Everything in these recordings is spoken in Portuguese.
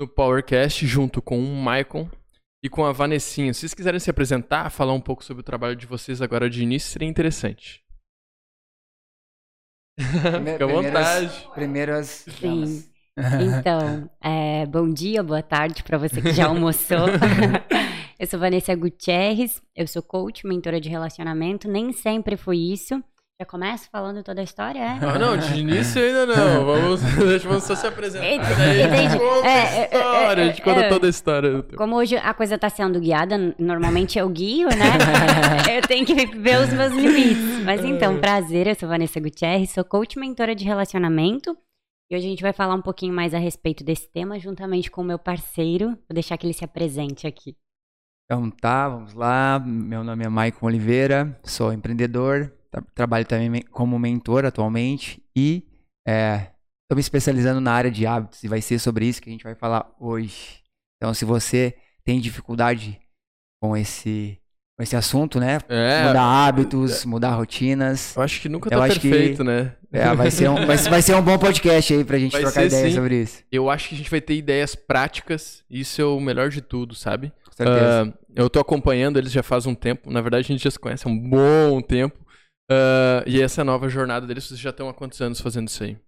no PowerCast junto com o Maicon e com a Vanessinha. Se vocês quiserem se apresentar, falar um pouco sobre o trabalho de vocês agora de início, seria interessante. Fica à vontade. Primeiras. Sim. Então, é, bom dia, boa tarde para você que já almoçou. eu sou Vanessa Gutierrez, eu sou coach, mentora de relacionamento. Nem sempre foi isso. Já começo falando toda a história, é? Ah, não, de início ainda não. Vamos, vamos só se apresentar. Daí a gente conta É, a é, história, a gente é, conta é. toda a história. Como hoje a coisa tá sendo guiada, normalmente eu guio, né? eu tenho que ver os meus limites. Mas então, prazer, eu sou Vanessa Gutierrez, sou coach mentora de relacionamento. E hoje a gente vai falar um pouquinho mais a respeito desse tema, juntamente com o meu parceiro. Vou deixar que ele se apresente aqui. Então tá, vamos lá. Meu nome é Maicon Oliveira, sou empreendedor, trabalho também como mentor atualmente e estou me especializando na área de hábitos e vai ser sobre isso que a gente vai falar hoje. Então, se você tem dificuldade com esse, com esse assunto, né? É, Mudar hábitos, mudar rotinas. eu acho que nunca Eu tá acho que- perfeito, né? É, vai, ser um, vai, vai ser um bom podcast aí pra gente Vai trocar ser, ideia sim. sobre isso. Eu acho que a gente vai ter ideias práticas, isso é o melhor de tudo, sabe? Com certeza. Ah, eu tô acompanhando eles já faz um tempo. Na verdade, a gente já se conhece há um bom tempo. Ah, e essa nova jornada deles, vocês já estão há quantos anos fazendo isso aí?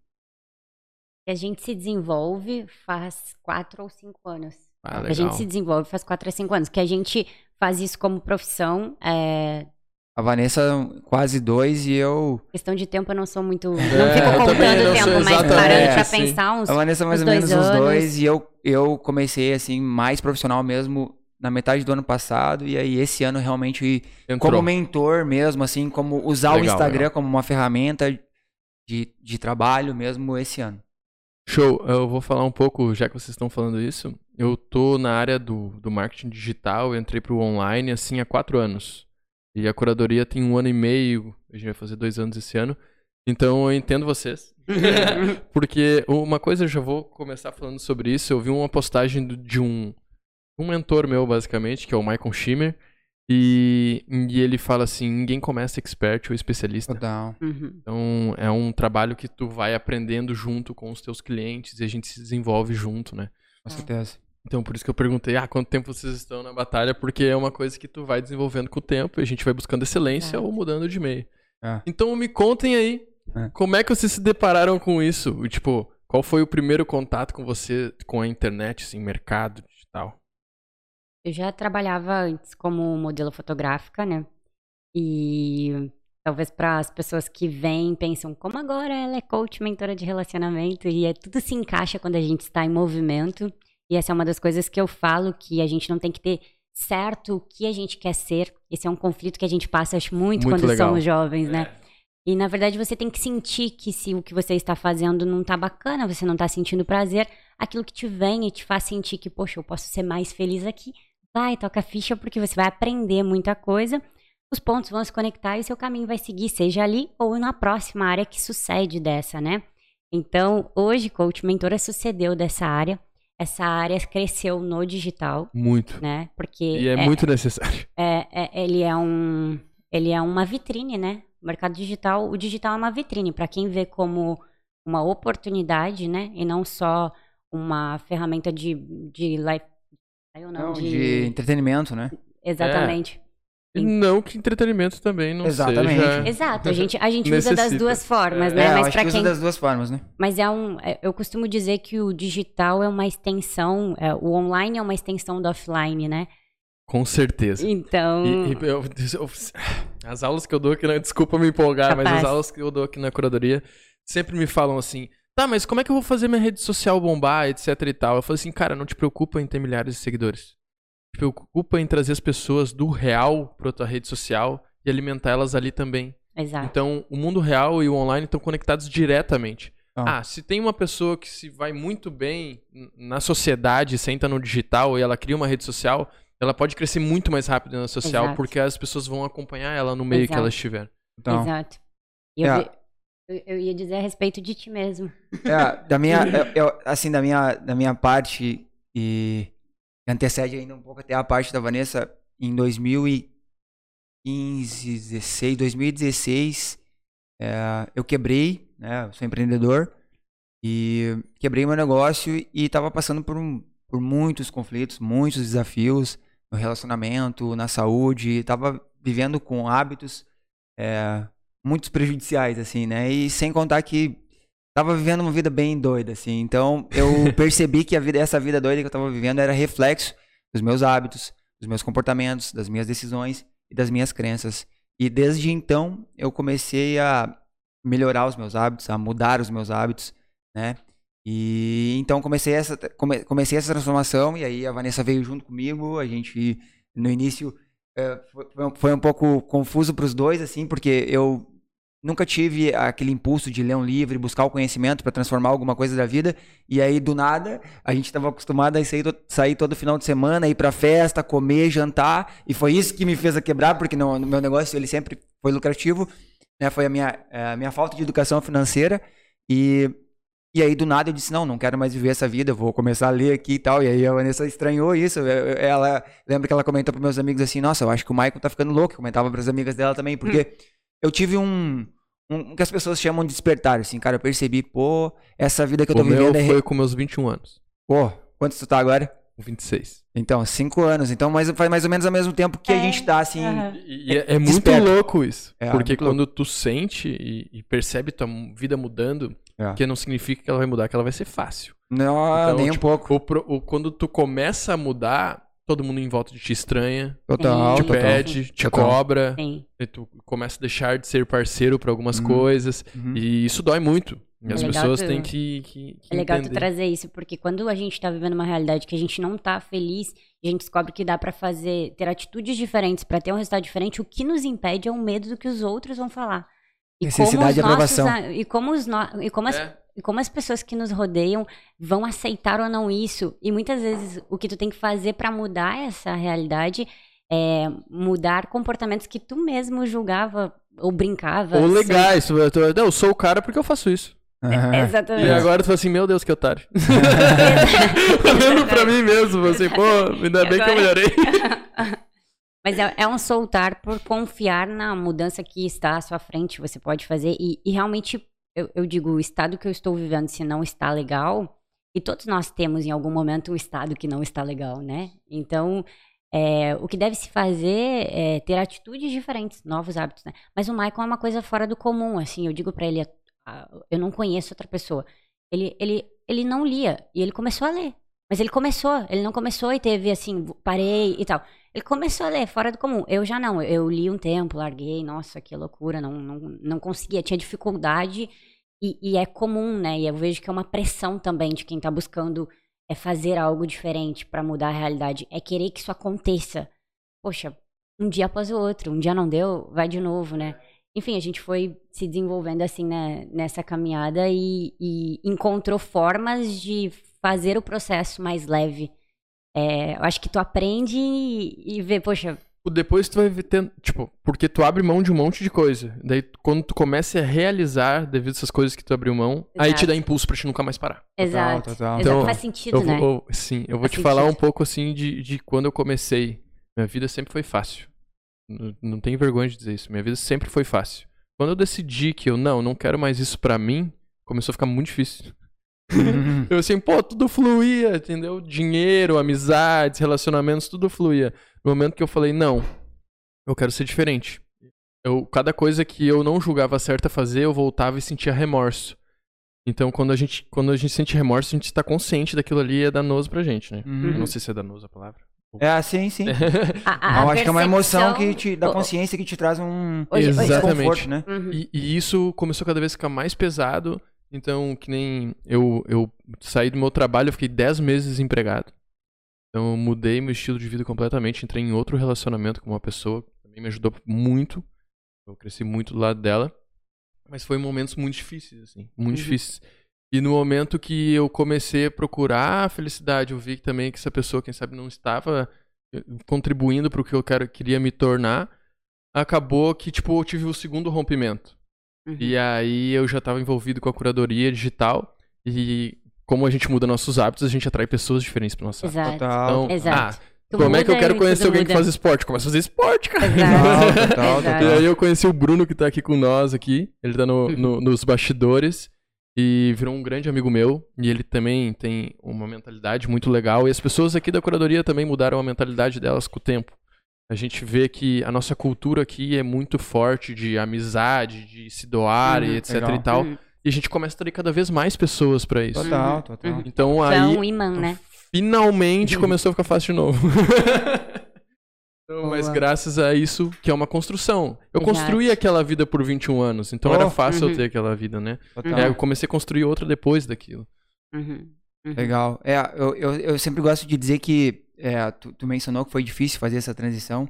A gente se desenvolve faz quatro ou cinco anos. Ah, A gente se desenvolve faz quatro a cinco anos. Que a gente faz isso como profissão. É... A Vanessa, quase dois e eu. Questão de tempo, eu não sou muito. Não É, fico eu também contando não o tempo, mas parando pra assim. pensar uns. A Vanessa, mais ou menos dois uns anos. dois. E eu, eu comecei, assim, mais profissional mesmo na metade do ano passado. E aí, esse ano, realmente, Entrou. como mentor mesmo, assim, como usar o Legal, Instagram legal. como uma ferramenta de, de trabalho mesmo esse ano. Show, eu vou falar um pouco, já que vocês estão falando isso. Eu tô na área do, do marketing digital, eu entrei pro online assim há quatro anos. E a curadoria tem um ano e meio, a gente vai fazer dois anos esse ano. Então eu entendo vocês. Porque uma coisa, eu já vou começar falando sobre isso. Eu vi uma postagem de um, um mentor meu, basicamente, que é o Michael Schimmer. E, e ele fala assim: ninguém começa expert ou especialista. Uhum. Então, é um trabalho que tu vai aprendendo junto com os teus clientes e a gente se desenvolve junto, né? Com certeza. Então, por isso que eu perguntei, ah, quanto tempo vocês estão na batalha? Porque é uma coisa que tu vai desenvolvendo com o tempo e a gente vai buscando excelência Exato. ou mudando de meio. É. Então, me contem aí, É. como é que vocês se depararam com isso? E, Tipo, qual foi o primeiro contato com você, com a internet, assim, mercado? Eu já trabalhava antes como modelo fotográfica, né? E talvez para as pessoas que vêm pensam, como agora ela é coach, mentora de relacionamento, e é, tudo se encaixa quando a gente está em movimento. E essa é uma das coisas que eu falo, que a gente não tem que ter certo o que a gente quer ser. Esse é um conflito que a gente passa, acho, muito, Muito quando legal. somos jovens, né? E na verdade você tem que sentir que se o que você está fazendo não tá bacana, você não tá sentindo prazer, aquilo que te vem e te faz sentir que, poxa, eu posso ser mais feliz aqui, vai, toca a ficha, porque você vai aprender muita coisa, os pontos vão se conectar e o seu caminho vai seguir, seja ali ou na próxima área que sucede dessa, né? Então, hoje, coach mentora sucedeu dessa área. Essa área cresceu no digital, Muito. né? Porque E é, muito necessário. é, é- ele é um ele é uma vitrine, né? O mercado digital, o digital é uma vitrine para quem vê como uma oportunidade, né? E não só uma ferramenta de de life, não, Não, de, de entretenimento, né? exatamente. E não que entretenimento também não Exatamente. seja... Exato, a gente, a gente usa das duas formas, É, né? eu Mas acho para que usa quem das duas formas, né? Mas é um. é, Eu costumo dizer que o digital é uma extensão, é, o online é uma extensão do offline, né? Com certeza. Então. E- e eu- eu- as aulas que eu dou aqui, na, desculpa me empolgar, mas Capaz. as aulas que eu dou aqui na curadoria sempre me falam assim: tá, mas como é que eu vou fazer minha rede social bombar, etc e tal? Eu falo assim, cara, não te preocupa em ter milhares de seguidores. Te preocupa em trazer as pessoas do real pra tua rede social e alimentar elas ali também. Exato. Então, o mundo real e o online estão conectados diretamente. Ah. Ah, se tem uma pessoa que se vai muito bem na sociedade, senta no digital e ela cria uma rede social, ela pode crescer muito mais rápido na social Exato. porque as pessoas vão acompanhar ela no meio que Exato. ela estiver. Então, Exato. E eu, É. vi- eu, eu ia dizer a respeito de ti mesmo. É, da minha, eu- eu- assim, da minha, da minha parte, e antecede ainda um pouco até a parte da Vanessa, em 2015, 16, 2016, é, eu quebrei, né, eu sou empreendedor, e quebrei meu negócio e estava passando por um, por muitos conflitos, muitos desafios no relacionamento, na saúde, tava vivendo com hábitos é, muitos prejudiciais, assim, né? E sem contar que tava vivendo uma vida bem doida, assim. Então eu percebi que a vida, essa vida doida que eu tava vivendo era reflexo dos meus hábitos, dos meus comportamentos, das minhas decisões e das minhas crenças. E desde então eu comecei a melhorar os meus hábitos, a mudar os meus hábitos, né? E então comecei essa come, comecei essa transformação e aí a Vanessa veio junto comigo. A gente no início é, foi, foi um pouco confuso para os dois assim, porque eu nunca tive aquele impulso de ler um livro buscar o conhecimento para transformar alguma coisa da vida. E aí, do nada, a gente estava acostumado a sair, sair todo final de semana, ir para festa, comer, jantar. E foi isso que me fez a quebrar, porque no, no meu negócio ele sempre foi lucrativo. Né? Foi a minha, a minha falta de educação financeira. E, e aí, do nada, eu disse: não, não quero mais viver essa vida, vou começar a ler aqui e tal. E aí a Vanessa estranhou isso. Ela lembra que ela comentou para meus amigos assim: nossa, eu acho que o Michael tá ficando louco. Eu comentava para as amigas dela também, porque. Hum eu tive um, um que as pessoas chamam de despertar, assim, cara, eu percebi, pô, essa vida que eu tô o vivendo meu é... foi com meus 21 anos. Pô, quantos tu tá agora? 26. Então, 5 anos. Então, mais, faz mais ou menos ao mesmo tempo que é, a gente tá, assim... Uhum. E, é, é muito desperto. louco isso. É, porque quando louco. tu sente e, e, percebe tua vida mudando, é. que não significa que ela vai mudar, que ela vai ser fácil. Não, então, nem tipo, um pouco. O, o, quando tu começa a mudar, todo mundo em volta de ti estranha. Total, te total. pede, te Total. cobra. Sim. E tu começa a deixar de ser parceiro para algumas Uhum. coisas. Uhum. E isso dói muito. E as É legal pessoas tu- têm que, que, que É legal tu entender. trazer isso, porque quando a gente tá vivendo uma realidade que a gente não tá feliz, e a gente descobre que dá pra fazer, ter atitudes diferentes pra ter um resultado diferente, o que nos impede é o medo do que os outros vão falar. E Necessidade de como os nossos aprovação. a- e como os no- e como as, É. e como as pessoas que nos rodeiam vão aceitar ou não isso. E muitas vezes o que tu tem que fazer pra mudar essa realidade é mudar comportamentos que tu mesmo julgava ou brincava. Ou legais. tu- tu- Não, eu sou o cara porque eu faço isso. Aham. Exatamente. E agora tu fala assim, meu Deus, que otário. Olhando pra mim mesmo, assim, pô, ainda bem que eu Agora- melhorei. Mas é, é um soltar por confiar na mudança que está à sua frente, você pode fazer. E, e realmente, eu, eu digo, o estado que eu estou vivendo, se não está legal, e todos nós temos em algum momento um estado que não está legal, né? Então, é, o que deve se fazer é ter atitudes diferentes, novos hábitos, né? Mas o Michael é uma coisa fora do comum, assim, eu digo pra ele, eu não conheço outra pessoa. Ele, ele, ele não lia, e ele começou a ler. Mas ele começou, ele não começou e teve assim, parei e tal. Ele começou a ler fora do comum. Eu já não, eu li um tempo, larguei, nossa, que loucura, não, não, não conseguia, tinha dificuldade. E, e é comum, né? E eu vejo que é uma pressão também de quem tá buscando é fazer algo diferente pra mudar a realidade. É querer que isso aconteça. Poxa, um dia após o outro, um dia não deu, vai de novo, né? Enfim, a gente foi se desenvolvendo assim né, nessa caminhada e, e encontrou formas de fazer o processo mais leve. É, eu acho que tu aprende e, e vê, poxa, Depois tu vai tendo- tipo, porque tu abre mão de um monte de coisa. Daí, quando tu começa a realizar devido a essas coisas que tu abriu mão, aí te Exato. dá impulso pra te nunca mais parar. exato. total. Exato, Então, faz sentido, Eu né? vou, eu- sim, eu vou Faz te falar um sentido. pouco assim de, de quando eu comecei. Minha vida sempre foi fácil. Não, não tenho vergonha de dizer isso. Minha vida sempre foi fácil. Quando eu decidi que eu não, não quero mais isso pra mim, começou a ficar muito difícil. Uhum. Eu assim, pô, tudo fluía, entendeu? Dinheiro, amizades, relacionamentos, tudo fluía. No momento que eu falei, não, eu quero ser diferente. Eu, cada coisa que eu não julgava certa fazer, eu voltava e sentia remorso. Então, quando a gente, quando a gente sente remorso, a gente está consciente daquilo ali e é danoso pra gente, né? Uhum. Eu não sei se é danoso a palavra. É assim, sim. A- a Eu acho que é uma emoção que te dá consciência que te traz um hoje- Exatamente. desconforto, né? Uhum. E, e isso começou cada vez a ficar mais pesado. Então, que nem eu, eu saí do meu trabalho, eu fiquei 10 meses desempregado. Então, eu mudei meu estilo de vida completamente. Entrei em outro relacionamento com uma pessoa que também me ajudou muito. Eu cresci muito do lado dela. Mas foi momentos muito difíceis, assim. Muito Uhum. difíceis. E no momento que eu comecei a procurar a felicidade, eu vi que também que essa pessoa, quem sabe, não estava eh, contribuindo para o que eu quero, queria me tornar. Acabou que, tipo, eu tive o segundo rompimento. Uhum. E aí eu já estava envolvido com a curadoria digital. E como a gente muda nossos hábitos, a gente atrai pessoas diferentes para nossa Exato. Total. Então, Exato. ah, Tu como é que eu quero conhecer alguém que muda. faz esporte? Começa a fazer esporte, cara. Exato. Total, total. E aí eu conheci o Bruno que tá aqui com nós aqui. Ele tá no, no- nos bastidores. e virou um grande amigo meu. E ele também tem uma mentalidade muito legal. E as pessoas aqui da curadoria também mudaram a mentalidade delas com o tempo. A gente vê que a nossa cultura aqui é muito forte de amizade, de se doar Uhum, e etc legal. e tal. Uhum. E a gente começa a trazer cada vez mais pessoas pra isso. Total, Uhum. total. Uhum. Então Tu é aí um imã, né? finalmente começou a ficar fácil de novo. Então, mas graças a isso, que é uma construção. Eu Exato. construí aquela vida por 21 anos, então Oh. era fácil Uhum. eu ter aquela vida, né? É, eu comecei a construir outra depois daquilo. Uhum. Uhum. Legal. É, eu, eu, eu sempre gosto de dizer que é, tu, tu mencionou que foi difícil fazer essa transição,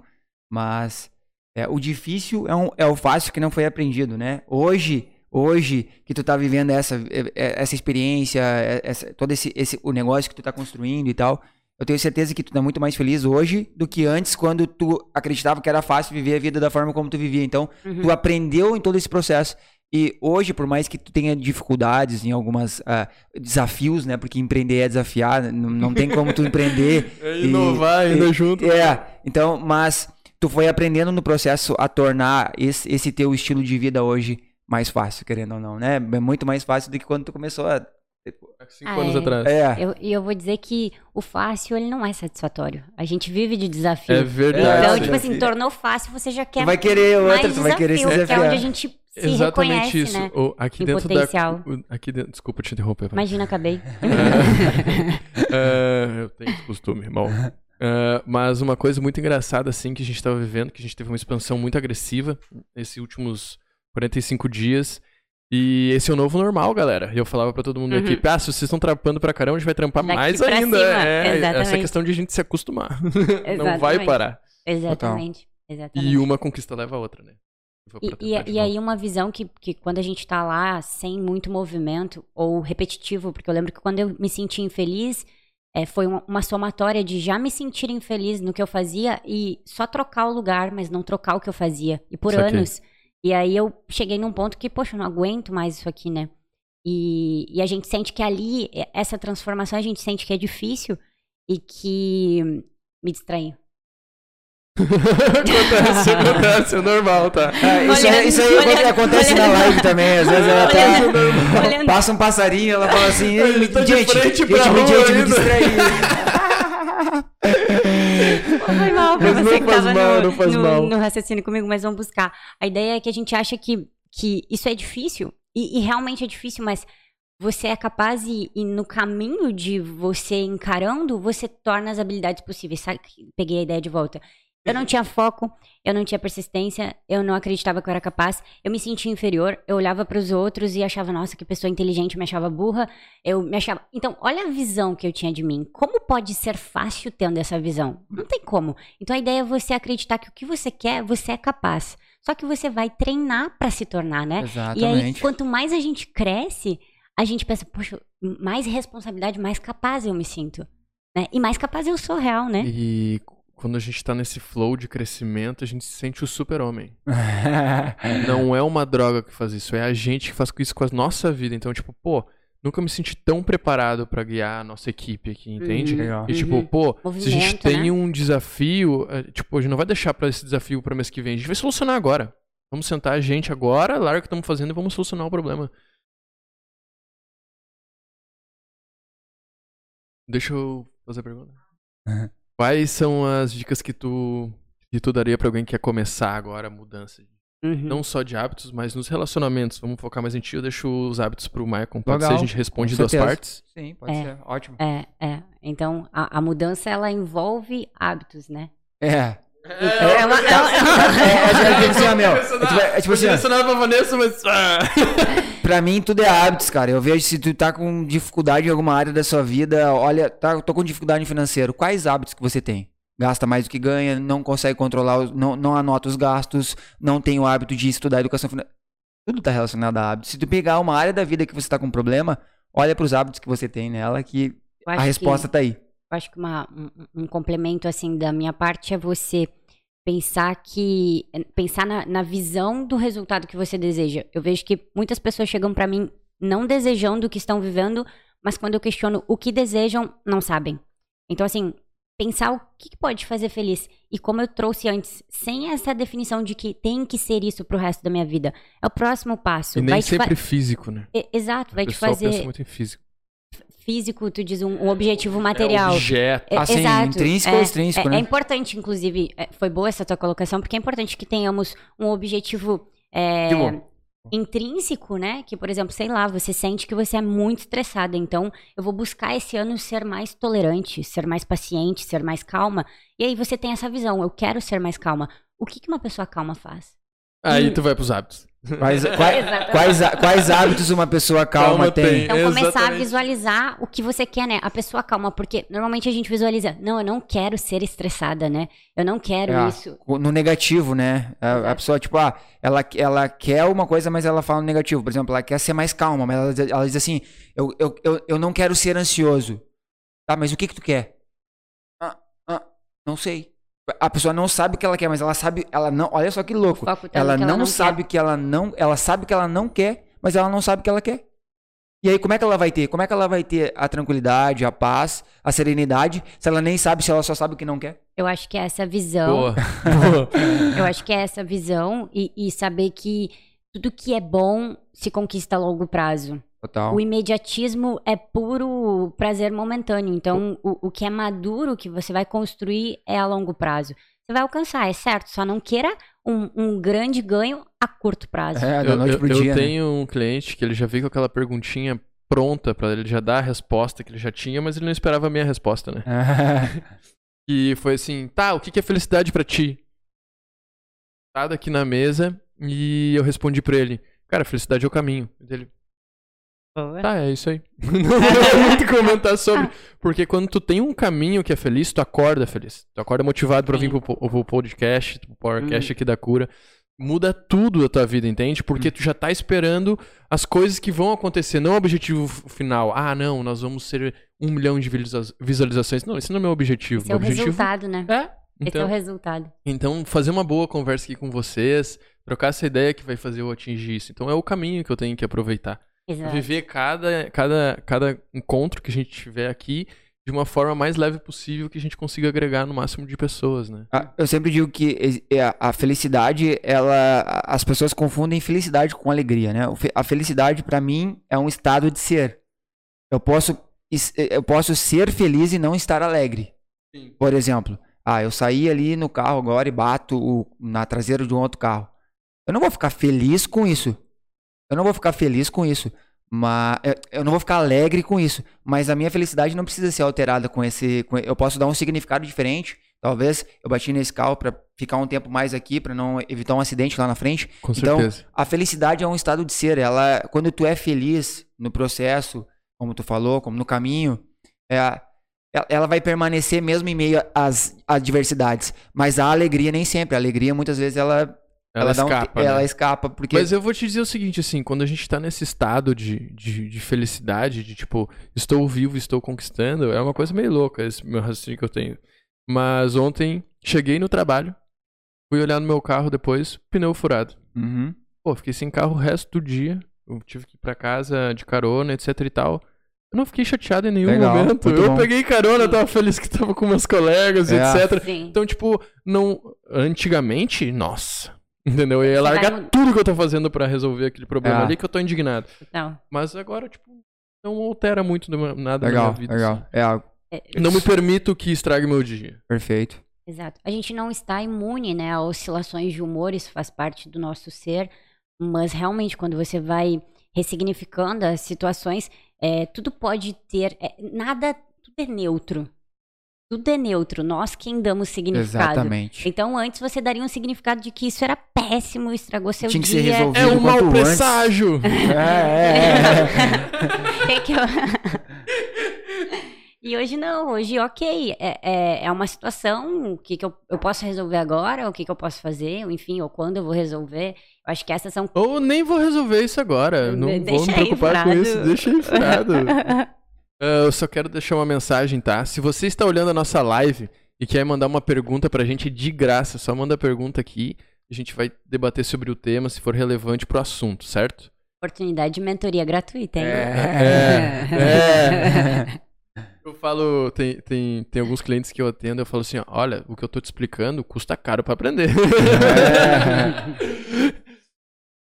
mas é, o difícil é, um, é o fácil que não foi aprendido, né? Hoje, hoje que tu tá vivendo essa, essa experiência, essa, todo esse, esse o negócio que tu tá construindo e tal, eu tenho certeza que tu tá muito mais feliz hoje do que antes, quando tu acreditava que era fácil viver a vida da forma como tu vivia. Então, Uhum. tu aprendeu em todo esse processo. E hoje, por mais que tu tenha dificuldades em algumas ah, desafios, né? Porque empreender é desafiar, n- não tem como tu empreender. É e- inovar ainda e- junto. É, então, mas tu foi aprendendo no processo a tornar esse, esse teu estilo de vida hoje mais fácil, querendo ou não, né? É muito mais fácil do que quando tu começou a. Há Cinco Ah, anos é. atrás. É, Eu- E eu, vou dizer que o fácil, ele não é satisfatório. A gente vive de desafio. É verdade. Então, É, tipo assim, desafio. tornou fácil, você já quer vai querer outra, mais tu vai querer se desafio, que é desafiar. onde a gente se Exatamente reconhece, isso. né? O- aqui Em dentro potencial. da. o- Aqui dentro, desculpa te interromper. vai. Imagina, acabei. É, eu tenho esse costume, mal. É, mas uma coisa muito engraçada, assim, que a gente estava vivendo, que a gente teve uma expansão muito agressiva nesses últimos 45 dias. E esse é o novo normal, galera. E eu falava pra todo mundo da Uhum. equipe, ah, se vocês estão trampando pra caramba, a gente vai trampar Daqui mais ainda. cima, É, essa exatamente. questão de a gente se acostumar. Não vai parar. Exatamente. Exatamente. E uma conquista leva a outra, né? E, e- de e aí uma visão que, que quando a gente tá lá sem muito movimento ou repetitivo, porque eu lembro que quando eu me senti infeliz, é, foi uma, uma somatória de já me sentir infeliz no que eu fazia e só trocar o lugar, mas não trocar o que eu fazia. E por anos. E aí eu cheguei num ponto que, poxa, eu não aguento mais isso aqui, né? E, e a gente sente que ali, é- essa transformação, a gente sente que é difícil e que me distraí. acontece, acontece, é normal, tá? É, isso, aí- Olhando- isso aí olhando- acontece na olhando- live também. Às vezes ela Olhando- tá. olhando- Passa um passarinho, ela fala assim: Ele "Ei, tá gente, gente, me, gente, me ainda." Foi mal pra Mas você não que faz tava mal, no, não faz no- mal. no raciocínio comigo, mas vamos buscar. A ideia é que a gente acha que, que isso é difícil, e, e realmente é difícil, mas você é capaz e, e no caminho de você encarando, você torna as habilidades possíveis. Sabe? Peguei a ideia de volta. Eu não tinha foco, eu não tinha persistência, eu não acreditava que eu era capaz, eu me sentia inferior, eu olhava para os outros e achava, nossa, que pessoa inteligente, me achava burra, eu me achava. Então, olha a visão que eu tinha de mim. Como pode ser fácil tendo essa visão? Não tem como. Então, a ideia é você acreditar que o que você quer, você é capaz. Só que você vai treinar para se tornar, né? E aí, Exatamente. quanto mais a gente cresce, a gente pensa, poxa, mais responsabilidade, mais capaz eu me sinto. Né? E mais capaz eu sou real, né? E quando a gente tá nesse flow de crescimento, a gente se sente o super-homem. Não é uma droga que faz isso, é a gente que faz isso com a nossa vida. Então, tipo, pô, nunca me senti tão preparado pra guiar a nossa equipe aqui, entende? Uhum. E tipo, Uhum. pô, se a gente tem né? um desafio, é, tipo, a gente não vai deixar pra esse desafio pra mês que vem, a gente vai solucionar agora. Vamos sentar a gente agora, larga o que estamos fazendo e vamos solucionar o problema. Deixa eu fazer a pergunta. Uhum. Quais são as dicas que tu, que tu daria pra alguém que quer começar agora a mudança? Uhum. Não só de hábitos, mas nos relacionamentos. Vamos focar mais em ti. Eu deixo os hábitos pro Maicon. Pode ser, Legal, a gente responde duas partes. Sim, pode É. ser. Ótimo. É, é. Então, a, a mudança, ela envolve hábitos, né? É. É uma- É, é, é, tipo assim, ó, meu. É tipo, é tipo assim, ó, direcionado pra Vanessa, mas. ah. Pra mim, tudo é hábitos, cara. Eu vejo se tu tá com dificuldade em alguma área da sua vida, olha, tá, tô com dificuldade financeira. Quais hábitos que você tem? Gasta mais do que ganha, não consegue controlar, os- não, não anota os gastos, não tem o hábito de estudar educação financeira. Tudo tá relacionado a hábitos. Se tu pegar uma área da vida que você tá com problema, olha pros hábitos que você tem nela, que a resposta que, tá aí. Eu acho que uma- um, um complemento, assim, da minha parte é você pensar que... Pensar na, na visão do resultado que você deseja. Eu vejo que muitas pessoas chegam pra mim não desejando o que estão vivendo, mas quando eu questiono o que desejam, não sabem. Então, assim, pensar o que, pode fazer feliz. E como eu trouxe antes, sem essa definição de que tem que ser isso pro resto da minha vida. É o próximo passo. E nem sempre físico, né? E- Exato, vai te pessoal pensa fazer muito em físico. Físico, tu diz um, um objetivo material. É objeto. É, Assim, exato. intrínseco é, ou extrínseco, é, né? É importante, inclusive, é, foi boa essa tua colocação, porque é importante que tenhamos um objetivo é, intrínseco, né? Que, por exemplo, sei lá, você sente que você é muito estressada. Então, eu vou buscar esse ano ser mais tolerante, ser mais paciente, ser mais calma. E aí você tem essa visão, eu quero ser mais calma. O que, que uma pessoa calma faz? Aí tu vai pros hábitos. Quais, quais, quais, há- quais hábitos uma pessoa calma, Calma tem? tem. Então, começar a Exatamente. visualizar o que você quer, né? A pessoa calma, porque normalmente a gente visualiza, não, eu não quero ser estressada, né? Eu não quero É, isso. No negativo, né? A, a pessoa, tipo, ah, ela, ela quer uma coisa, mas ela fala no negativo. Por exemplo, ela quer ser mais calma, mas ela, diz- ela diz assim: eu, eu, eu, eu não quero ser ansioso. Tá, mas o que que tu quer? Ah, ah, não sei. A pessoa não sabe o que ela quer, mas ela sabe, ela não. Olha só que louco. O Ela que não, quer. sabe que ela não, ela sabe que ela não quer, mas ela não sabe o que ela quer. E aí como é que ela vai ter? Como é que ela vai ter a tranquilidade, a paz, a serenidade, se ela nem sabe se ela só sabe o que não quer? Eu acho que é essa visão. Boa. Boa. Eu acho que é essa visão e, e saber que tudo que é bom se conquista a longo prazo. Total. O imediatismo é puro prazer momentâneo. Então, o, o que é maduro, que você vai construir, é a longo prazo. Você vai alcançar, é certo. Só não queira um, um grande ganho a curto prazo. É, da eu, noite eu- pro eu dia. né? tenho um cliente que ele já veio com aquela perguntinha pronta pra ele já dar a resposta que ele já tinha, mas ele não esperava a minha resposta, né? E foi assim, tá, o que é felicidade pra ti? Tá aqui na mesa e eu respondi pra ele, cara, felicidade é o caminho. Ele, tá, é isso aí. não vou muito comentar sobre, porque quando tu tem um caminho que é feliz, tu acorda feliz. Tu acorda motivado pra vir Sim. pro, po- pro podcast, pro Powercast Uhum. aqui da cura. Muda tudo a tua vida, entende? Porque Uhum. tu já tá esperando as coisas que vão acontecer, não o objetivo final. Ah, não, nós vamos ser um milhão de visualiza- visualizações. Não, esse não é o meu objetivo. Esse é o meu objetivo resultado, né? é. Esse é Então, o resultado. então, fazer uma boa conversa aqui com vocês, trocar essa ideia que vai fazer eu atingir isso. Então, é o caminho que eu tenho que aproveitar. Exato. Viver cada, cada, cada encontro que a gente tiver aqui de uma forma mais leve possível que a gente consiga agregar no máximo de pessoas, né? Ah, Eu sempre digo que é, a- felicidade, ela, as pessoas confundem felicidade com alegria, né? A felicidade pra mim é um estado de ser. Eu posso, is- eu posso ser feliz e não estar alegre. Sim. Por exemplo, ah, eu saí ali no carro agora e bato o- na traseira de um outro carro. Eu não vou ficar feliz com isso. Eu não vou ficar feliz com isso. Mas eu- eu não vou ficar alegre com isso. Mas a minha felicidade não precisa ser alterada com esse. com- eu posso dar um significado diferente. Talvez eu bati nesse carro pra ficar um tempo mais aqui, pra não evitar um acidente lá na frente. Com Então, certeza. A felicidade é um estado de ser. Ela, quando tu é feliz no processo, como tu falou, como no caminho, é, ela- ela vai permanecer mesmo em meio às adversidades. Mas a alegria nem sempre. A alegria muitas vezes ela ela, um te- escapa, ela né? escapa porque Mas eu vou te dizer o seguinte, assim, quando a gente tá nesse estado de, de, de felicidade, de tipo, estou vivo, estou conquistando, é uma coisa meio louca esse meu raciocínio que eu tenho. Mas ontem, cheguei no trabalho, fui olhar no meu carro depois, pneu furado. Uhum. Pô, fiquei sem carro o resto do dia, eu tive que ir pra casa de carona, etc e tal. Eu não fiquei chateado em nenhum Legal, momento. Eu bom. peguei carona, tava feliz que tava com meus colegas, É. etc. Sim. Então, tipo, não. Antigamente, nossa. Entendeu? Eu ia vai largar tudo que eu tô fazendo pra resolver aquele problema É. ali que eu tô indignado. Não. Mas agora, tipo, não altera muito nada na Legal, minha vida. legal. É algo É, assim. Não me permito que estrague meu dia. perfeito. Exato. A gente não está imune, né, a oscilações de humor, isso faz parte do nosso ser, mas realmente quando você vai ressignificando as situações, é, tudo pode ter, é, nada, tudo é neutro. Tudo é neutro, nós quem damos significado. Exatamente. Então antes você daria um significado de que isso era péssimo, estragou seu Tinha que ser dia. resolvido. É um mau antes. presságio! É, é, É que eu- E hoje não, hoje ok, é, é, é uma situação, o que, que eu, eu posso resolver agora, o que, que eu posso fazer, enfim, ou quando eu vou resolver. Eu acho que essas são Ou nem vou resolver isso agora. Não De- vou deixa me preocupar com isso. Deixa aí furado. Ah, eu só quero deixar uma mensagem, tá? Se você está olhando a nossa live e quer mandar uma pergunta pra gente de graça, só manda a pergunta aqui. A gente vai debater sobre o tema, se for relevante pro assunto, certo? oportunidade de mentoria gratuita, hein? É, é. Eu falo, tem, tem, tem alguns clientes que eu atendo, eu falo assim, ó, olha, o que eu tô te explicando custa caro pra aprender.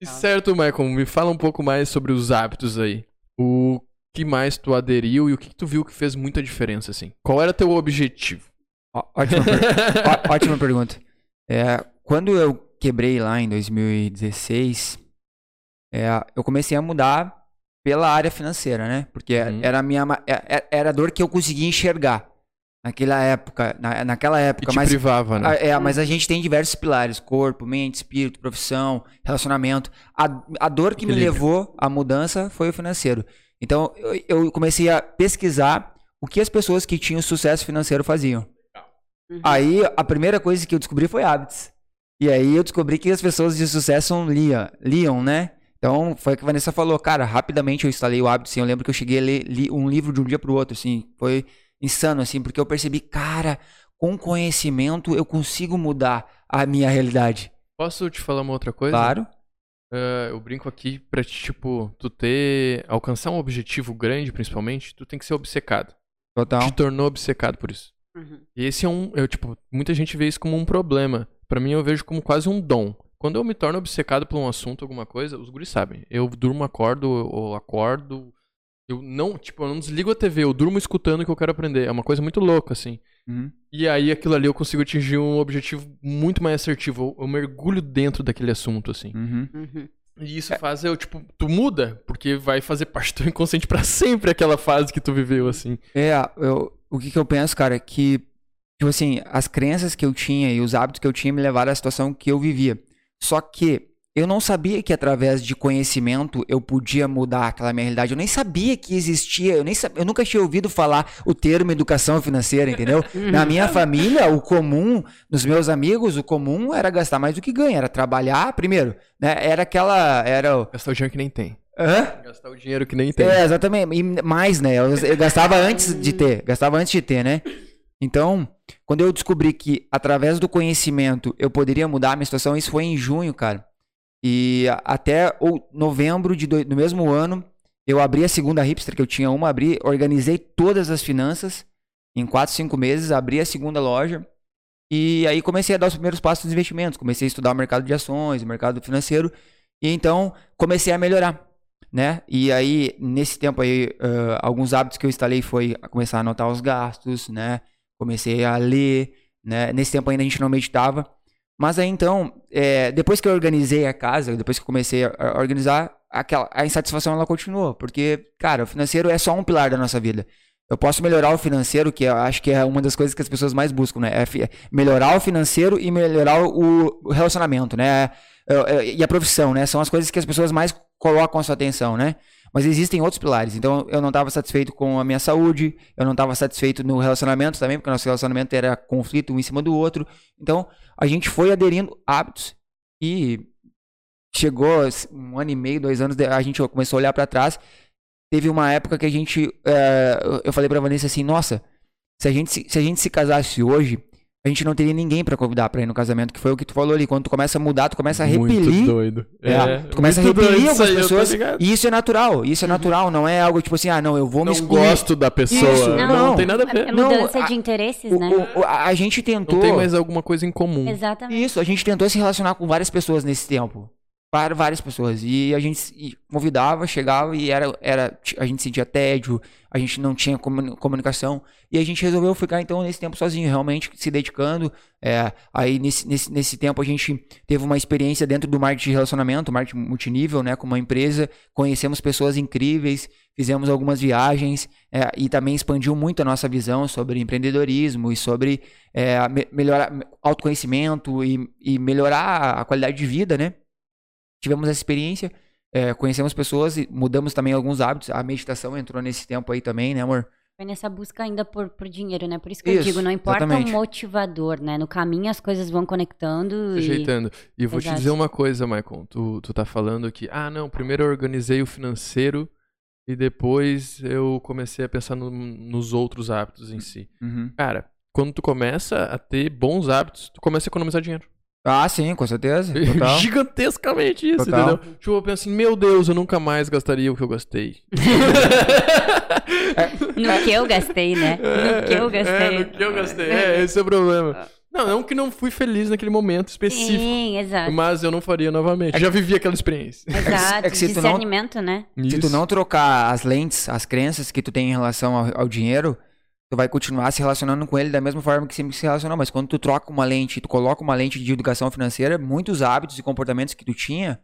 E certo, Michael, me fala um pouco mais sobre os hábitos aí. O que mais tu aderiu e o que, que tu viu que fez muita diferença, assim? Qual era teu objetivo? Ó, Ótima, per- ó- ótima pergunta. É, quando eu quebrei lá em 2016, é, eu comecei a mudar pela área financeira, né? Porque Uhum. era a minha é- é- era a dor que eu conseguia enxergar naquela época, na, naquela Que época, te mas privava, né? É, mas a gente tem diversos pilares: corpo, mente, espírito, profissão, relacionamento. A, a dor que me Equilíbrio. levou à mudança foi o financeiro. Então, eu, eu comecei a pesquisar o que as pessoas que tinham sucesso financeiro faziam. Uhum. Aí, a primeira coisa que eu descobri foi hábitos. E aí, eu descobri que as pessoas de sucesso liam, liam né? Então, foi o que a Vanessa falou. Cara, rapidamente eu instalei o hábito, assim. Eu lembro que eu cheguei a ler li um livro de um dia pro outro, assim. Foi insano, assim, porque eu percebi, cara, com conhecimento eu consigo mudar a minha realidade. Posso te falar uma outra coisa? Claro. Ah, eu brinco aqui pra, te, tipo, tu ter... Alcançar um objetivo grande, principalmente, tu tem que ser obcecado. Total. Te tornou obcecado por isso. Uhum. E esse é um... Eu, tipo, muita gente vê isso como um problema. Pra mim, eu vejo como quase um dom. Quando eu me torno obcecado por um assunto, alguma coisa, os guris sabem. Eu durmo, acordo, ou acordo... Eu não, tipo, eu não desligo a TV, eu durmo escutando o que eu quero aprender. É uma coisa muito louca, assim. Uhum. E aí aquilo ali eu consigo atingir um objetivo muito mais assertivo. Eu, eu mergulho dentro daquele assunto, assim. Uhum. Uhum. E isso faz eu, tipo, tu muda, porque vai fazer parte do teu inconsciente pra sempre aquela fase que tu viveu, assim. É, eu, o que, que eu penso, cara, é que, tipo assim, as crenças que eu tinha e os hábitos que eu tinha me levaram à situação que eu vivia. Só que eu não sabia que através de conhecimento eu podia mudar aquela minha realidade. Eu nem sabia que existia, eu, nem sab... eu nunca tinha ouvido falar o termo educação financeira, entendeu? Na minha família, o comum, nos meus amigos, o comum era gastar mais do que ganha, era trabalhar primeiro, né? Era aquela, era. Gastar o dinheiro que nem tem. Hã? Gastar o dinheiro que nem tem. É, exatamente. E mais, né? Eu, eu gastava antes de ter. Gastava antes de ter, né? Então, quando eu descobri que através do conhecimento eu poderia mudar a minha situação, isso foi em junho, cara. E até o novembro de do, no mesmo ano, eu abri a segunda hipster, que eu tinha uma, abri, organizei todas as finanças em quatro, cinco meses, abri a segunda loja. E aí comecei a dar os primeiros passos dos investimentos. Comecei a estudar o mercado de ações, o mercado financeiro. E então comecei a melhorar né? E aí, nesse tempo aí, ãh, alguns hábitos que eu instalei foi começar a anotar os gastos, né? Comecei a ler, né? Nesse tempo ainda a gente não meditava. Mas aí então, é, depois que eu organizei a casa, depois que eu comecei a organizar, aquela, a insatisfação ela continuou. Porque, cara, o financeiro é só um pilar da nossa vida. Eu posso melhorar o financeiro, que eu acho que é uma das coisas que as pessoas mais buscam, né? É fi- melhorar o financeiro e melhorar o o relacionamento, né? É, é, E a profissão, né? São as coisas que as pessoas mais colocam a sua atenção, né? Mas existem outros pilares. Então, eu não estava satisfeito com a minha saúde, eu não estava satisfeito no relacionamento também, porque nosso relacionamento era conflito um em cima do outro. Então, a gente foi aderindo hábitos e chegou um ano e meio, dois anos, a gente começou a olhar para trás. Teve uma época que a gente, é, eu falei para Vanessa assim, nossa, se a gente se, se a gente se casasse hoje, a gente não teria ninguém para convidar para ir no casamento, que foi o que tu falou ali. Quando tu começa a mudar, tu começa a repelir. Muito doido. É, tu começa a repelir algumas aí, pessoas. E isso é natural. Isso é natural. Não é algo tipo assim, ah, não, eu vou me Não excluir. gosto da pessoa. Isso, não, não. tem nada a ver. É Não, mudança a- de interesses, O- né? o- o- a, a gente tentou. Não tem mais alguma coisa em comum. Exatamente. Isso, a gente tentou se relacionar com várias pessoas nesse tempo. Var- Várias pessoas. E a gente convidava, chegava e era, era, a gente sentia tédio, a gente não tinha comuni- comunicação. E a gente resolveu ficar então nesse tempo sozinho, realmente se dedicando. É, aí nesse, nesse, nesse tempo a gente teve uma experiência dentro do marketing de relacionamento, marketing multinível, né, com uma empresa. Conhecemos pessoas incríveis, fizemos algumas viagens é, e também expandiu muito a nossa visão sobre empreendedorismo e sobre é, me- melhorar autoconhecimento e, e melhorar a qualidade de vida, né? Tivemos essa experiência, é, conhecemos pessoas e mudamos também alguns hábitos. A meditação entrou nesse tempo aí também, né, amor? Foi nessa busca ainda por, por dinheiro, né? Por isso que eu Isso, digo, não importa exatamente. o motivador, né? No caminho as coisas vão conectando e... Ajeitando. E vou te Exato. dizer uma coisa, Michael. Tu, tu tá falando que, ah, não, primeiro eu organizei o financeiro e depois eu comecei a pensar no- nos outros hábitos em si. Uhum. Cara, quando tu começa a ter bons hábitos, tu começa a economizar dinheiro. Ah, sim, com certeza. Total. Gigantescamente isso, Total. entendeu? Tipo, eu penso assim, meu Deus, eu nunca mais gastaria o que eu gastei. No que eu gastei, né? No que eu gastei. É, no que eu gastei. É, esse é o problema. Não, não que não fui feliz naquele momento específico. Sim, exato. Mas eu não faria novamente. Já vivi aquela experiência. Exato. é que se tu não- Discernimento, né? Se tu não trocar as lentes, as crenças que tu tem em relação ao, ao dinheiro, tu vai continuar se relacionando com ele da mesma forma que sempre se relacionou. Mas quando tu troca uma lente, tu coloca uma lente de educação financeira, muitos hábitos e comportamentos que tu tinha,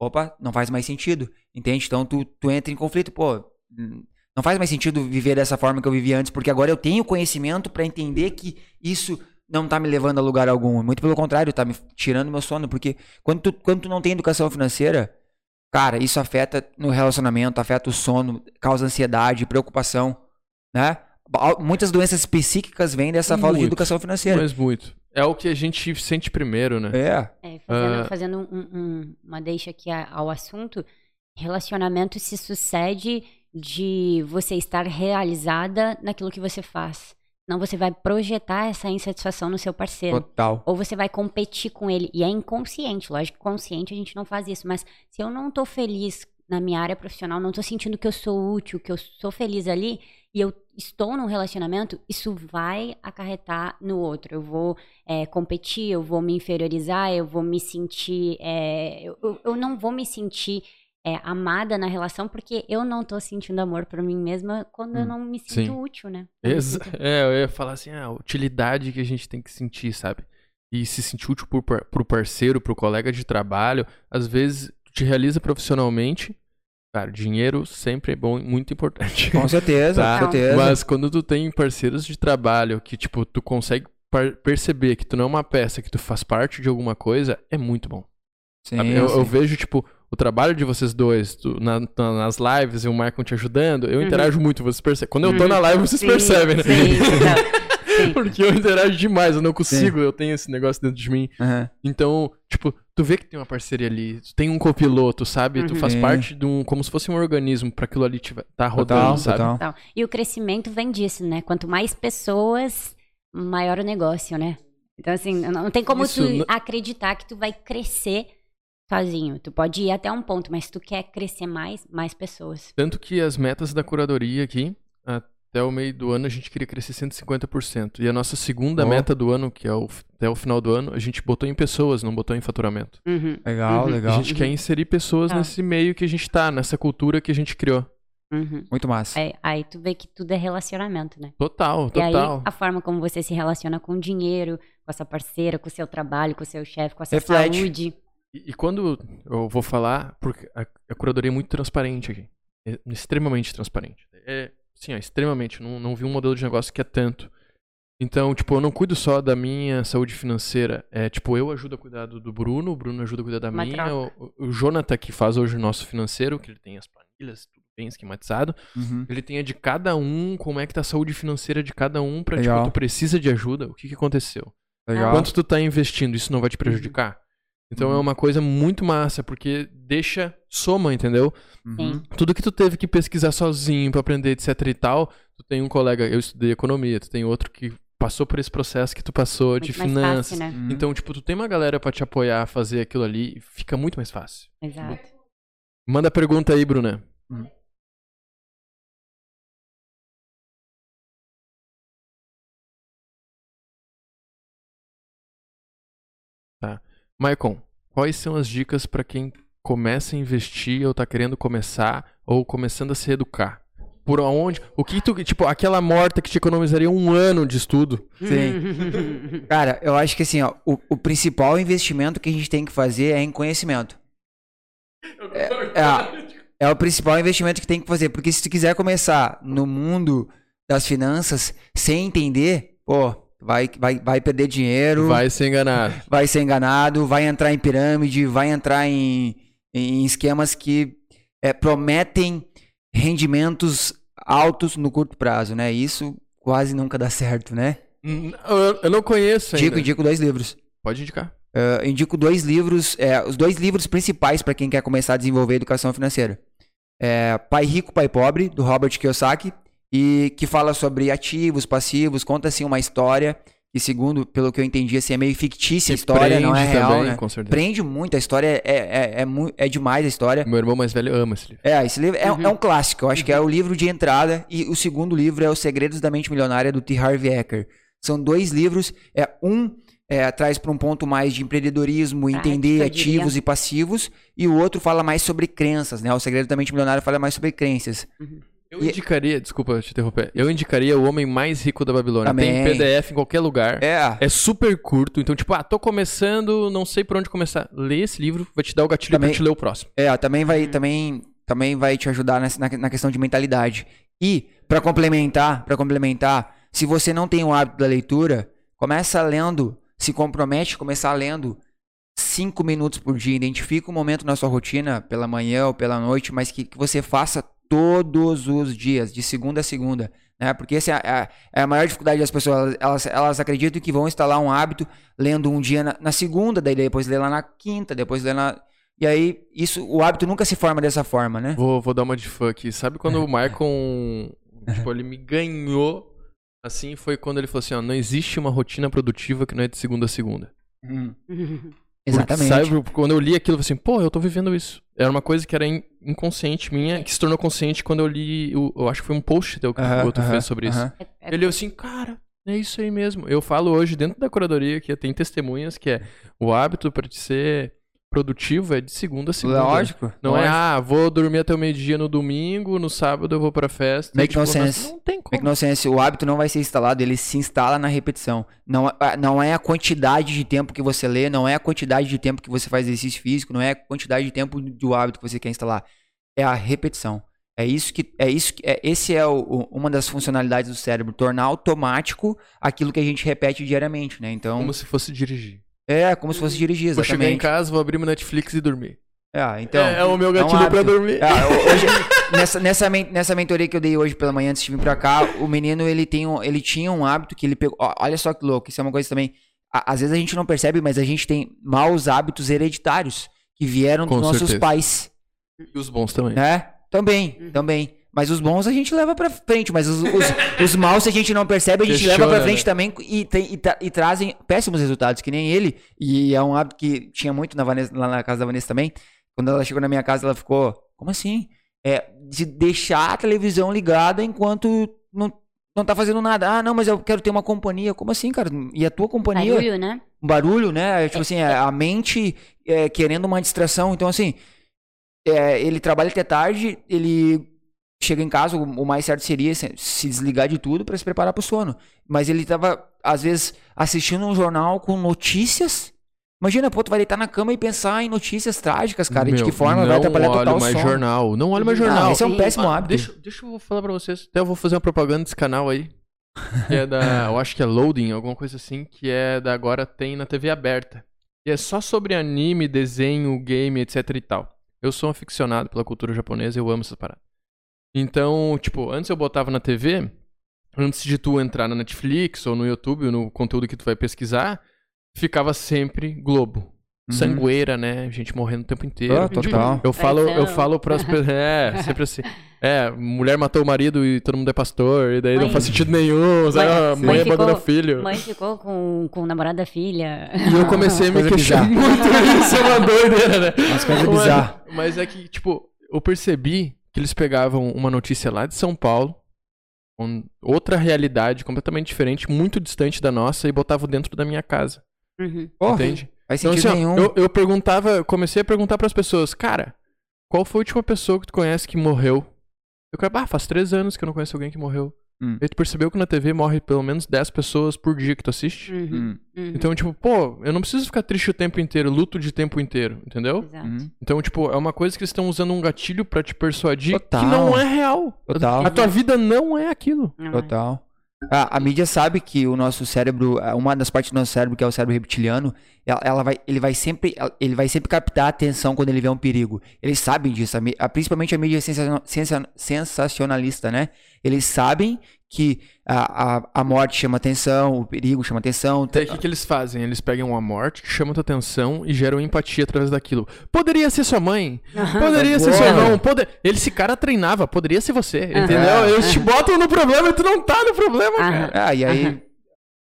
opa, não faz mais sentido. Entende? Então tu, tu entra em conflito, pô. Não faz mais sentido viver dessa forma que eu vivia antes, porque agora eu tenho conhecimento pra entender que isso não tá me levando a lugar algum. Muito pelo contrário, tá me tirando meu sono, porque quando tu, quando tu não tem educação financeira, Cara, isso afeta no relacionamento, afeta o sono, causa ansiedade, preocupação, né? Muitas doenças psíquicas vêm dessa falta de Muito. educação financeira. Mas muito. É o que a gente sente primeiro, né? É, É, fazendo Ah. fazendo um- um- uma deixa aqui ao assunto, relacionamento se sucede de você estar realizada naquilo que você faz. Não você vai projetar essa insatisfação no seu parceiro. total. Ou você vai competir com ele. E é inconsciente, lógico que consciente a gente não faz isso. Mas se eu não tô feliz na minha área profissional, não tô sentindo que eu sou útil, que eu sou feliz ali, e eu estou num relacionamento, isso vai acarretar no outro. Eu vou é, competir, eu vou me inferiorizar, eu vou me sentir. é, eu, eu- eu não vou me sentir é, amada na relação porque eu não tô sentindo amor por mim mesma quando eu Hum, não me sinto sim. útil, né? Eu Exa- sinto- É, eu ia falar assim, a utilidade que a gente tem que sentir, sabe? E se sentir útil pro, pro parceiro, pro colega de trabalho, às vezes te realiza profissionalmente. Cara, dinheiro sempre é bom, muito importante. Com certeza, Tá, com certeza. Mas quando tu tem parceiros de trabalho que, tipo, tu consegue perceber que tu não é uma peça, que tu faz parte de alguma coisa, é muito bom. Sim, eu, sim. eu vejo, tipo, o trabalho de vocês dois, tu- na- na- nas lives e o Marcon te ajudando, eu Uhum. interajo muito, vocês percebem. Quando eu tô Uhum. na live, vocês Sim, percebem, né? Sim, então, sim. Porque eu interajo demais, eu não consigo, eu tenho esse negócio dentro de mim. Aham. Então, tipo, tu vê que tem uma parceria ali, tu tem um copiloto, sabe? Tu Uhum. faz Sim. parte de um. como se fosse um organismo pra aquilo ali tiver, tá rodando, Total, sabe? total. Então, e o crescimento vem disso, né? Quanto mais pessoas, maior o negócio, né? Então, assim, não não tem como Isso, tu n- acreditar que tu vai crescer sozinho. Tu pode ir até um ponto, mas se tu quer crescer mais, mais pessoas. Tanto que as metas da curadoria aqui, até o meio do ano, a gente queria crescer 150%. E a nossa segunda Ó. meta do ano, que é o, até o final do ano, a gente botou em pessoas, não botou em faturamento. Uhum, Legal, Uhum. legal. A gente quer inserir pessoas Tá. nesse meio que a gente tá, nessa cultura que a gente criou. uhum. Muito massa. Aí, aí tu vê que tudo é relacionamento, né? Total, E aí, total. a forma como você se relaciona com o dinheiro, com a sua parceira, com o seu trabalho, com o seu chefe, com a sua Reflete. saúde. E, e quando eu vou falar, porque a, a curadoria é muito transparente aqui. É extremamente transparente. É, sim, ó, extremamente. Não, não vi um modelo de negócio que é tanto. Então, tipo, eu não cuido só da minha saúde financeira. É, tipo, eu ajudo a cuidar do, do Bruno, o Bruno ajuda a cuidar da Uma minha. O, o Jonathan, que faz hoje o nosso financeiro, que ele tem as planilhas, tudo bem esquematizado. Uhum. Ele tem a de cada um, como é que tá a saúde financeira de cada um, pra, Legal. tipo, tu precisa de ajuda. O que que aconteceu? Legal. Quanto tu tá investindo, isso não vai te prejudicar? Então é Uhum. uma coisa muito massa, porque deixa, soma, entendeu? Uhum. Tudo que tu teve que pesquisar sozinho pra aprender, etc e tal, tu tem um colega, eu estudei economia, tu tem outro que passou por esse processo que tu passou de Muito mais finanças. fácil, né? Uhum. Então, tipo, tu tem uma galera pra te apoiar a fazer aquilo ali, fica muito mais fácil. Exato. Manda pergunta aí, Bruna. Tá. Maicon, quais são as dicas pra quem começa a investir ou tá querendo começar ou começando a se educar? Por onde? O que tu, tipo, aquela morta que te economizaria um ano de estudo? Sim. Cara, eu acho que assim, ó, o, o principal investimento que a gente tem que fazer é em conhecimento. É, é o principal investimento que tem que fazer. Porque se tu quiser começar no mundo das finanças sem entender, pô, vai, vai, vai perder dinheiro, vai. Vai ser enganado. ser enganado, vai entrar em pirâmide, vai entrar em, em esquemas que é, prometem rendimentos altos no curto prazo, né? Isso quase nunca dá certo, né? Hum, Eu, eu não conheço ainda. Indico, indico dois livros. Pode indicar. Uh, indico dois livros, é, os dois livros principais para quem quer começar a desenvolver educação financeira. É Pai Rico, Pai Pobre, do Robert Kiyosaki, e que fala sobre ativos, passivos, conta assim uma história que segundo, pelo que eu entendi, assim, é meio fictícia a história, não é real, também, né? com certeza. Prende muito, a história é, é, é, é demais a história. Meu irmão mais velho ama esse livro. É, esse livro é, Uhum. é um clássico, eu acho que é o livro de entrada, e o segundo livro é Os Segredos da Mente Milionária, do T. Harv Eker. São dois livros, é um é, traz para um ponto mais de empreendedorismo, Prática, entender diria. ativos e passivos, e o outro fala mais sobre crenças, né? O Segredo da Mente Milionária fala mais sobre crenças. Eu E- indicaria, desculpa te interromper, eu indicaria O Homem Mais Rico da Babilônia. Tem. PDF em qualquer lugar. É, É super curto, então, tipo, ah, tô começando, não sei por onde começar. Lê esse livro, vai te dar o gatilho Também- pra te ler o próximo. É, também vai, Uhum. também, também vai te ajudar nessa- na, na questão de mentalidade. E, pra complementar, para complementar, se você não tem o hábito da leitura, começa lendo, se compromete a começar lendo cinco minutos por dia. Identifica um momento na sua rotina, pela manhã ou pela noite, mas que, que você faça todos os dias, de segunda a segunda. Né? Porque essa é a, é a maior dificuldade das pessoas. Elas, elas acreditam que vão instalar um hábito lendo um dia na, na segunda, daí depois lê lá na quinta, depois lê na. E aí, isso, o hábito nunca se forma dessa forma, né? Vou, vou dar uma de fã aqui. Sabe quando o Maicon, tipo, ele me ganhou, assim, foi quando ele falou assim, ó, não existe uma rotina produtiva que não é de segunda a segunda. Hum. exatamente. Porque, sabe, quando eu li aquilo, eu falei assim, pô, eu tô vivendo isso. Era uma coisa que era in- inconsciente minha, que se tornou consciente quando eu li, o- eu acho que foi um post teu que Aham, o outro aham, fez sobre isso. aham. É- Ele assim, cara, é isso aí mesmo. Eu falo hoje dentro da curadoria que tem testemunhas que é o hábito para te ser produtivo é de segunda a segunda. Lógico. Não é, lógico. ah, vou dormir até o meio-dia no domingo, no sábado eu vou pra festa. Make tipo, no sense. Não tem como. Make no sense. O hábito não vai ser instalado, ele se instala na repetição. Não, é- não é a quantidade de tempo que você lê, não é a quantidade de tempo que você faz exercício físico, não é a quantidade de tempo do hábito que você quer instalar. É a repetição. É isso que é isso que é, esse é o- o- uma das funcionalidades do cérebro, tornar automático aquilo que a gente repete diariamente, né? Então, Como se fosse dirigir. É como se fosse dirigir, Vou chegar em exatamente. casa, vou abrir meu Netflix e dormir. É, então, é, é o meu é um gatilho pra dormir. Ho- hoje, nessa, nessa, nessa mentoria que eu dei hoje pela manhã antes de vir pra cá, o menino ele, tem um, ele tinha um hábito que ele pegou. olha só que louco, isso é uma coisa também. às vezes a gente não percebe, mas a gente tem maus hábitos hereditários que vieram Com dos nossos certeza. pais, E os bons também. né? Também, Uhum. também. Mas os bons a gente leva pra frente, mas os, os, os maus, se a gente não percebe, a gente Questiona, leva pra frente né? também e, tem- e tra- e trazem péssimos resultados, que nem ele. E é um hábito que tinha muito na Vanessa- lá na casa da Vanessa também. Quando ela chegou na minha casa, ela ficou, como assim? É, de deixar a televisão ligada enquanto não, não tá fazendo nada. Ah, não, mas eu quero ter uma companhia. Como assim, cara? E a tua companhia? Barulho, né? um barulho, né? Tipo assim, é, a mente é, querendo uma distração. Então, assim, é, ele trabalha até tarde, ele chega em casa, o, mais certo seria se, desligar de tudo para se preparar para o sono. Mas ele tava, às vezes, assistindo um jornal com notícias. Imagina, pô, tu vai deitar na cama e pensar em notícias trágicas, cara. e de Meu, que forma vai atrapalhar total o mais sono. jornal. Não olho mais Não, jornal. esse é um Sim. péssimo Ah, hábito. Deixa, deixa eu falar pra vocês. Até eu vou fazer uma propaganda desse canal aí. Que é da. eu acho que é Loading, alguma coisa assim. Que é da agora tem na TV aberta. E é só sobre anime, desenho, game, etc e tal. Eu sou um aficionado pela cultura japonesa, eu amo essas paradas. Então, tipo, antes eu botava na TV, antes de tu entrar na Netflix ou no YouTube, no conteúdo que tu vai pesquisar, ficava sempre Globo. Uhum. Sangueira, né? Gente morrendo o tempo inteiro. Ah, total. Eu falo, eu falo pras pessoas. É, sempre assim. É, mulher matou o marido e todo mundo é pastor, e daí não Mãe- faz sentido nenhum, sabe? Mãe- mãe, mãe abandona ficou- filho. Mãe ficou com, com o namorado da filha. E eu comecei a me Coisa bizarra. muito isso, é uma doideira, né? Mas- bizarras. Mas é que, tipo, eu percebi que eles pegavam uma notícia lá de São Paulo, outra realidade completamente diferente, muito distante da nossa, e botavam dentro da minha casa. Uhum. Entende? faz Então, assim, nenhum. eu, eu perguntava, eu comecei a perguntar pras pessoas, cara, qual foi a última pessoa que tu conhece que morreu? Eu falei, ah, faz três anos que eu não conheço alguém que morreu. Hum. E tu percebeu que na TV morre pelo menos 10 pessoas por dia que tu assiste? Uhum. Hum, Uhum. Então, tipo, pô, eu não preciso ficar triste o tempo inteiro, luto de tempo inteiro, entendeu? Exato. hum. Então, tipo, é uma coisa que eles estão usando um gatilho pra te persuadir Total. que não é real. Total. A tua vida não é aquilo. Não é. Total. A, a mídia sabe que o nosso cérebro, uma das partes do nosso cérebro, que é o cérebro reptiliano, ela, ela vai, ele, vai sempre, ele vai sempre captar a atenção quando ele vê um perigo. Eles sabem disso, a a- principalmente a mídia sensacion- sensa- sensacionalista, né? Eles sabem que a, a, a morte chama atenção, o perigo chama atenção. O que, que eles fazem? Eles pegam uma morte que chama tua atenção e geram empatia através daquilo. Poderia ser sua mãe, poderia ser seu irmão, pode... ele, esse cara treinava, poderia ser você, entendeu? Eles te botam no problema e tu não tá no problema, cara. Ah, e aí,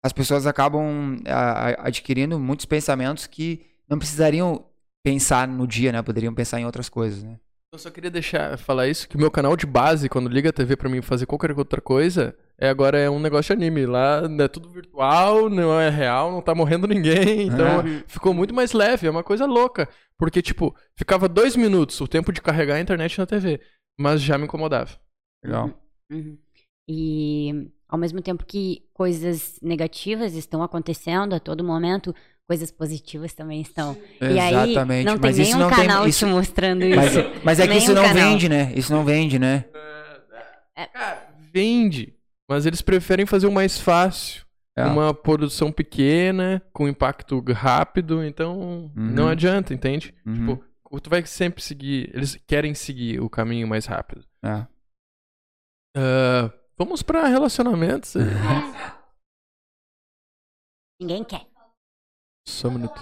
as pessoas acabam a- a- adquirindo muitos pensamentos que não precisariam pensar no dia, né? Poderiam pensar em outras coisas, né? Eu só queria deixar falar isso, que o meu canal de base, quando liga a TV pra mim fazer qualquer outra coisa, é agora é um negócio de anime. Lá é tudo virtual, não é real, não tá morrendo ninguém. Então Uhum. ficou muito mais leve, é uma coisa louca. Porque, tipo, ficava dois minutos o tempo de carregar a internet na TV. Mas já me incomodava. Legal. Uhum. E ao mesmo tempo que coisas negativas estão acontecendo a todo momento, coisas positivas também estão. E aí Exatamente. não tem mas isso nenhum não canal tem, isso, te mostrando isso. mas, mas é que isso não canal. vende, né? Isso não vende, né? É. Cara, vende. Mas eles preferem fazer o mais fácil. É. Uma produção pequena, com impacto rápido, então não adianta, entende? Uhum. Tipo, tu vai sempre seguir. Eles querem seguir o caminho mais rápido. É. Ah, vamos pra relacionamentos. Ninguém quer. Só um minuto.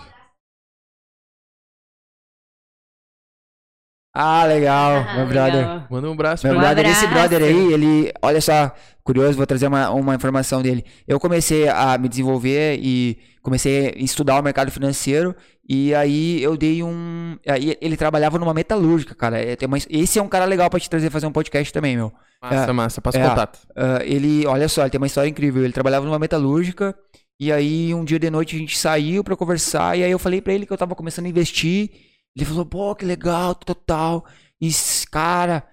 Ah, legal, Ah, meu brother. legal. Manda um abraço Meu pra Um brother, esse abraço. brother aí, ele, olha só, curioso, vou trazer uma, uma informação dele. Eu comecei a me desenvolver e comecei a estudar o mercado financeiro e aí eu dei um, aí ele trabalhava numa metalúrgica, cara. É, esse é um cara legal pra te trazer fazer um podcast também, meu. Massa, É. massa. Passa É. contato. Ah, ele, olha só, ele tem uma história incrível. Ele trabalhava numa metalúrgica e aí um dia de noite a gente saiu pra conversar e aí eu falei pra ele que eu tava começando a investir. Ele falou, pô, que legal, total. E esse cara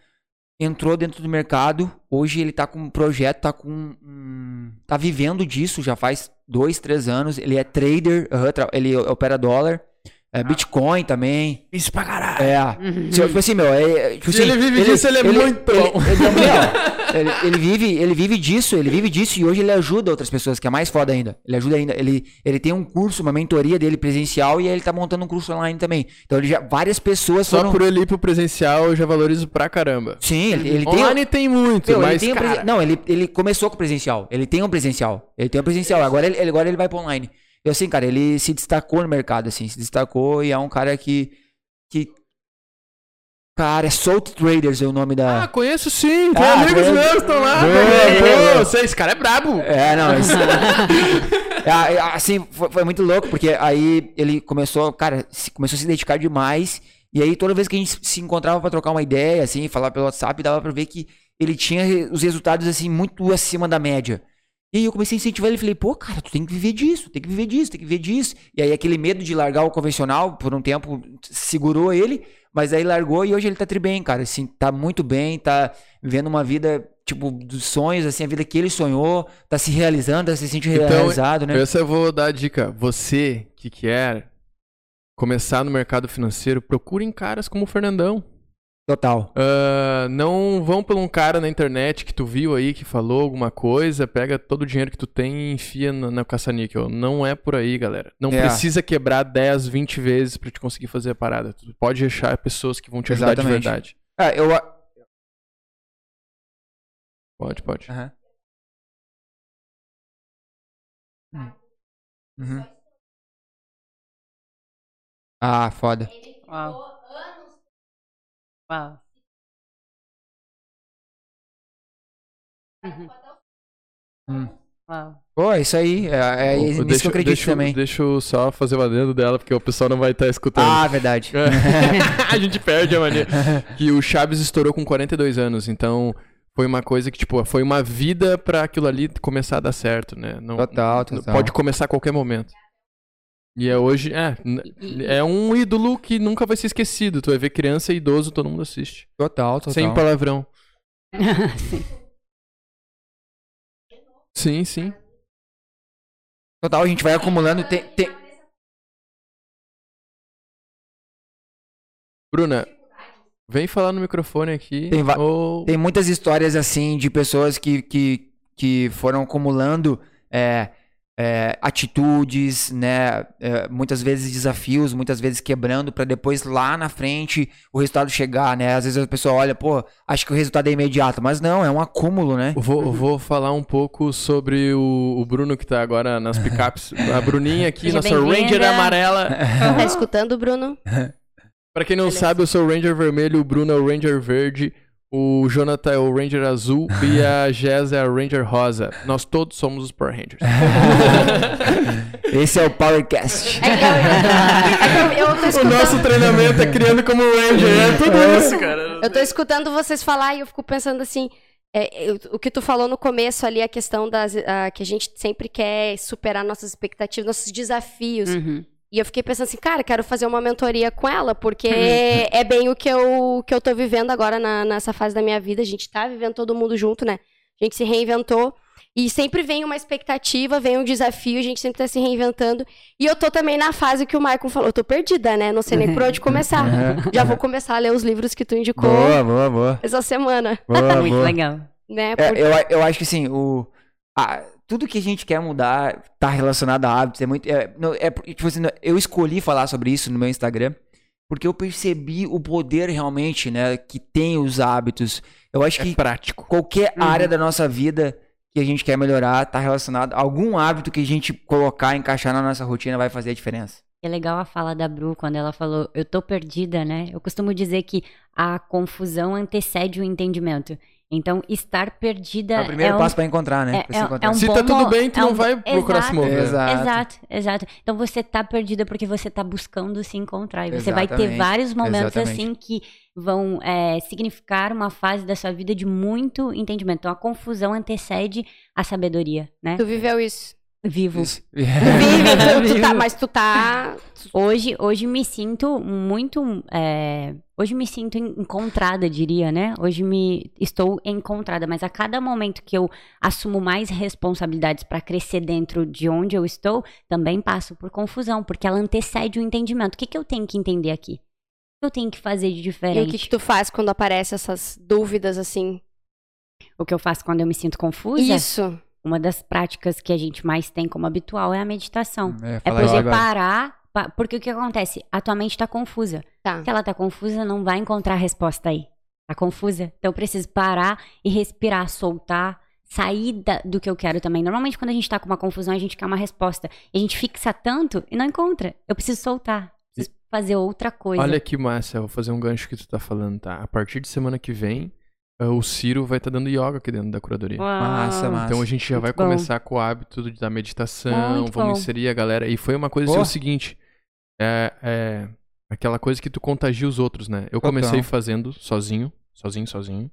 entrou dentro do mercado. Hoje ele tá com um projeto, tá com um, tá vivendo disso já faz dois, três anos. Ele é trader, ele opera dólar, é, Bitcoin também. Isso pra caralho. É. Uhum. Se- Tipo assim, meu, é, tipo Se assim, ele vive disso, ele é muito ele, bom. ele- ele- ele vive, ele vive disso, ele vive disso e hoje ele ajuda outras pessoas, que é mais foda ainda. Ele ajuda ainda, ele, ele tem um curso, uma mentoria dele presencial e aí ele tá montando um curso online também. Então ele já, várias pessoas Só foram... por ele ir pro presencial eu já valorizo pra caramba. Sim, ele, ele tem... Online tem muito, Meu, ele mas tem um presen- cara, Não, ele, ele começou com presencial. Ele tem um presencial. Ele tem um presencial. Agora ele, ele- agora ele vai pro online. E assim, cara, ele se destacou no mercado, assim. Se destacou e é um cara que... que... Cara, é Salt Traders é o nome da... Ah, conheço sim, tem Ah, amigos conheço. meus que estão lá. Boa, boa. Esse cara é brabo. É, não, isso... É, é, assim, foi, foi muito louco, porque aí ele começou, cara, se- começou a se dedicar demais, e aí toda vez que a gente se encontrava pra trocar uma ideia, assim, falar pelo WhatsApp, dava pra ver que ele tinha os resultados, assim, muito acima da média. E aí eu comecei a incentivar ele, falei, pô, cara, tu tem que viver disso, tem que viver disso, tem que viver disso. E aí aquele medo de largar o convencional, por um tempo, segurou ele, mas aí largou e hoje ele tá tri bem, cara, assim, tá muito bem, tá vivendo uma vida, tipo, dos sonhos, assim, a vida que ele sonhou, tá se realizando, tá se sentindo Então, realizado, né? Essa eu vou dar a dica. Você que quer começar no mercado financeiro, procurem caras como o Fernandão. Total. Ah, não vão por um cara na internet que tu viu aí que falou alguma coisa, pega todo o dinheiro que tu tem e enfia na, na caça-níquel. Não é por aí, galera. Não É. precisa quebrar 10, 20 vezes pra te conseguir fazer a parada. Tu pode achar pessoas que vão te ajudar Exatamente. de verdade. Ah, eu. Pode, pode. Aham. Hum. Uhum. Ah, foda. Uau. Uau. Uhum. Hum. Uau. Pô, é isso aí. É, é Ô, nisso deixa, que eu acredito deixa, também. Deixa eu só fazer o adendo dela, porque o pessoal não vai estar escutando. Ah, verdade. a gente perde a mania. Que o Chaves estourou com 42 anos, então foi uma coisa que, tipo, foi uma vida pra aquilo ali começar a dar certo, né? Não, Total, total. Pode começar a qualquer momento. E é hoje, é, E- é um ídolo que nunca vai ser esquecido. Tu vai ver criança e idoso, todo mundo assiste. Total, total. Sem palavrão. Sim. Sim, sim. Total, a gente vai acumulando. Tem, tem... Bruna, vem falar no microfone aqui. Tem ou... Tem muitas histórias assim de pessoas que, que, que foram acumulando é, é, atitudes, né? é, muitas vezes desafios, muitas vezes quebrando para depois lá na frente o resultado chegar, né? Às vezes a pessoa olha, pô, acho que o resultado é imediato, mas não, é um acúmulo, né? Eu Vou, vou falar um pouco sobre o, o Bruno que tá agora nas picapes. A Bruninha aqui, Seja nossa. Ranger amarela. Tá escutando, Bruno? Pra quem não sabe, eu sou o Ranger vermelho, o Bruno é o Ranger verde. O Jonathan é o Ranger azul e a Jess é a Ranger rosa. Nós todos somos os Power Rangers. Esse é o Powercast. É que eu, é que eu, eu o nosso treinamento é criando como Ranger. É tudo isso, cara. eu tô escutando vocês falar e eu fico pensando assim. é, eu- o que tu falou no começo ali, a questão das. a- que a gente sempre quer superar nossas expectativas, nossos desafios. Uhum. E eu fiquei pensando assim, cara, quero fazer uma mentoria com ela, porque é bem o que eu, que eu tô vivendo agora na- nessa fase da minha vida. A gente tá vivendo todo mundo junto, né? A gente se reinventou. E sempre vem uma expectativa, vem um desafio, a gente sempre tá se reinventando. E eu tô também na fase que o Michael falou, eu tô perdida, né? Não sei nem por onde começar. Já vou começar a ler os livros que tu indicou Boa, boa, boa. essa semana, boa, Muito boa. legal. né? É, Porque- eu, eu acho que assim, o, a- tudo que a gente quer mudar tá relacionado a hábitos. É muito. É, não, é, tipo assim, eu escolhi falar sobre isso no meu Instagram porque eu percebi o poder realmente, né, que tem os hábitos. Eu acho É que prático. qualquer Uhum. área da nossa vida que a gente quer melhorar tá relacionado a algum hábito que a gente colocar, encaixar na nossa rotina vai fazer a diferença. É legal a fala da Bru quando ela falou, eu tô perdida, né? Eu costumo dizer que a confusão antecede o entendimento. Então, estar perdida É o primeiro um- passo pra encontrar, né? é- é- encontrar. é um Se bom tá tudo bem, tu é não um- vai procurar se Exato. mover. Exato. Exato, exato. Então você tá perdida porque você tá buscando se encontrar. E você vai ter Exatamente, vários momentos exatamente. assim que vão é, significar uma fase da sua vida de muito entendimento. Então a confusão antecede a sabedoria, né? Tu viveu isso. Vivo. Vive, tu, tu tá, mas tu tá. Hoje, hoje me sinto muito. é, hoje me sinto en- encontrada, diria, né? Hoje me estou encontrada, mas a cada momento que eu assumo mais responsabilidades para crescer dentro de onde eu estou, também passo por confusão, porque ela antecede o entendimento. O que, que eu tenho que entender aqui? O que eu tenho que fazer de E diferente? o que, que tu faz quando aparecem essas dúvidas assim? O que eu faço quando eu me sinto confusa? Isso. Uma das práticas que a gente mais tem como habitual é a meditação. É, É poder parar, pa- porque o que acontece? A tua mente tá confusa. Tá. Se ela tá confusa, não vai encontrar a resposta aí. Tá confusa? Então eu preciso parar e respirar, soltar, sair da- do que eu quero também. Normalmente, quando a gente tá com uma confusão, a gente quer uma resposta. E a gente fixa tanto e não encontra. Eu preciso soltar. Preciso fazer outra coisa. Olha que massa, eu vou fazer um gancho que tu tá falando, tá? A partir de semana que vem, o Ciro vai estar dando yoga aqui dentro da curadoria. Uau. Massa, massa. Então a gente já vai Muito bom. começar com o hábito da meditação, Muito vamos bom. inserir a galera. E foi uma coisa assim, o seguinte: é, é aquela coisa que tu contagia os outros, né? Eu Total. comecei fazendo sozinho, sozinho, sozinho.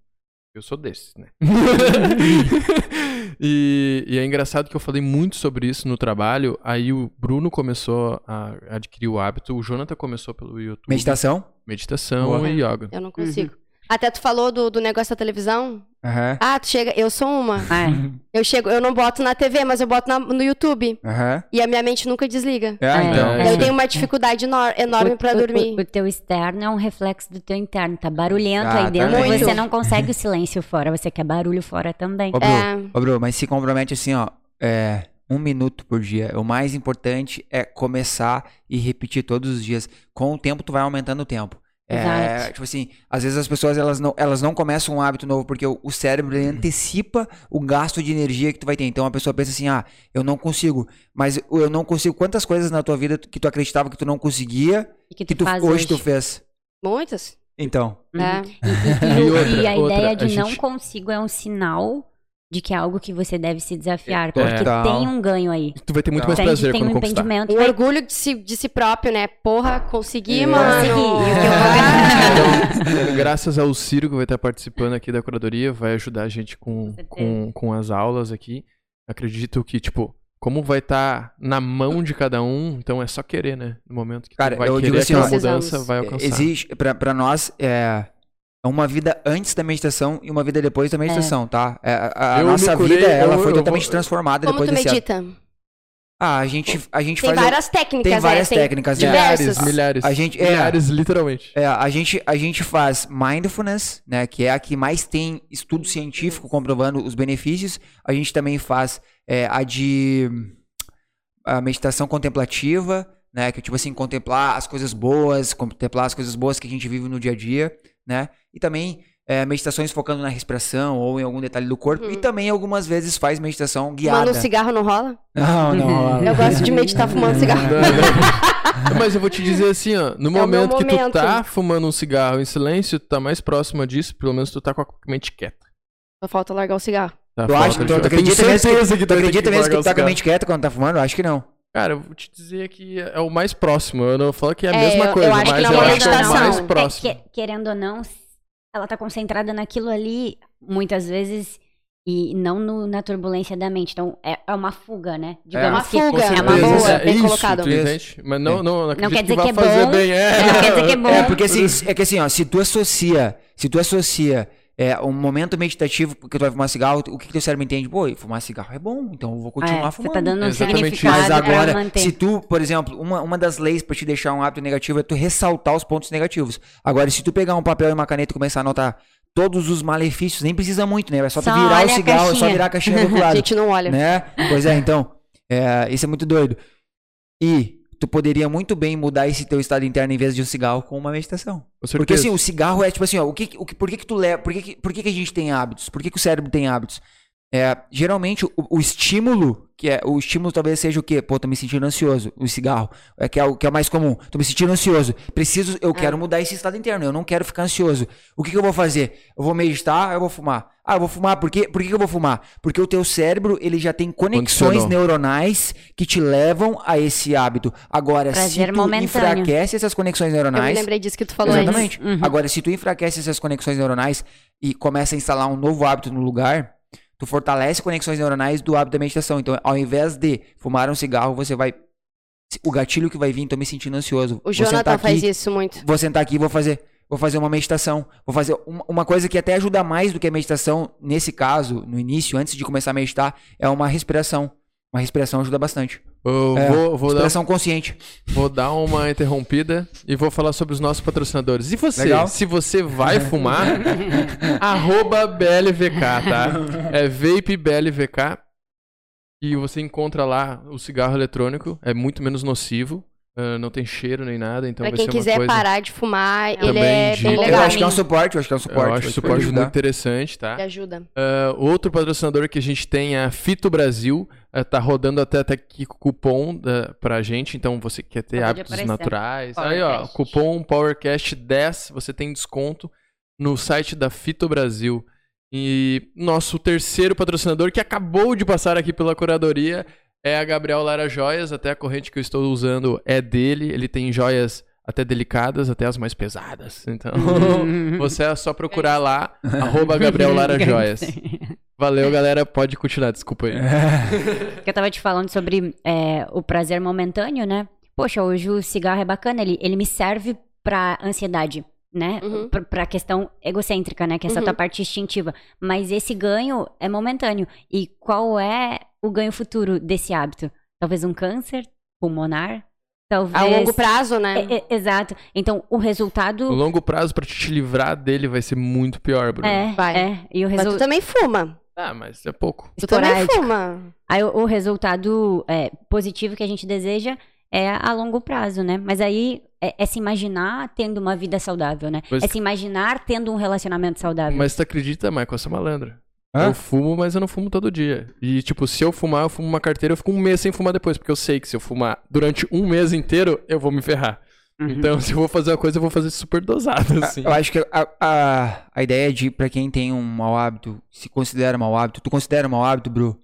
Eu sou desses, né? e, e é engraçado que eu falei muito sobre isso no trabalho. Aí o Bruno começou a adquirir o hábito, o Jonathan começou pelo YouTube. Meditação? Meditação Boa. e yoga. Eu não consigo. Até tu falou do, do negócio da televisão. Aham. Ah, tu chega. Eu sou uma. É. Eu chego, eu não boto na TV, mas eu boto na- no YouTube. Aham. E a minha mente nunca desliga. É, É. então. É. Eu tenho uma dificuldade enor- enorme O- pra o- dormir. O, o teu externo é um reflexo do teu interno. Tá barulhento aí Exatamente. dentro. Muito. Você não consegue o silêncio fora. Você quer barulho fora também. Ô, Bru, É. ô, Bru, mas se compromete assim, ó. É, um minuto por dia. O mais importante é começar e repetir todos os dias. Com o tempo, tu vai aumentando o tempo. É, tipo assim, às vezes as pessoas elas não, elas não começam um hábito novo porque o, o cérebro ele antecipa o gasto de energia que tu vai ter. Então a pessoa pensa assim: "Ah, eu não consigo". Mas eu não consigo, quantas coisas na tua vida que tu acreditava que tu não conseguia, E que tu, que tu, hoje, hoje. tu fez? Muitas. Então, Uhum. É. E, e- e E outra- e a outra, ideia a de não gente- consigo é um sinal de que é algo que você deve se desafiar. É. Porque tem um ganho aí. Tu vai ter muito Então, mais prazer tem quando um conquistar. O vai- orgulho de si, de si próprio, né? Porra, consegui, É. mano. Consegui. E o que eu Então, graças ao Ciro que vai estar participando aqui da curadoria, vai ajudar a gente com, com, com as aulas aqui. Acredito que, tipo, como vai estar na mão de cada um, então é só querer, né? No momento que Cara, tu vai eu querer digo assim, aquela mudança, vai alcançar. existe pra, pra nós é é uma vida antes da meditação e uma vida depois da meditação, tá? É, a a Eu me nossa curei, vida ela eu- foi eu totalmente vou- transformada Como depois tu desse medita? Ah, a gente a gente Tem faz várias técnicas, tem várias né? Tem técnicas, né? diversas. Milhares, milhares. A gente- é. milhares, literalmente. É, a gente, a gente faz mindfulness, né, que é a que mais tem estudo científico comprovando os benefícios. A gente também faz é, a de a meditação contemplativa, né, que é tipo assim, contemplar as coisas boas, contemplar as coisas boas que a gente vive no dia a dia, né? E também é, meditações focando na respiração ou em algum detalhe do corpo. Uhum. E também algumas vezes faz meditação guiada. Fumando um cigarro não rola? Não, não. rola. Eu gosto de meditar fumando cigarro. Mas eu vou te dizer assim, ó. No É momento que tu tá fumando um cigarro em silêncio, tu tá mais próximo disso, pelo menos tu tá com a mente quieta. Só falta largar o cigarro. Tá? Tu acha tu, acredita mesmo que, certeza tu acredita mesmo que tu tá com a mente quieta quando tá fumando? Eu acho que não. Cara, eu vou te dizer que é o mais próximo. Eu não falo que é a É, mesma eu- coisa, eu acho que mas não é eu acho que é o mais É, próximo. É, que- querendo ou não, ela tá concentrada naquilo ali, muitas vezes, e não no- na turbulência da mente. Então, é, é uma fuga, né? Digamos uma que fuga, é uma boa, é bem isso, colocado. Entende? Mas não, não, não, acredito quer dizer vá que é bom, bem. É, não quer dizer que é bom. É, porque assim, é que assim, ó, se tu associa, se tu associa é, um momento meditativo que tu vai fumar cigarro, o que, que teu cérebro entende? Pô, fumar cigarro é bom, então eu vou continuar É, você fumando. tá dando um Exatamente significado Mas agora, se tu, por exemplo, uma, uma das leis pra te deixar um hábito negativo é tu ressaltar os pontos negativos. Agora, se tu pegar um papel e uma caneta e começar a anotar todos os malefícios, nem precisa muito, né? É só tu Só virar o a cigarro, é só virar a caixinha do outro A lado. gente não olha. né? Pois é, então, é, isso é muito doido. E tu poderia muito bem mudar esse teu estado interno em vez de um cigarro com uma meditação. Porque assim, o cigarro é tipo assim, ó, o que, o que, por que que tu leva, por que que, por que que a gente tem hábitos? Por que que o cérebro tem hábitos? É, geralmente o, o estímulo, que é o estímulo talvez seja o quê? Pô, tô me sentindo ansioso, o cigarro, é que é o que é mais comum. Tô me sentindo ansioso. Preciso, eu quero mudar esse estado interno, eu não quero ficar ansioso. O que que eu vou fazer? Eu vou meditar, eu vou fumar. Ah, eu vou fumar, por quê? Por que que eu vou fumar? Porque o teu cérebro, ele já tem conexões Condicionou. neuronais que te levam a esse hábito. Agora, Prazer se tu momentâneo. enfraquece essas conexões Eu me neuronais, lembrei disso que tu falou antes. Exatamente. Uhum. Agora, se tu enfraquece essas conexões neuronais e começa a instalar um novo hábito no lugar, tu fortalece conexões neuronais do hábito da meditação. Então, ao invés de fumar um cigarro, você vai. O gatilho que vai vir, tô me sentindo ansioso. O Vou sentar Jonathan aqui, faz isso muito. Vou sentar aqui e vou fazer. Vou fazer uma meditação. Vou fazer uma, uma coisa que até ajuda mais do que a meditação, nesse caso, no início, antes de começar a meditar, é uma respiração. Uma respiração ajuda bastante. Eu É, vou, vou, dar, respiração consciente. vou dar uma interrompida e vou falar sobre os nossos patrocinadores. E você, Legal. se você vai fumar, arroba BLVK, tá? É Vape BLVK. E você encontra lá o cigarro eletrônico. É muito menos nocivo. Ah, não tem cheiro nem nada, então Pra vai quem ser quiser uma coisa... parar de fumar, ele Também é de- bem Eu Eu legal. acho que é um suporte, eu acho que é um suporte. Eu acho o suporte ajudar. muito interessante, tá? Ele ajuda. Ah, outro patrocinador que a gente tem é a Fito Brasil. ah, tá rodando até, até aqui cupom uh, pra gente. Então, você quer ter Acabou de hábitos aparecer. naturais. Aí, ó, PowerCast. cupom PowerCast10. Você tem desconto no site da Fito Brasil. E nosso terceiro patrocinador, que acabou de passar aqui pela curadoria, é a Gabriel Lara Joias. Até a corrente que eu estou usando é dele. Ele tem joias até delicadas, até as mais pesadas. Então, você é só procurar lá, arroba Gabriel Lara Joias. Valeu, galera. Pode continuar, desculpa aí. que eu tava te falando sobre é, o prazer momentâneo, né? Poxa, hoje o cigarro é bacana, ele, ele me serve pra ansiedade, né? Uhum. Pra, pra questão egocêntrica, né? Que é essa Uhum. tua parte instintiva. Mas esse ganho é momentâneo. E qual é o ganho futuro desse hábito? Talvez um câncer pulmonar? Talvez... A longo prazo, né? É, é, exato. Então, o resultado... O longo prazo pra te livrar dele vai ser muito pior, Bruno. É, Vai. é. E o Mas tu resultado... também fuma. Ah, mas é pouco. Tu também Esporádico. fuma. Aí o, o resultado é, positivo que a gente deseja é a longo prazo, né? Mas aí é, é se imaginar tendo uma vida saudável, né? Mas- É se imaginar tendo um relacionamento saudável. Mas tu acredita, Michael, essa malandra? Hã? Eu fumo, mas eu não fumo todo dia. E, tipo, se eu fumar, eu fumo uma carteira, eu fico um mês sem fumar depois. Porque eu sei que se eu fumar durante um mês inteiro, eu vou me ferrar. Uhum. Então, se eu vou fazer uma coisa, eu vou fazer super dosado, assim. Eu acho que a, a, a ideia de, pra quem tem um mau hábito, se considera mau hábito, tu considera mau hábito, Bru?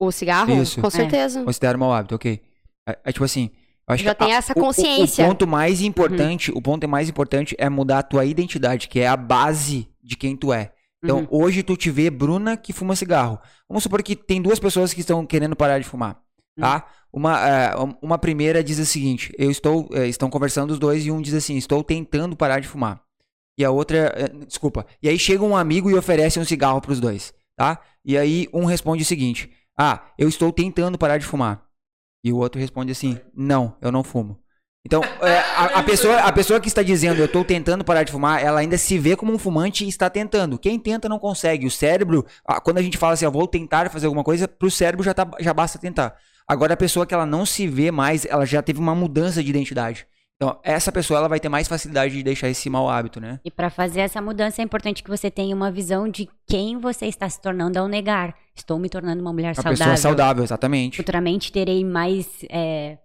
O cigarro? Isso. Com certeza. Considera mau hábito, ok. É, é tipo assim, eu acho Já que a- tem essa o- o- consciência. O, ponto mais importante, o ponto mais importante é mudar a tua identidade, que é a base de quem tu é. Então, Uhum. hoje tu te vê Bruna que fuma cigarro. Vamos supor que tem duas pessoas que estão querendo parar de fumar, tá? Uma, é, uma primeira diz o seguinte, eu estou, é, estão conversando os dois e um diz assim, estou tentando parar de fumar. E a outra, é, desculpa. E aí chega um amigo e oferece um cigarro pros dois, tá? E aí um responde o seguinte, ah, eu estou tentando parar de fumar. E o outro responde assim, não, eu não fumo. Então, é, a, a pessoa, a pessoa que está dizendo eu estou tentando parar de fumar, ela ainda se vê como um fumante e está tentando. Quem tenta não consegue. O cérebro, quando a gente fala assim, eu vou tentar fazer alguma coisa, pro cérebro já, tá, já basta tentar. Agora, a pessoa que ela não se vê mais, ela já teve uma mudança de identidade. Então, essa pessoa ela vai ter mais facilidade de deixar esse mau hábito, né? E para fazer essa mudança é importante que você tenha uma visão de quem você está se tornando ao negar. Estou me tornando uma mulher Uma saudável. pessoa saudável, exatamente. Futuramente terei mais é,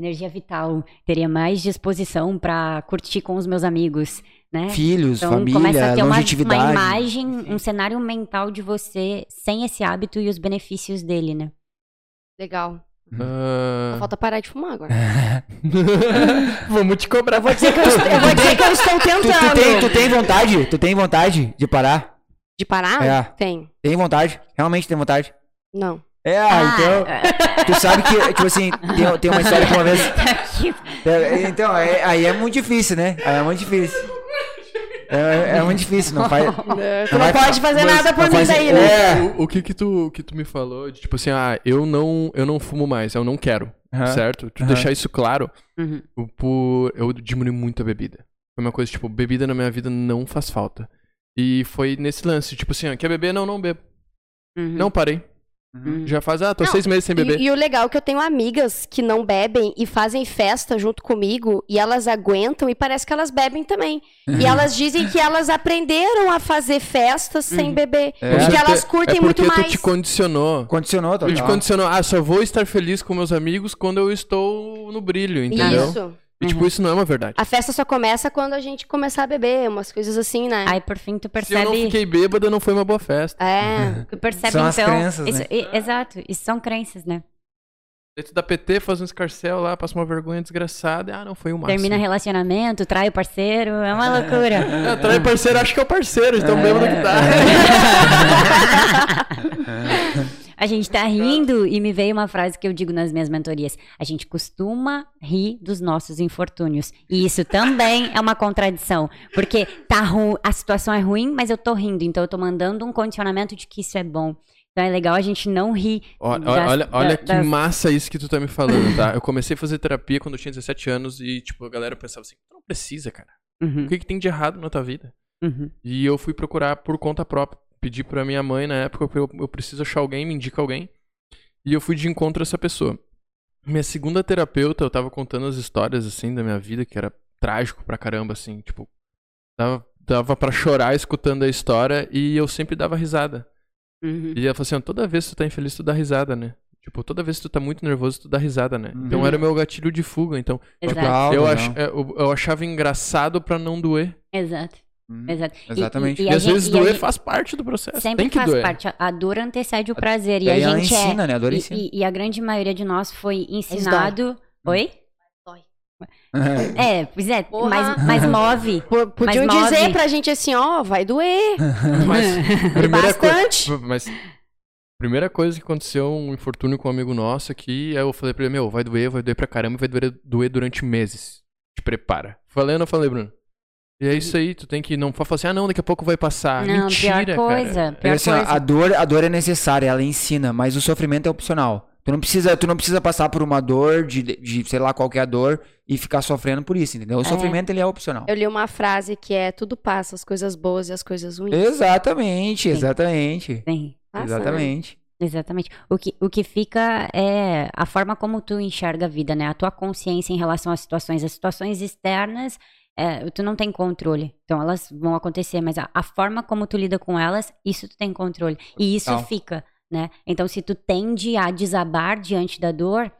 energia vital, teria mais disposição para curtir com os meus amigos, né? Filhos, Então começa família, a ter uma, longevidade. uma imagem, um cenário mental de você sem esse hábito e os benefícios dele, né? Legal. Só falta parar de fumar agora. Vamos te cobrar. Eu vou dizer que eu, estou- eu, vou dizer que eu estou Tu, tu tentando. tem, tu tem vontade? Tu tem vontade de parar? De parar? É. Tem. Tem vontade? Realmente tem vontade? Não. É, ah, então. Tu sabe que, tipo assim, tem, tem uma história que uma vez. É, então, é- aí é muito difícil, né? Aí é muito difícil. É, é muito difícil, não faz. Tu não, vai- pode fazer nada por não mim daí, né? É. O, o que que tu, que tu me falou de tipo assim, ah, eu não, eu não fumo mais, eu não quero, certo? Tu deixar isso claro, Uhum. o- por, eu diminui muito a bebida. Foi uma coisa, tipo, bebida na minha vida não faz falta. E foi nesse lance, tipo assim, ó, quer beber? Não, não bebo. Uhum. Não parei. Uhum. Já faz, ah, tô Não, seis meses sem beber. E, e o legal é que eu tenho amigas que não bebem e fazem festa junto comigo e elas aguentam e parece que elas bebem também. Uhum. E elas dizem que elas aprenderam a fazer festas sem Uhum. beber. É. Porque elas curtem é muito porque tu mais. te condicionou. Condicionou, Tu te condicionou, ah, só vou estar feliz com meus amigos quando eu estou no brilho, entendeu? Isso. E tipo, Uhum. isso não é uma verdade. A festa só começa quando a gente começar a beber, umas coisas assim, né? Aí por fim tu Se eu não percebe. fiquei bêbada, não foi uma boa festa. É. Tu percebe São as então. crenças, isso- né? e- exato, isso são crenças, né? Dentro da PT, faz um escarcel lá, passa uma vergonha desgraçada. Ah, não, foi o máximo. Termina relacionamento, trai o parceiro, é uma loucura. É, trai parceiro, acho que é o parceiro, então bêbado que tá. A gente tá rindo e me veio uma frase que eu digo nas minhas mentorias. A gente costuma rir dos nossos infortúnios. E isso também é uma contradição. Porque tá ru... a situação é ruim, mas eu tô rindo. Então eu tô mandando um condicionamento de que isso é bom. Então é legal a gente não rir. Olha, das- olha, olha da- que das- massa isso que tu tá me falando, tá? Eu comecei a fazer terapia quando eu tinha 17 anos e, tipo, a galera pensava assim, tu não precisa, cara. Uhum, O que, que tem de errado na tua vida? uhum. E eu fui procurar por conta própria. Pedi pra minha mãe na época, eu, eu preciso achar alguém, me indica alguém. E eu fui de encontro a essa pessoa. Minha segunda terapeuta, eu tava contando as histórias, assim, da minha vida, que era trágico pra caramba, assim, tipo... Dava, dava pra chorar escutando a história e eu sempre dava risada. Uhum. E ela falou assim, toda vez que tu tá infeliz, tu dá risada, né? Tipo, toda vez que tu tá muito nervoso, tu dá risada, né? Então Uhum. era o meu gatilho de fuga, então... Exato. Legal, Eu, ach, é, eu, eu achava engraçado pra não doer. Exato. Hum. Exato. E- Exatamente. E, E, a às gente- vezes e doer gente- faz parte do processo. Sempre Tem que faz doer. parte. A- dor antecede o prazer. E a gente ensina, é. né? A dor e- ensina. E, e a grande maioria de nós foi ensinado. Oi? Dói. É, pois é, Porra. mas, mas move. Podiam Mas move. dizer pra gente assim, ó, vai doer. Mas, primeira Bastante. mas primeira coisa que aconteceu, um infortúnio com um amigo nosso aqui, aí eu falei pra ele, meu, vai doer, vai doer pra caramba, vai doer, doer durante meses. Te prepara. Falei ou não falei, Bruno? E é isso aí, tu tem que não falar assim, ah não, daqui a pouco vai passar. Não, Mentira, pior coisa. cara. Pior É assim, ó, coisa. a dor, a dor é necessária, ela ensina, mas o sofrimento é opcional. Tu não precisa, tu não precisa passar por uma dor de, de sei lá qualquer dor e ficar sofrendo por isso, entendeu? O É. sofrimento ele é opcional. Eu li uma frase que é tudo passa, as coisas boas e as coisas ruins. Exatamente, Sim. exatamente. Sim, Passa, né? exatamente. exatamente. O que, o que fica é a forma como tu enxerga a vida, né? A tua consciência em relação às situações. As situações externas, é, tu não tem controle. Então elas vão acontecer, mas a, a forma como tu lida com elas, isso tu tem controle. E isso Total. fica, né? Então se tu tende a desabar diante da dor,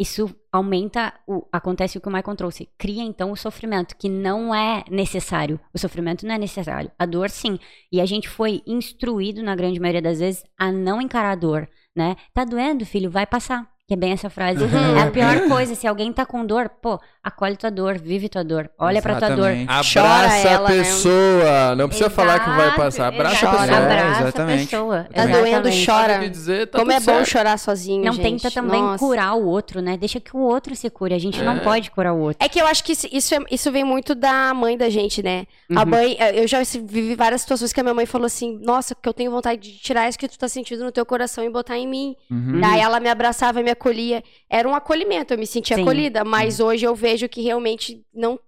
isso aumenta, o, acontece o que o Michael trouxe. Cria então o sofrimento, que não é necessário. O sofrimento não é necessário. A dor, sim. E a gente foi instruído, na grande maioria das vezes, a não encarar a dor, né? Tá doendo, filho? Vai passar. Que é bem essa frase. Uhum. É a pior coisa. Se alguém tá com dor, pô, acolhe tua dor, vive tua dor. Olha pra tua dor. Exatamente. Chora Abraça ela, a né? pessoa. Não precisa falar que vai Exato, passar. Abraça exato. a pessoa. Abraça Exatamente. a pessoa. Tá doendo, Exatamente. chora. Dizer, tá Como é bom certo. chorar sozinho, Não gente. tenta também Nossa. curar o outro, né? Deixa que o outro se cure. A gente não É. pode curar o outro. É que eu acho que isso, isso, é- isso vem muito da mãe da gente, né? A Uhum. mãe, eh, eu já vivi várias situações que a minha mãe falou assim: Nossa, que eu tenho vontade de tirar isso que tu tá sentindo no teu coração e botar em mim. Uhum. Daí ela me abraçava e me acolhia. Era um acolhimento, eu me sentia Sim. acolhida. Mas hoje eu vejo que realmente não.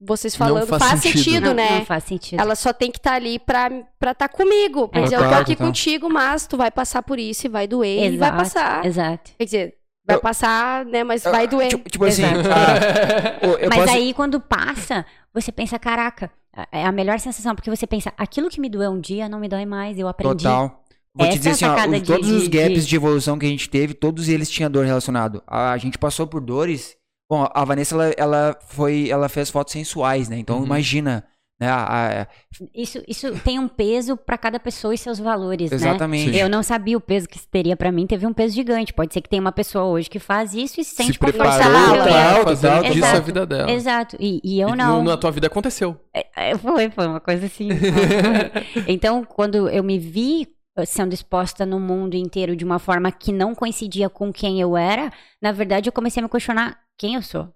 Vocês Não falando, faz faz, sentido. sentido, não, né? não faz sentido. Ela só tem que estar ali pra estar tá comigo. Pra É. dizer, eu tô aqui contigo, mas tu vai passar por isso e vai doer e vai Exato, passar. Exato. Quer dizer, Vai Eu- passar, né? Mas vai doer. Tipo, tipo assim, Exato. ah, eu Mas posso... aí, quando passa, você pensa, caraca, é a melhor sensação, porque você pensa, aquilo que me doeu um dia não me dói mais, eu aprendi. Total. Vou Essa te dizer é assim, ó, os- de- todos os de- gaps de- de... evolução que a gente teve, todos eles tinham dor relacionado. A gente passou por dores. Bom, a Vanessa, ela, ela foi, ela fez fotos sensuais, né? Então Uhum. imagina, né? a- a- Isso, isso tem um peso pra cada pessoa e seus valores, né? exatamente. Eu não sabia o peso que isso teria pra mim, teve um peso gigante. Pode ser que tenha uma pessoa hoje que faz isso e se sente Se confortável. pra Total, fazer total, disso a vida dela. Exato. E, e eu E não. no- na tua vida aconteceu. É, Foi, foi uma coisa assim. então, quando eu me vi sendo exposta no mundo inteiro de uma forma que não coincidia com quem eu era, na verdade eu comecei a me questionar quem eu sou.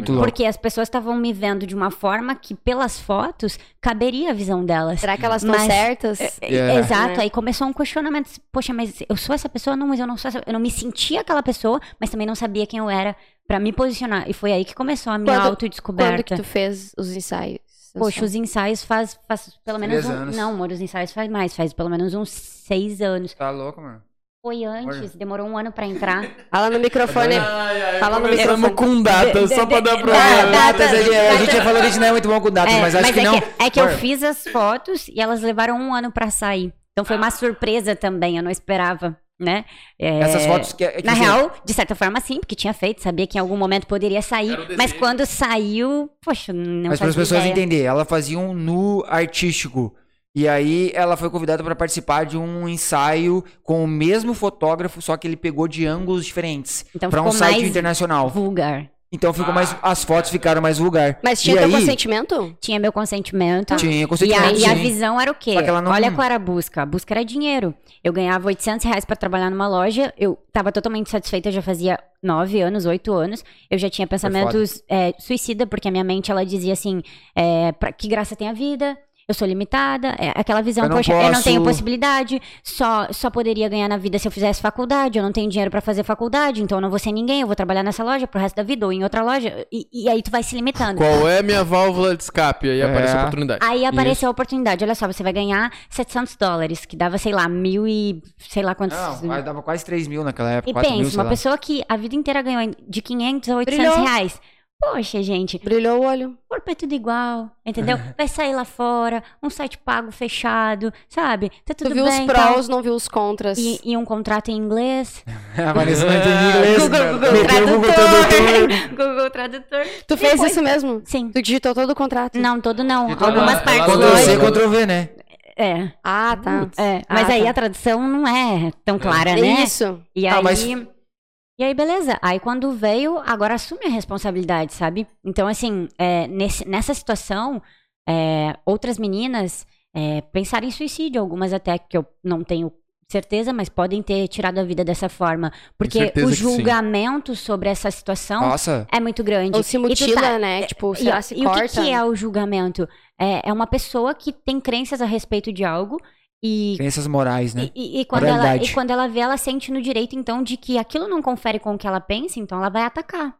Muito louco. Porque as pessoas estavam me vendo de uma forma que, pelas fotos, caberia a visão delas. Será que elas estão certas? É. Exato, Né? aí começou um questionamento. Poxa, mas eu sou essa pessoa? Não, mas eu não sou essa. Eu não me sentia aquela pessoa, mas também não sabia quem eu era pra me posicionar. E foi aí que começou a minha Quando- Quando autodescoberta. que tu fez os ensaios? Poxa, os ensaios faz, faz pelo menos Três um. anos. Não, amor, os ensaios faz mais, faz pelo menos uns seis anos. Tá louco, mano? Foi antes, demorou um ano pra entrar. Fala no microfone. Fala no microfone. com datas, só pra dar Ah, problema. Datas, a gente, a gente já falou que a gente não é muito bom com datas, É, mas acho que é não. Que, é que eu fiz as fotos e elas levaram um ano pra sair. Então foi uma surpresa também, eu não esperava, né? É, Essas fotos que, é que Na real, de certa forma, sim, porque tinha feito, sabia que em algum momento poderia sair. Mas quando saiu, poxa, não Mas para as pessoas entenderem, ela fazia um nu artístico. E aí ela foi convidada para participar de um ensaio com o mesmo fotógrafo, só que ele pegou de ângulos diferentes. Então Para um site mais internacional. vulgar. Então ficou mais. As fotos ficaram mais vulgar. Mas tinha e teu aí, consentimento? Tinha meu consentimento. Tinha E a, consentimento. e a visão era o quê? Não- Olha qual era a busca. A busca era dinheiro. Eu ganhava 800 reais pra trabalhar numa loja. Eu tava totalmente satisfeita, já fazia 9 anos, 8 anos. Eu já tinha pensamentos é, suicida, porque a minha mente, ela dizia assim, é, pra, que graça tem a vida? Eu sou limitada, é aquela visão, Eu não poxa, eu não tenho posso- possibilidade, só, só poderia ganhar na vida se eu fizesse faculdade, eu não tenho dinheiro pra fazer faculdade, então eu não vou ser ninguém, eu vou trabalhar nessa loja pro resto da vida ou em outra loja, e, e aí tu vai se limitando. Qual é a minha válvula de escape? Aí aparece a É. oportunidade. Aí apareceu a oportunidade. Olha só, você vai ganhar 700 dólares, que dava, sei lá, mil e. sei lá quantos. Não, mas dava quase 3 mil naquela época. e 4 mil, pensa, uma lá. pessoa que a vida inteira ganhou de 500 a 800 Brilhou. reais. Poxa, gente, Brilhou o olho. o corpo é tudo igual, entendeu? Vai sair lá fora, um site pago fechado, sabe? Tá tudo tu viu bem. os tal. prós, não viu os contras. E, e um contrato em inglês. A Vanessa não entende inglês. Google, Google Google Tradutor. Google Tradutor. Tu fez Depois- isso mesmo? Sim. Tu digitou todo o contrato? Não, todo não. Então, Algumas ela- partes. ela Ctrl C. Ctrl V, né? É. Ah, tá. É, mas Ah, aí tá. a tradução não é tão clara, né? Isso. E Ah, aí. mas- E aí, beleza. Aí quando veio, agora assume a responsabilidade, sabe? Então, assim, é, nesse- nessa situação, é, outras meninas é, pensaram em suicídio, algumas até que eu não tenho certeza, mas podem ter tirado a vida dessa forma. Porque o julgamento sobre essa situação Nossa. é muito grande. Ou se E tu mutila, tá- né? Tipo, e, será se e o corta? que, que é o julgamento? É, é uma pessoa que tem crenças a respeito de algo e Crenças morais, né? e, e- e quando ela, e quando ela vê, ela sente no direito, então, de que aquilo não confere com o que ela pensa, então ela vai atacar.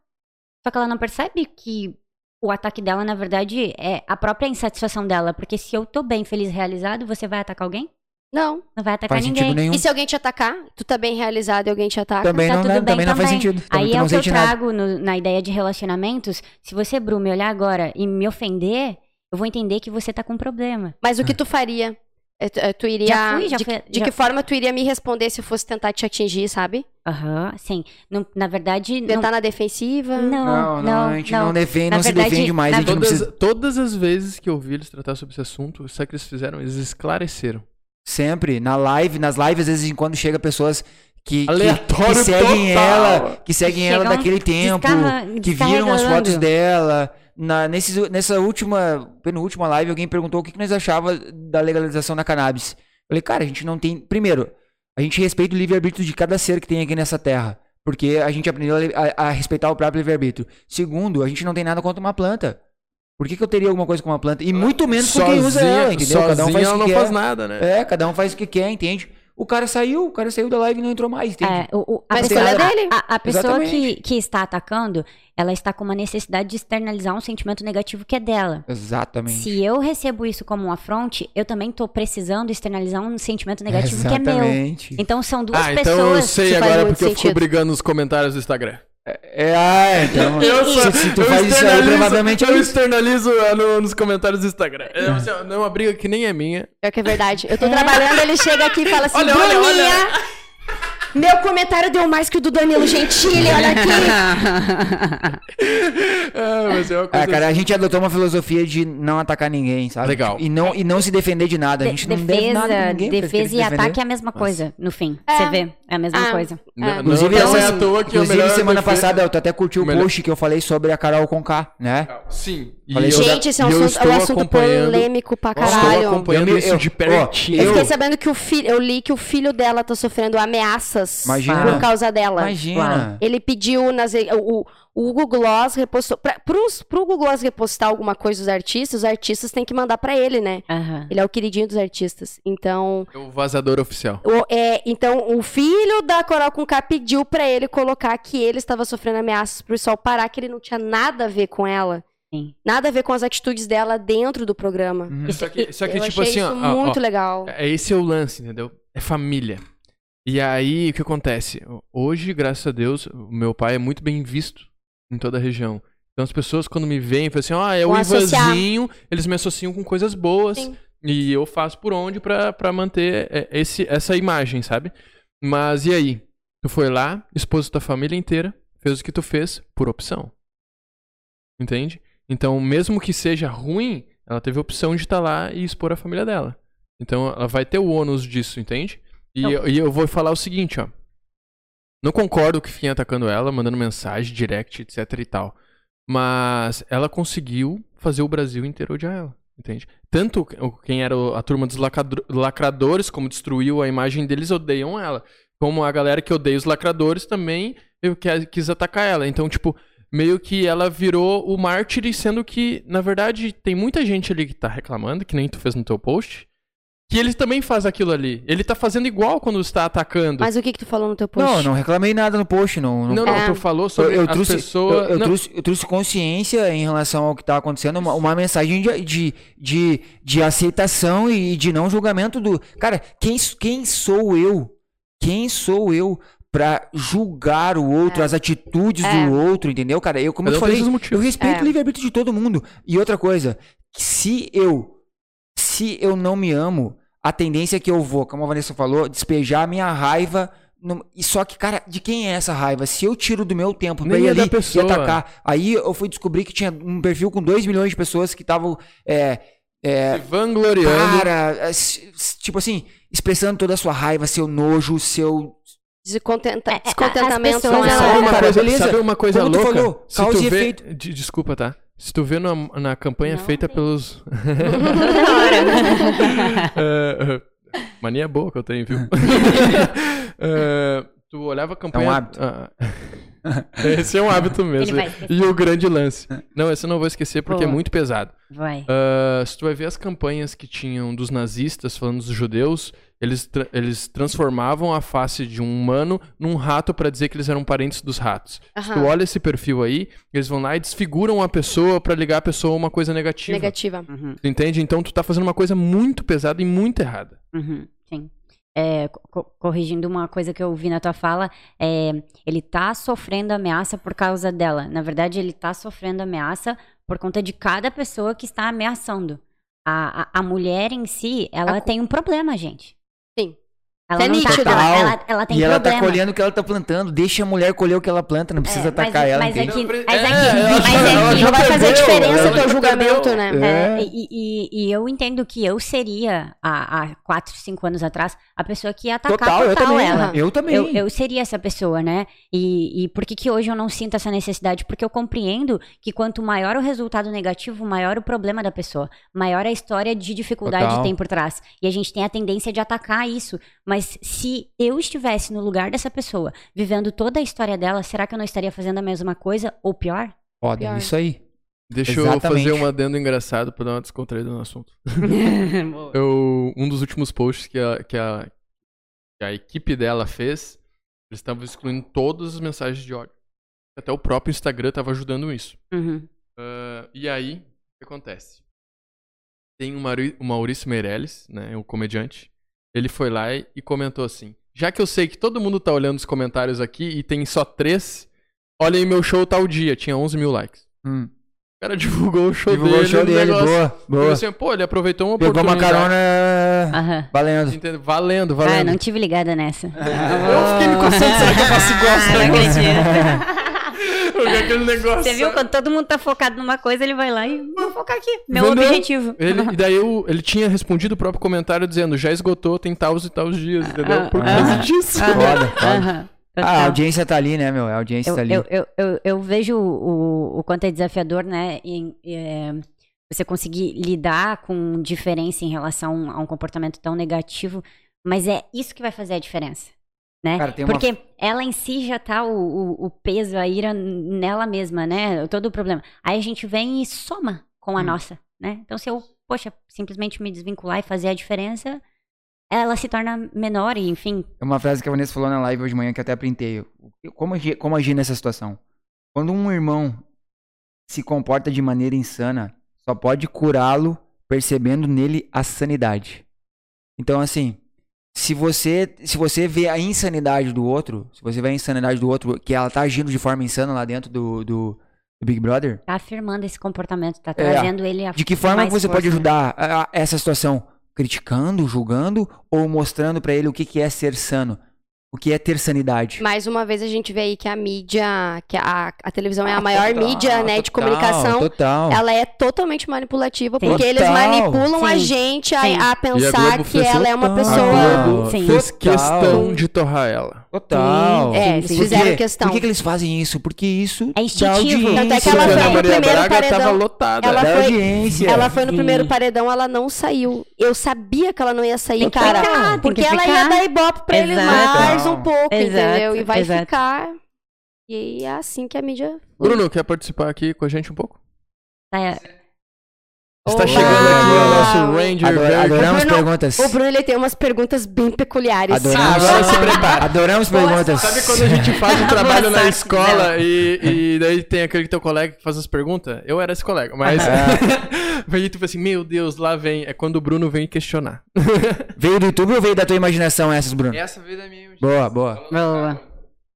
Só que ela não percebe que o ataque dela, na verdade, é a própria insatisfação dela. Porque se eu tô bem, feliz, realizado, você vai atacar alguém? Não. Não vai atacar Faz ninguém. sentido nenhum. E se alguém te atacar, tu tá bem realizado e alguém te ataca? Também tá não, tudo né? bem também não faz também. sentido. Também Aí é o que eu trago no- na ideia de relacionamentos. Se você, Bru, me olhar agora e me ofender, eu vou entender que você tá com um problema. Mas o que tu faria? É, tu- é, Tu iria. Já fui, já de, fui- de já- que forma tu iria me responder se eu fosse tentar te atingir, sabe? Aham, sim. Não- na verdade, não, Tentar na defensiva? não, Não, não, a gente não, defende, Na não se verdade, defende mais. na A gente não Todas, precisa... todas as vezes que eu ouvi eles tratar sobre esse assunto, sabe o que eles fizeram? Eles esclareceram. Sempre. Na live, nas lives, às vezes, quando chega pessoas que, que, Aleatório que seguem total. ela, que seguem ela Chegam daquele tempo, descarra- que viram as fotos dela. Na, nesses, nessa última, penúltima live, alguém perguntou o que, que nós achava da legalização da cannabis. Eu falei, cara, a gente não tem. Primeiro, a gente respeita o livre-arbítrio de cada ser que tem aqui nessa terra. Porque a gente aprendeu a, a- a respeitar o próprio livre-arbítrio. Segundo, a gente não tem nada contra uma planta. Por que, que eu teria alguma coisa com uma planta? E muito menos com quem usa ela, entendeu? Cada um faz ela o não que faz quer. nada, né? É, cada um faz o que quer, entende? O cara saiu, o cara saiu da live e não entrou mais, entende? É, o- o- a pessoa, a- dele. A, a pessoa que, Exatamente. que está atacando, ela está com uma necessidade de externalizar um sentimento negativo que é dela. Exatamente. Se eu recebo isso como um afronte, eu também tô precisando externalizar um sentimento negativo que é meu. Exatamente. Então são duas Ah, então eu pessoas. sei agora porque eu fico brigando nos comentários do Instagram. É, ah, então. Eu sou- se, se tu eu faz isso aí, externalizo- provavelmente é Eu isso. externalizo ah, no- nos comentários do Instagram. É, assim, ó, não é uma briga que nem é minha. Pior que é verdade. Eu tô trabalhando, ele chega aqui e fala assim, Olha, olha, olha. Meu comentário deu mais que o do Danilo Gentili, olha aqui. Ah, mas é uma coisa É, cara, a gente adotou uma filosofia de não atacar ninguém, sabe? Legal. E não, e não se defender de nada. A De- gente não deve nada defesa, ninguém. defesa e ataque é a mesma coisa, no fim. É. Você vê, é a mesma Ah. coisa. Não, É. não, Inclusive, não é essa- à toa que é inclusive semana defesa- passada, eu até curti o melhor- post que eu falei sobre a Carol Conká, né? Sim. E Falei Gente, esse é um eu assunto, é um assunto acompanhando- polêmico pra Estou caralho. acompanhando Eu me- isso de pertinho. Eu eu- fiquei sabendo que o filho, eu li que o filho dela tá sofrendo ameaças Imagina. por causa dela. Imagina. Ele pediu nas o, o Hugo Gloss repostou pra, pros, pro Hugo Gloss repostar alguma coisa dos artistas, os artistas têm que mandar pra ele, né? Aham. Ele é o queridinho dos artistas. Então, É o vazador oficial. o, é, então o filho da Coral com K pediu pra ele colocar que ele estava sofrendo ameaças pro pessoal parar, que ele não tinha nada a ver com ela. Sim. Nada a ver com as atitudes dela dentro do programa. Uhum. Só que, só que eu tipo achei assim, isso ó, ó, muito ó, legal. É esse é o lance, entendeu? É família. E aí, o que acontece? Hoje, graças a Deus, o meu pai é muito bem visto em toda a região. Então as pessoas quando me veem, falam assim, ah, é o associar. Ivanzinho, eles me associam com coisas boas. Sim. E eu faço por onde pra, pra manter é, esse, essa imagem, sabe? Mas e aí? Tu foi lá, expôs tua família inteira, fez o que tu fez por opção. Entende? Então, mesmo que seja ruim, ela teve a opção de estar lá e expor a família dela. Então, ela vai ter o ônus disso, entende? E, eu, e eu vou falar o seguinte, ó. Não concordo que fiquem atacando ela, mandando mensagem, direct, etc e tal. Mas ela conseguiu fazer o Brasil inteiro odiar ela, entende? Tanto quem era a turma dos lacradores, como destruiu a imagem deles, odeiam ela. Como a galera que odeia os lacradores também eu quis atacar ela. Então, tipo, meio que ela virou o mártir, sendo que, na verdade, tem muita gente ali que tá reclamando, que nem tu fez no teu post, que ele também faz aquilo ali. Ele tá fazendo igual quando está atacando. Mas o que que tu falou no teu post? Não, eu não reclamei nada no post, não. não- Não, não, É. tu falou Eu, sobre eu as trouxe, pessoas... eu, eu Não, trouxe, eu trouxe consciência em relação ao que estava acontecendo, uma, uma mensagem de, de, de, de aceitação e de não julgamento do. Cara, quem, quem sou eu? Quem sou eu pra julgar o outro, É. as atitudes É. do outro, entendeu, cara? Eu, como eu falei, eu respeito É. o livre-arbítrio de todo mundo. E outra coisa, se eu se eu não me amo, a tendência é que eu vou, como a Vanessa falou, despejar a minha raiva. no- E só que, cara, de quem é essa raiva? Se eu tiro do meu tempo pra Nem ir é ali e pessoa. atacar, aí eu fui descobrir que tinha um perfil com 2 milhões de pessoas que estavam, é, é, se vangloriando. cara, é, tipo assim, expressando toda a sua raiva, seu nojo, seu. Descontenta- É, é, descontentamento pessoas, ela. Sabe uma, coisa, sabe uma coisa Como louca? falou, Se causa tu e vê, efeito. de- desculpa, tá? Se tu vê na, na campanha Não, feita tem. pelos. É, é, mania boa que eu tenho, viu? É, tu olhava a campanha. hábito. Ah, esse é um hábito mesmo. esquecer. E o grande lance. Não, esse eu não vou esquecer porque é Boa. muito pesado. Vai. Ah, se tu vai ver as campanhas que tinham dos nazistas falando dos judeus, eles, tra- eles transformavam a face de um humano num rato pra dizer que eles eram parentes dos ratos. Se tu olha esse perfil aí, eles vão lá e desfiguram a pessoa pra ligar a pessoa a uma coisa negativa. Negativa. Uhum, Tu entende? Então tu tá fazendo uma coisa muito pesada e muito errada. uhum, sim. É, co- co- corrigindo uma coisa que eu vi na tua fala, é, ele tá sofrendo ameaça por causa dela. Na verdade, ele tá sofrendo ameaça por conta de cada pessoa que está ameaçando. A, a, a mulher em si, ela A- tem um problema, gente. Sim. Ela, É não tá- nítido. ela, ela, ela tem e ela problema. tá colhendo o que ela tá plantando. Deixa a mulher colher o que ela planta, não precisa É, mas- atacar ela. mas é entende? que- mas é é, que- ela mas é ela que Não vai fazer diferença ela o teu julgamento, né? É, É. e, e- e eu entendo que eu seria, há, há 4, 5 anos atrás, a pessoa que ia atacar Total, eu total também. ela. Eu também. Eu, eu seria essa pessoa, né? E, e por que, que hoje eu não sinto essa necessidade? Porque eu compreendo que quanto maior o resultado negativo, maior o problema da pessoa. Maior a história de dificuldade Total. tem por trás. E a gente tem a tendência de atacar isso. Mas se eu estivesse no lugar dessa pessoa, vivendo toda a história dela, será que eu não estaria fazendo a mesma coisa? Ou pior? Foda, Pior. isso aí. Deixa eu Exatamente. fazer um adendo engraçado pra dar uma descontraída no assunto. Eu, um dos últimos posts que a, que a que a equipe dela fez, eles estavam excluindo todas as mensagens de ódio. Até o próprio Instagram estava ajudando isso. Uhum. Ah, e aí, o que acontece? Tem o Maurício Meirelles, né, o comediante. Ele foi lá e, comentou assim: Já que eu sei que todo mundo tá olhando os comentários aqui e tem só três, olha aí meu show tal dia, tinha 11 mil likes. Hum. O cara divulgou o show Divulgou dele. o show dele, negócio. boa, boa. assim, Pô, ele aproveitou uma Pegou uma oportunidade. carona Aham. valendo. Entendeu? Valendo, Ah, valendo. não tive ligada nessa. Eu fiquei me coçando, será que eu faço igual Ah, não acredito. Aquele negócio. Você viu quando todo mundo tá focado numa coisa, ele vai lá e vou focar aqui. Meu Vendeu. objetivo. Ele, e daí eu- ele tinha respondido o próprio comentário dizendo, já esgotou, tem taus e taus dias, entendeu? Por causa ah, disso. Foda, foda. Ah, a audiência tá ali, né, meu? A audiência eu, tá ali. eu, eu, eu, eu vejo o, o quanto é desafiador, né? em, é, você conseguir lidar com diferença em relação a um comportamento tão negativo, mas é isso que vai fazer a diferença. Né? Cara, uma- Porque ela em si já tá o, o, o peso, a ira nela mesma, né? Todo o problema. Aí a gente vem e soma com a Hum. nossa, né? Então se eu, poxa, simplesmente me desvincular e fazer a diferença, ela se torna menor e, enfim, É uma frase que a Vanessa falou na live hoje de manhã que eu até printei. Como agir, como agir nessa situação? Quando um irmão se comporta de maneira insana, só pode curá-lo percebendo nele a sanidade. Então, assim, se você, se você vê a insanidade do outro, se você vê a insanidade do outro, que ela tá agindo de forma insana lá dentro do, do, do Big Brother, tá afirmando esse comportamento, tá É. trazendo ele a de que forma você pode força, né? ajudar a- a essa situação? Criticando, julgando ou mostrando pra ele o que, que é ser sano? O que é ter sanidade? Mais uma vez a gente vê aí que a mídia, que a, a televisão é a Ah, maior total, mídia, né, de total, comunicação. Total. Ela é totalmente manipulativa, Sim. porque eles manipulam a Sim. gente a, a pensar Globo que ela é uma total. A pessoa. Globo Sim. fez Total. questão de torrar ela. Total. Sim, É, sim, eles fizeram questão. Por que, que eles fazem isso? Porque isso É instintivo. Tanto é que ela foi a no Maria primeiro Braga paredão. tava lotada. Ela foi- audiência. Ela foi no Sim. primeiro paredão, ela não saiu. Eu sabia que ela não ia sair, Tem cara. ficar, porque que ela ficar. ia dar ibope pra eles Exato. mais um pouco, Exato, entendeu? E vai exato. ficar. E é assim que a mídia. Bruno, quer participar aqui com a gente um pouco? Tá, Está Oba! chegando aqui o nosso Ranger Ador- Verde. adoramos Bruno, perguntas. O Bruno ele tem umas perguntas bem peculiares. Adoramos, agora se prepara. adoramos Boa perguntas. Sabe quando a gente faz um trabalho na escola e, e daí tem aquele teu colega que faz as perguntas? Eu era esse colega, mas. Aí tu pensa assim, meu Deus, lá vem. É quando o Bruno vem questionar. Veio do YouTube ou veio da tua imaginação essas, Bruno? Essa veio da minha imaginação. Boa, boa. boa.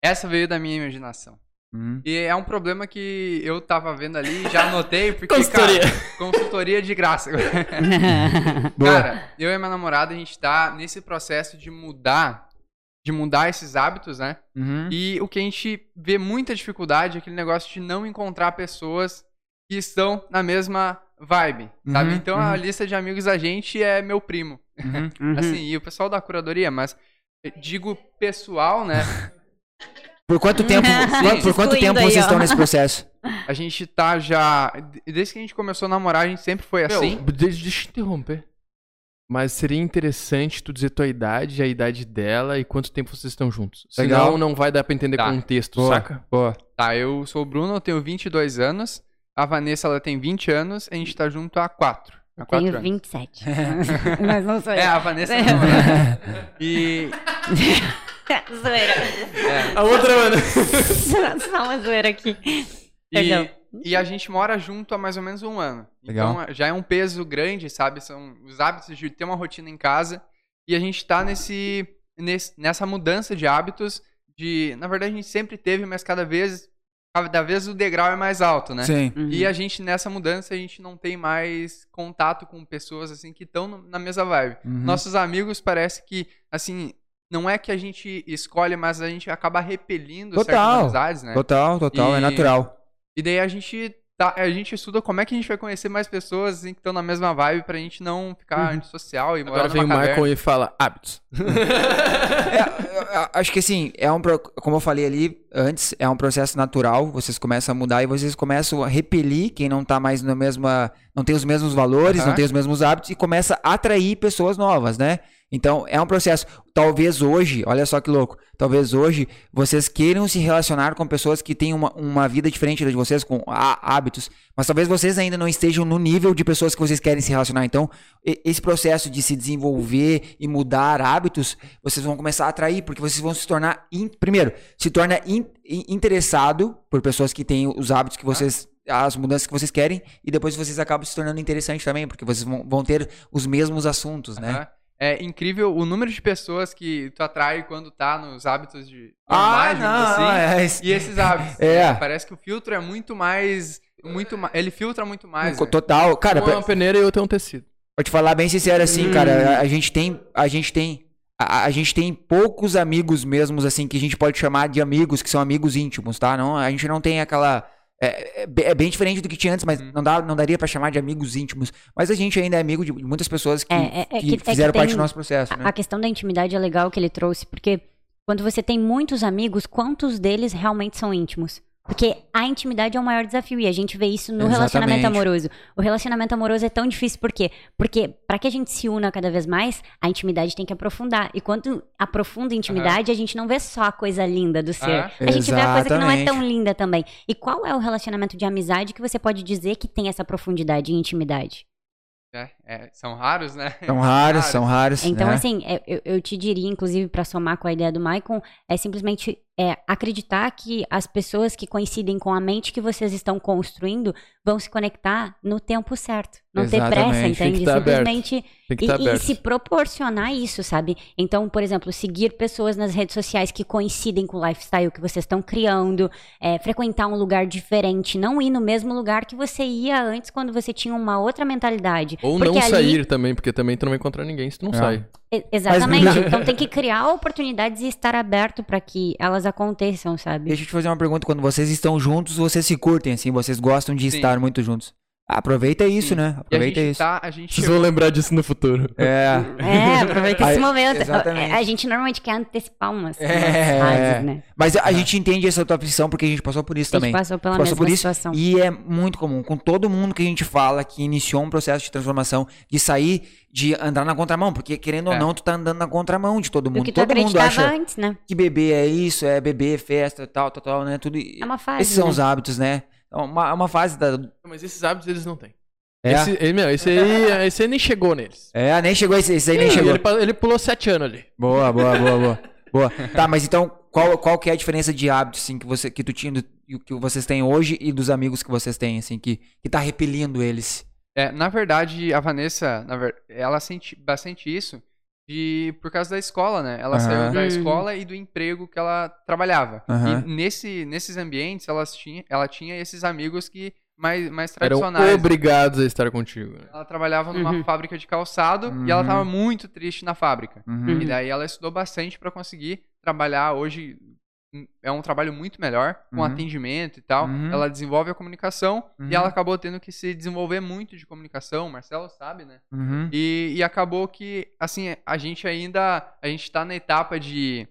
Essa veio da minha imaginação. Hum. E é um problema que eu tava vendo ali, já anotei, porque, Consultoria. cara, consultoria de graça. Cara, eu e minha namorada, a gente tá nesse processo de mudar, de mudar esses hábitos, né? Uhum. E o que a gente vê muita dificuldade é aquele negócio de não encontrar pessoas que estão na mesma vibe, sabe? Uhum, Então a uhum. lista de amigos da gente é meu primo. Uhum. Uhum. Assim, e o pessoal da curadoria, mas eu digo pessoal, né? Por quanto tempo, Sim. por quanto tempo aí, vocês ó. estão nesse processo? A gente tá já. Desde que a gente começou a namorar, a gente sempre foi assim. Meu, deixa, deixa eu interromper. Mas seria interessante tu dizer tua idade, a idade dela e quanto tempo vocês estão juntos. Legal. Senão não vai dar pra entender Tá. contexto, Boa. saca? Boa. Tá, eu sou o Bruno, eu tenho 22 anos. A Vanessa, ela tem 20 anos. A gente tá junto há 4. Há 4 Tenho anos. 27. Mas não sou eu. É, a Vanessa não, né? E. zoeira. é, A outra, mano. Só uma zoeira aqui. Perdão. E, e a gente mora junto há mais ou menos um ano. Legal. Então já é um peso grande, sabe? São os hábitos de ter uma rotina em casa. E a gente tá nesse, nesse, nessa mudança de hábitos. De, na verdade, a gente sempre teve, mas cada vez, cada vez o degrau é mais alto, né? Sim. Uhum. E a gente, nessa mudança, a gente não tem mais contato com pessoas, assim, que estão na mesma vibe. Uhum. Nossos amigos parece que, assim, não é que a gente escolhe, mas a gente acaba repelindo certas Total. amizades, né? Total, total, é E- natural. E daí a gente, tá, a gente estuda como é que a gente vai conhecer mais pessoas, assim, que estão na mesma vibe pra gente não ficar antissocial e morar Agora vem o Michael e fala hábitos. É, acho que assim, é um, como eu falei ali antes, é um processo natural. Vocês começam a mudar e vocês começam a repelir quem não tá mais na mesma, não tem os mesmos valores, Aham. não tem os mesmos hábitos e começa a atrair pessoas novas, né? Então, é um processo. Talvez hoje, olha só que louco, talvez hoje vocês queiram se relacionar com pessoas que têm uma, uma vida diferente da de vocês, com há- hábitos, mas talvez vocês ainda não estejam no nível de pessoas que vocês querem se relacionar. Então, esse processo de se desenvolver e mudar hábitos, vocês vão começar a atrair, porque vocês vão se tornar. in- primeiro, se torna in- in- interessado por pessoas que têm os hábitos que vocês. As mudanças que vocês querem, e depois vocês acabam se tornando interessante também, porque vocês vão, vão ter os mesmos assuntos, né? Aham. É incrível o número de pessoas que tu atrai quando tá nos hábitos de Ah, não, assim, é, esse- e esses hábitos. É. né? Parece que o filtro é muito mais. Muito ma- Ele filtra muito mais. né? total. Cara, Um é uma peneira e outro é um tecido. Te falar bem sincero assim, cara. A, a gente tem. A gente tem. A, a gente tem poucos amigos mesmos, assim, que a gente pode chamar de amigos, que são amigos íntimos, tá? Não, a gente não tem aquela. É, é é bem diferente do que tinha antes, mas Uhum. não, dá, não daria pra chamar de amigos íntimos. Mas a gente ainda é amigo de muitas pessoas que, É, é- é que que- é que fizeram parte tem- do nosso processo, né? A, a questão da intimidade é legal que ele trouxe, porque quando você tem muitos amigos, quantos deles realmente são íntimos? Porque a intimidade é o maior desafio e a gente vê isso no relacionamento Exatamente. amoroso. O relacionamento amoroso é tão difícil por quê? Porque para que a gente se una cada vez mais, a intimidade tem que aprofundar. E quando aprofunda a intimidade, a gente não vê só a coisa linda do ser. Ah, a gente vê a coisa que não é exatamente. tão linda também. E qual é o relacionamento de amizade que você pode dizer que tem essa profundidade e intimidade? É, é, são raros, né? São raros, são raros. Então, né? assim, é, eu, eu te diria, inclusive, para somar com a ideia do Maicon, é simplesmente é, acreditar que as pessoas que coincidem com a mente que vocês estão construindo vão se conectar no tempo certo. Não ter pressa, Exatamente. Tem que entende? tá. Simplesmente e, estar e se proporcionar isso, sabe? Então, por exemplo, seguir pessoas nas redes sociais que coincidem com o lifestyle que vocês estão criando, é, frequentar um lugar diferente, não ir no mesmo lugar que você ia antes quando você tinha uma outra mentalidade. Ou Porque não ali- sair também, porque também tu não vai encontrar ninguém se tu não É. sai. Exatamente. então tem que criar oportunidades e estar aberto para que elas aconteçam, sabe? Deixa eu te fazer uma pergunta. Quando vocês estão juntos, vocês se curtem, assim, vocês gostam de Sim. estar muito juntos. Aproveita isso, Sim. né? A Aproveita gente isso. tá. A gente Vocês vão lembrar disso no futuro. É. É, aproveita esse momento. exatamente. A, gente normalmente quer antecipar umas, umas É. fases, né? Mas a gente entende essa tua aflição porque a gente passou por isso A gente também. passou pela Passou mesma por isso situação. E é muito comum. Com todo mundo que a gente fala que iniciou um processo de transformação, de sair, de andar na contramão. Porque, querendo ou É. não, tu tá andando na contramão de todo Do mundo. Todo mundo acha antes, né? que beber é isso, é beber, festa, tal, tal, tal, né? Tudo. É uma fase, Esses são né? os hábitos, né? É uma, é uma fase da. Mas esses hábitos eles não têm. É, Esse, ele, meu, esse, aí, esse aí nem chegou neles. é nem chegou esse, esse aí nem Ih, chegou. Ele, ele pulou sete anos ali. Boa, boa, boa, boa. boa. Tá, mas então, qual, qual que é a diferença de hábitos, assim, que, você, que tu tinha, e que vocês têm hoje e dos amigos que vocês têm, assim, que, que tá repelindo eles? É, na verdade, a Vanessa, na ver- ela sente bastante isso de, por causa da escola, né? Ela Aham. saiu da Uhum. escola e do emprego que ela trabalhava. Aham. E nesse, nesses ambientes, elas tinha, ela tinha esses amigos que mais, mais Eram tradicionais. obrigados a estar contigo. né? Ela trabalhava numa Uhum. fábrica de calçado e ela Uhum. tava muito triste na fábrica. Uhum. E daí ela estudou bastante para conseguir trabalhar hoje. É um trabalho muito melhor, com Uhum. atendimento e tal. Uhum. Ela desenvolve a comunicação Uhum. e ela acabou tendo que se desenvolver muito de comunicação. O Marcelo sabe, né? Uhum. E, e acabou que, assim, a gente ainda. A gente tá na etapa de.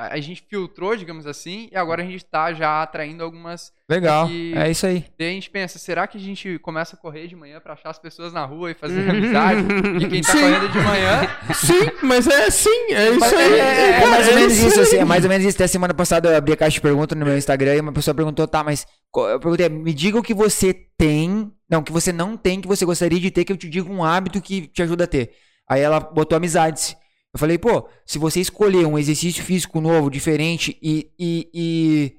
A gente filtrou, digamos assim, e agora a gente tá já atraindo algumas. Legal, E- é isso aí. Daí a gente pensa, será que a gente começa a correr de manhã pra achar as pessoas na rua e fazer amizade? E quem tá Sim. correndo de manhã. Sim, mas é sim, é isso Mas aí. é, é- é mais ou menos isso, assim, é mais ou menos isso. Até semana passada eu abri a caixa de perguntas no meu Instagram e uma pessoa perguntou, tá, mas eu perguntei, me diga o que você tem, não, que você não tem, que você gostaria de ter, que eu te digo um hábito que te ajuda a ter. Aí ela botou amizades. Eu falei, pô, se você escolher um exercício físico novo, diferente e, e, e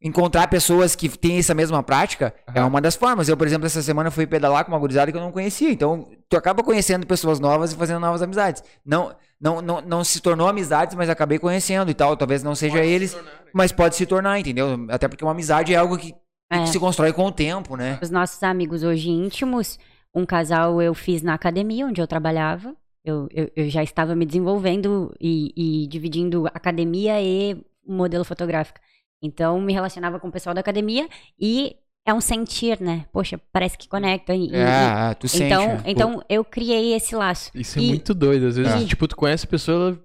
encontrar pessoas que têm essa mesma prática, é Aham. uma das formas. Eu, por exemplo, essa semana fui pedalar com uma gurizada que eu não conhecia. Então, tu acaba conhecendo pessoas novas e fazendo novas amizades. Não, não, não, não se tornou amizades, mas acabei conhecendo e tal. Talvez não seja eles, mas pode se tornar, entendeu? Até porque uma amizade é algo que, É. que se constrói com o tempo, né? Os nossos amigos hoje íntimos, um casal eu fiz na academia onde eu trabalhava. Eu, eu, eu já estava me desenvolvendo e, e dividindo academia e modelo fotográfico. Então, me relacionava com o pessoal da academia e é um sentir, né? Poxa, parece que conecta. E, e- É, tu sente. então, né? então eu criei esse laço. Isso é E- muito doido. Às vezes, É. tipo, tu conhece a pessoa, ela...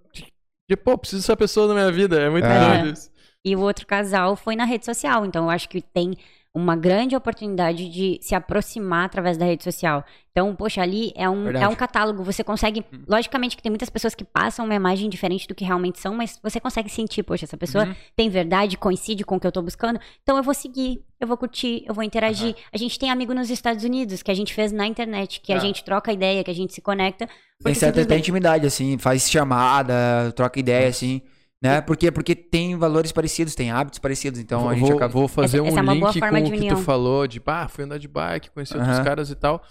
Tipo, pô, preciso dessa pessoa na minha vida. É muito É. doido isso. E o outro casal foi na rede social. Então, eu acho que tem uma grande oportunidade de se aproximar através da rede social. Então, poxa, ali é um, Verdade. é um catálogo. Você consegue. Hum. Logicamente que tem muitas pessoas que passam uma imagem diferente do que realmente são, mas você consegue sentir, poxa, essa pessoa Uhum. tem verdade, coincide com o que eu tô buscando. Então eu vou seguir, eu vou curtir, eu vou interagir. A gente tem amigo nos Estados Unidos que a gente fez na internet, que a Ah. gente troca ideia, que a gente se conecta. Tem certa simplesmente- intimidade, assim, faz chamada, troca ideia, assim, né? Por quê? Porque tem valores parecidos, tem hábitos parecidos, então a gente vou, acaba... vou fazer Essa- um essa é uma boa link com o que tu falou de, pá, fui andar de bike, conheci outros Aham. caras e tal.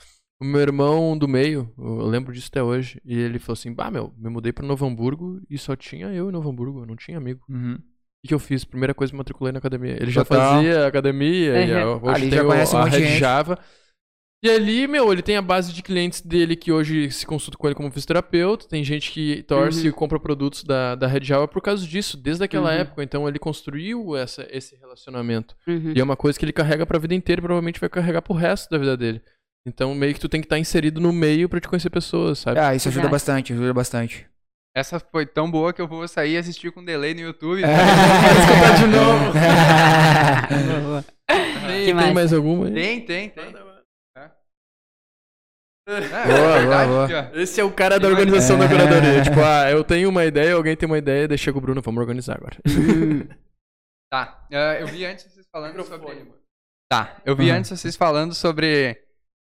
O meu irmão do meio, eu lembro disso até hoje, e ele falou assim, bah, meu, me mudei pra Novo Hamburgo e só tinha eu em Novo Hamburgo, eu não tinha amigo. Uhum. O que, eu fiz? Primeira coisa, me matriculei na academia. Ele já Total. fazia academia, e Uhum. a- hoje Ali tem já o- conhece um a Red gente. E ali, meu, ele tem a base de clientes dele que hoje se consulta com ele como fisioterapeuta. Tem gente que torce Uhum. e compra produtos da, da Red Java por causa disso, desde aquela Uhum. época. Então ele construiu essa, esse relacionamento. Uhum. E é uma coisa que ele carrega pra vida inteira e provavelmente vai carregar pro resto da vida dele. Então meio que tu tem que estar inserido no meio pra te conhecer pessoas, sabe? Ah, isso ajuda Exato. bastante, ajuda bastante. Essa foi tão boa que eu vou sair e assistir com delay no YouTube. É. escutar de novo. Tem, tem mais alguma aí? Tem, tem, tem. É, Boa, é verdade, boa, ó. Esse é o cara da organização mais- da curadoria. É. Tipo, ah, eu tenho uma ideia, alguém tem uma ideia, daí chega o Bruno, vamos organizar agora. Tá. eh, eu vi antes vocês falando sobre. Tá. Eu vi Uhum. antes vocês falando sobre.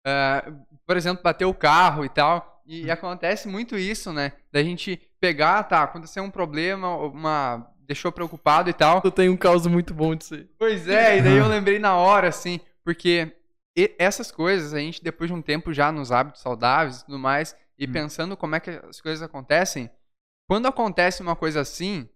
eh, por exemplo, bater o carro e tal. E acontece muito isso, né? Da gente pegar, tá, aconteceu um problema, uma. deixou preocupado e tal. Tu tem um caos muito bom disso aí. Pois é, e daí eu lembrei na hora, assim, porque e- essas coisas, a gente, depois de um tempo já nos hábitos saudáveis e tudo mais, e Hum. pensando como é que as coisas acontecem, quando acontece uma coisa assim,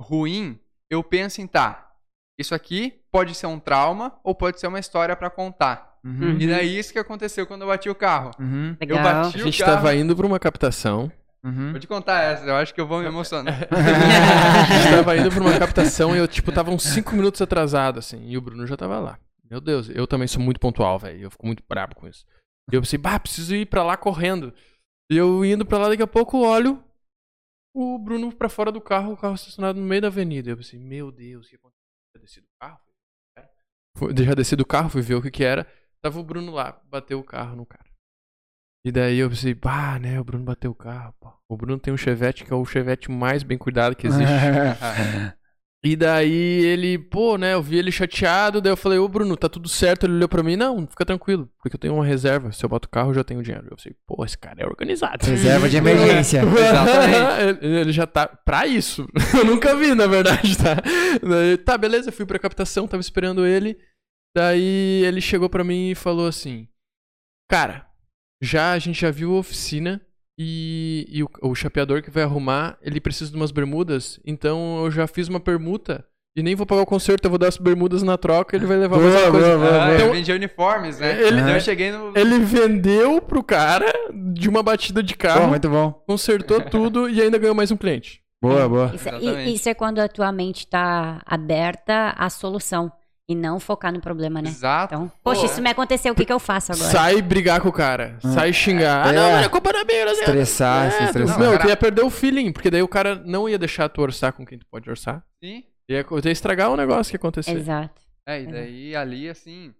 ruim, eu penso em, tá, isso aqui pode ser um trauma ou pode ser uma história pra contar. Uhum. E daí isso que aconteceu quando eu bati o carro. Uhum. Eu bati A gente carro. tava indo pra uma captação. Uhum. Vou te contar essa, eu acho que eu vou me emocionar. A gente tava indo pra uma captação e eu, tipo, tava uns 5 minutos atrasado, assim. E o Bruno já tava lá. Meu Deus, eu também sou muito pontual, velho. Eu fico muito brabo com isso. E eu pensei, bah, preciso ir pra lá correndo. E eu indo pra lá, daqui a pouco olho o Bruno pra fora do carro, o carro estacionado no meio da avenida. Eu pensei, meu Deus, o que aconteceu? Já desci do carro? Fui- Já desci do carro, fui ver o que que era. Tava o Bruno lá, bateu o carro no cara. E daí eu pensei, bah, né, o Bruno bateu o carro, pô. O Bruno tem um Chevette que é o Chevette mais bem cuidado que existe. E daí ele, pô, né, eu vi ele chateado, daí eu falei, ô Bruno, tá tudo certo? Ele olhou pra mim, não, fica tranquilo, porque eu tenho uma reserva, se eu boto o carro eu já tenho dinheiro. Eu falei, pô, esse cara é organizado. Reserva de emergência. Exatamente. ele, ele já tá pra isso. eu nunca vi, na verdade, tá? Daí, tá, beleza, fui pra captação, tava esperando ele. Daí ele chegou pra mim e falou assim, cara, já a gente já viu a oficina e, e o, o chapeador que vai arrumar, ele precisa de umas bermudas, então eu já fiz uma permuta e nem vou pagar o conserto, eu vou dar as bermudas na troca, ele vai levar mais Boa, uma coisa. boa, boa, Ah, boa. eu Então, vendi uniformes, né? Ele- Então eu cheguei no. ele vendeu pro cara de uma batida de Bom, carro, muito bom. consertou tudo e ainda ganhou mais um cliente. Boa, boa. Isso, é- e- isso é quando a tua mente tá aberta à solução e não focar no problema, né? Exato. Então, poxa, isso me aconteceu, o que, que eu faço agora? Sai brigar com o cara, sai xingar. Ah, É. não, mas a culpa não é minha, não quê." Estressar, se É, estressar. Meu, Cara- tu ia perder o feeling, porque daí o cara não ia deixar tu orçar com quem tu pode orçar. Sim. Ia, ia estragar o negócio que ia acontecer. Exato. É, e daí ali, assim.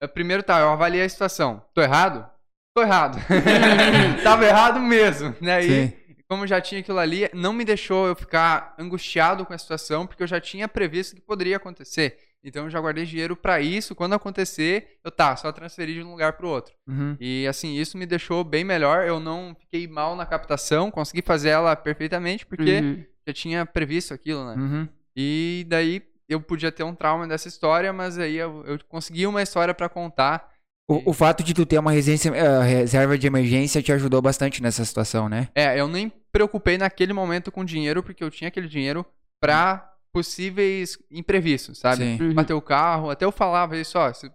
eu- Primeiro tá, eu avaliei a situação. Tô errado? Tô errado. Tava errado mesmo. Né? E Sim. como já tinha aquilo ali, não me deixou eu ficar angustiado com a situação, porque eu já tinha previsto que poderia acontecer. Então eu já guardei dinheiro pra isso. Quando acontecer, eu tá, só transferir de um lugar pro outro. Uhum. E assim, isso me deixou bem melhor. Eu não fiquei mal na captação, consegui fazer ela perfeitamente, porque Uhum. já tinha previsto aquilo, né? Uhum. E daí eu podia ter um trauma dessa história, mas aí eu, eu consegui uma história pra contar. O, o fato de tu ter uma residência, eh, reserva de emergência te ajudou bastante nessa situação, né? É, eu nem preocupei naquele momento com dinheiro, porque eu tinha aquele dinheiro pra possíveis imprevistos, sabe? Sim. Uhum. Bater o carro, até eu falava isso, ó, se- que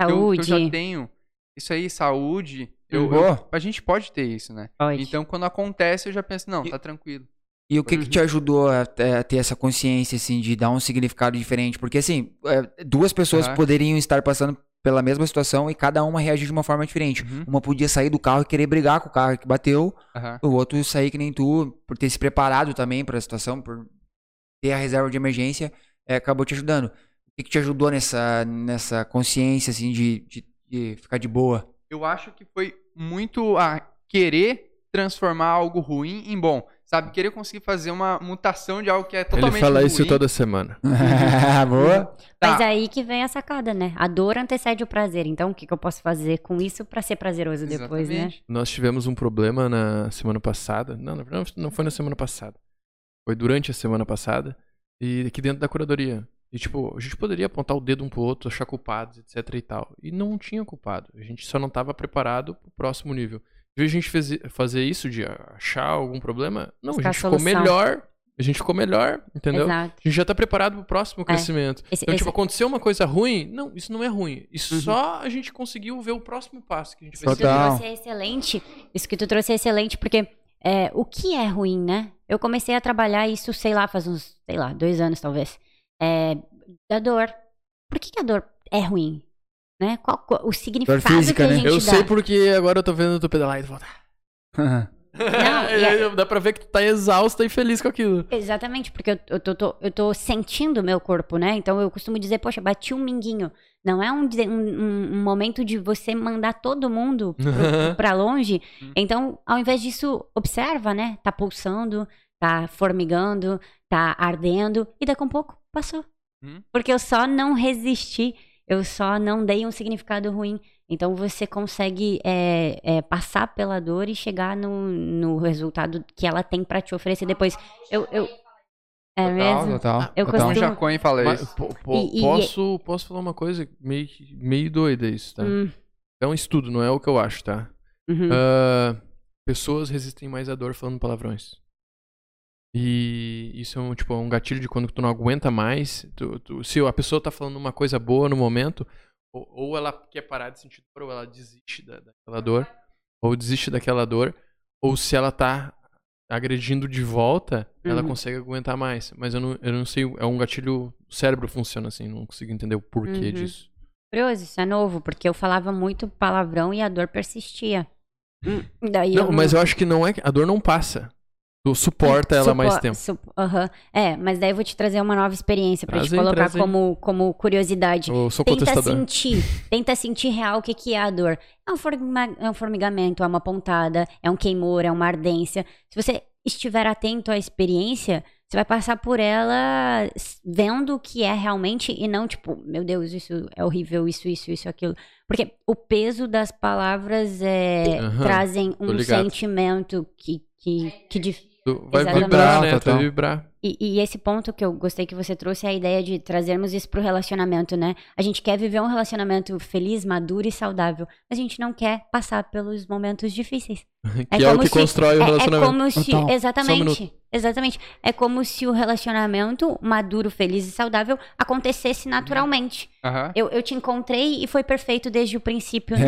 eu, Saúde. eu já tenho isso aí, saúde, eu, Uhum. eu- a gente pode ter isso, né? Pode. Então quando acontece eu já penso, não, E- tá tranquilo. E o que, que te ajudou a, a ter essa consciência, assim, de dar um significado diferente? Porque, assim, eh, duas pessoas poderiam estar passando pela mesma situação e cada uma reagir de uma forma diferente. Uhum. Uma podia sair do carro e querer brigar com o carro que bateu, o outro sair que nem tu, por ter se preparado também para a situação, por ter a reserva de emergência, eh, acabou te ajudando. que, que te ajudou nessa, nessa consciência, assim, de, de, de ficar de boa? Eu acho que foi muito a querer transformar algo ruim em bom. Sabe? Querer conseguir fazer uma mutação de algo que é totalmente Ele fala ruim. isso toda semana. boa? Tá. Mas aí que vem a sacada, né? A dor antecede o prazer. Então, o que, que eu posso fazer com isso pra ser prazeroso depois, né? Exatamente. Nós tivemos um problema na semana passada. Não, na verdade, não foi na semana passada. Foi durante a semana passada. E aqui dentro da curadoria. E, tipo, a gente poderia apontar o dedo um pro outro, achar culpados, etc e tal. E não tinha culpado. A gente só não estava preparado pro próximo nível. Em vez de a gente fez- fazer isso, de achar algum problema, não, a Buscar gente ficou solução. melhor. A gente ficou melhor, entendeu? Exato. A gente já tá preparado pro próximo crescimento. Esse- então, esse- tipo, aconteceu uma coisa ruim? Não, isso não é ruim. Isso Uhum. só a gente conseguiu ver o próximo passo que a gente vai Isso que tu Total. trouxe é excelente. Isso que tu trouxe é excelente, porque é, o que é ruim, né? Eu comecei a trabalhar isso, sei lá, faz uns, sei lá, dois anos talvez. É, da dor. Por que, que a dor é ruim? Né? Qual, qual- o significado física, que a né? gente Eu dá. sei porque agora eu tô vendo tu pedalar e tu voltar. Não, é- Dá pra ver que tu tá exausta e feliz com aquilo. Exatamente, porque eu, eu, tô, tô- eu tô sentindo o meu corpo, né? Então eu costumo dizer, poxa, bati um minguinho. Não é um, um, um- um momento de você mandar todo mundo pro- pra longe. Então, ao invés disso, observa, né? Tá pulsando, tá formigando, tá ardendo, e daqui a um pouco passou. Hum. Porque eu só não resisti, eu só não dei um significado ruim. Então você consegue é, é, passar pela dor e chegar no, no resultado que ela tem pra te oferecer depois. Eu, eu... É Total, mesmo? Total. Eu total. Então, costumo- Jacone fala Mas, isso. po- po- E- e- posso, posso falar uma coisa meio, meio doida isso, tá? Hum, É um estudo, não é o que eu acho, tá? uhum. Ah, pessoas resistem mais à dor falando palavrões. E isso é um, tipo, um gatilho de quando tu não aguenta mais. tu- tu- se a pessoa tá falando uma coisa boa no momento, ou, ou ela quer parar de sentir dor, ou ela desiste da, daquela dor, ou desiste daquela dor, ou se ela tá agredindo de volta, ela Uhum. consegue aguentar mais. Mas eu não, eu não sei, é um gatilho, o cérebro funciona assim, não consigo entender o porquê Uhum. disso. Curioso, isso é novo, porque eu falava muito palavrão e a dor persistia. Hum, Daí Não, mas eu acho que não é. que- A dor não passa. Tu suporta ela mais Supo- tempo. sup- aham. É, mas daí eu vou te trazer uma nova experiência pra Traz te colocar como, como curiosidade. Eu sou Tenta sentir, tenta sentir real o que, que é a dor. É um, é um formigamento, é uma pontada, é um queimor, é uma ardência. Se você estiver atento à experiência, você vai passar por ela vendo o que é realmente e não tipo, meu Deus, isso é horrível, isso, isso, isso, aquilo. Porque o peso das palavras é, Aham, trazem um sentimento que, que, que vai Exatamente. vibrar, né? Total. vai vibrar. E, e esse ponto que eu gostei que você trouxe é a ideia de trazermos isso pro relacionamento, né? A gente quer viver um relacionamento feliz, maduro e saudável, mas a gente não quer passar pelos momentos difíceis. Que é, o como que se- constrói o É, é relacionamento. como se. Um Exatamente. Exatamente. É como se o relacionamento maduro, feliz e saudável acontecesse naturalmente. Aham. Eu, eu te encontrei e foi perfeito desde o princípio. É,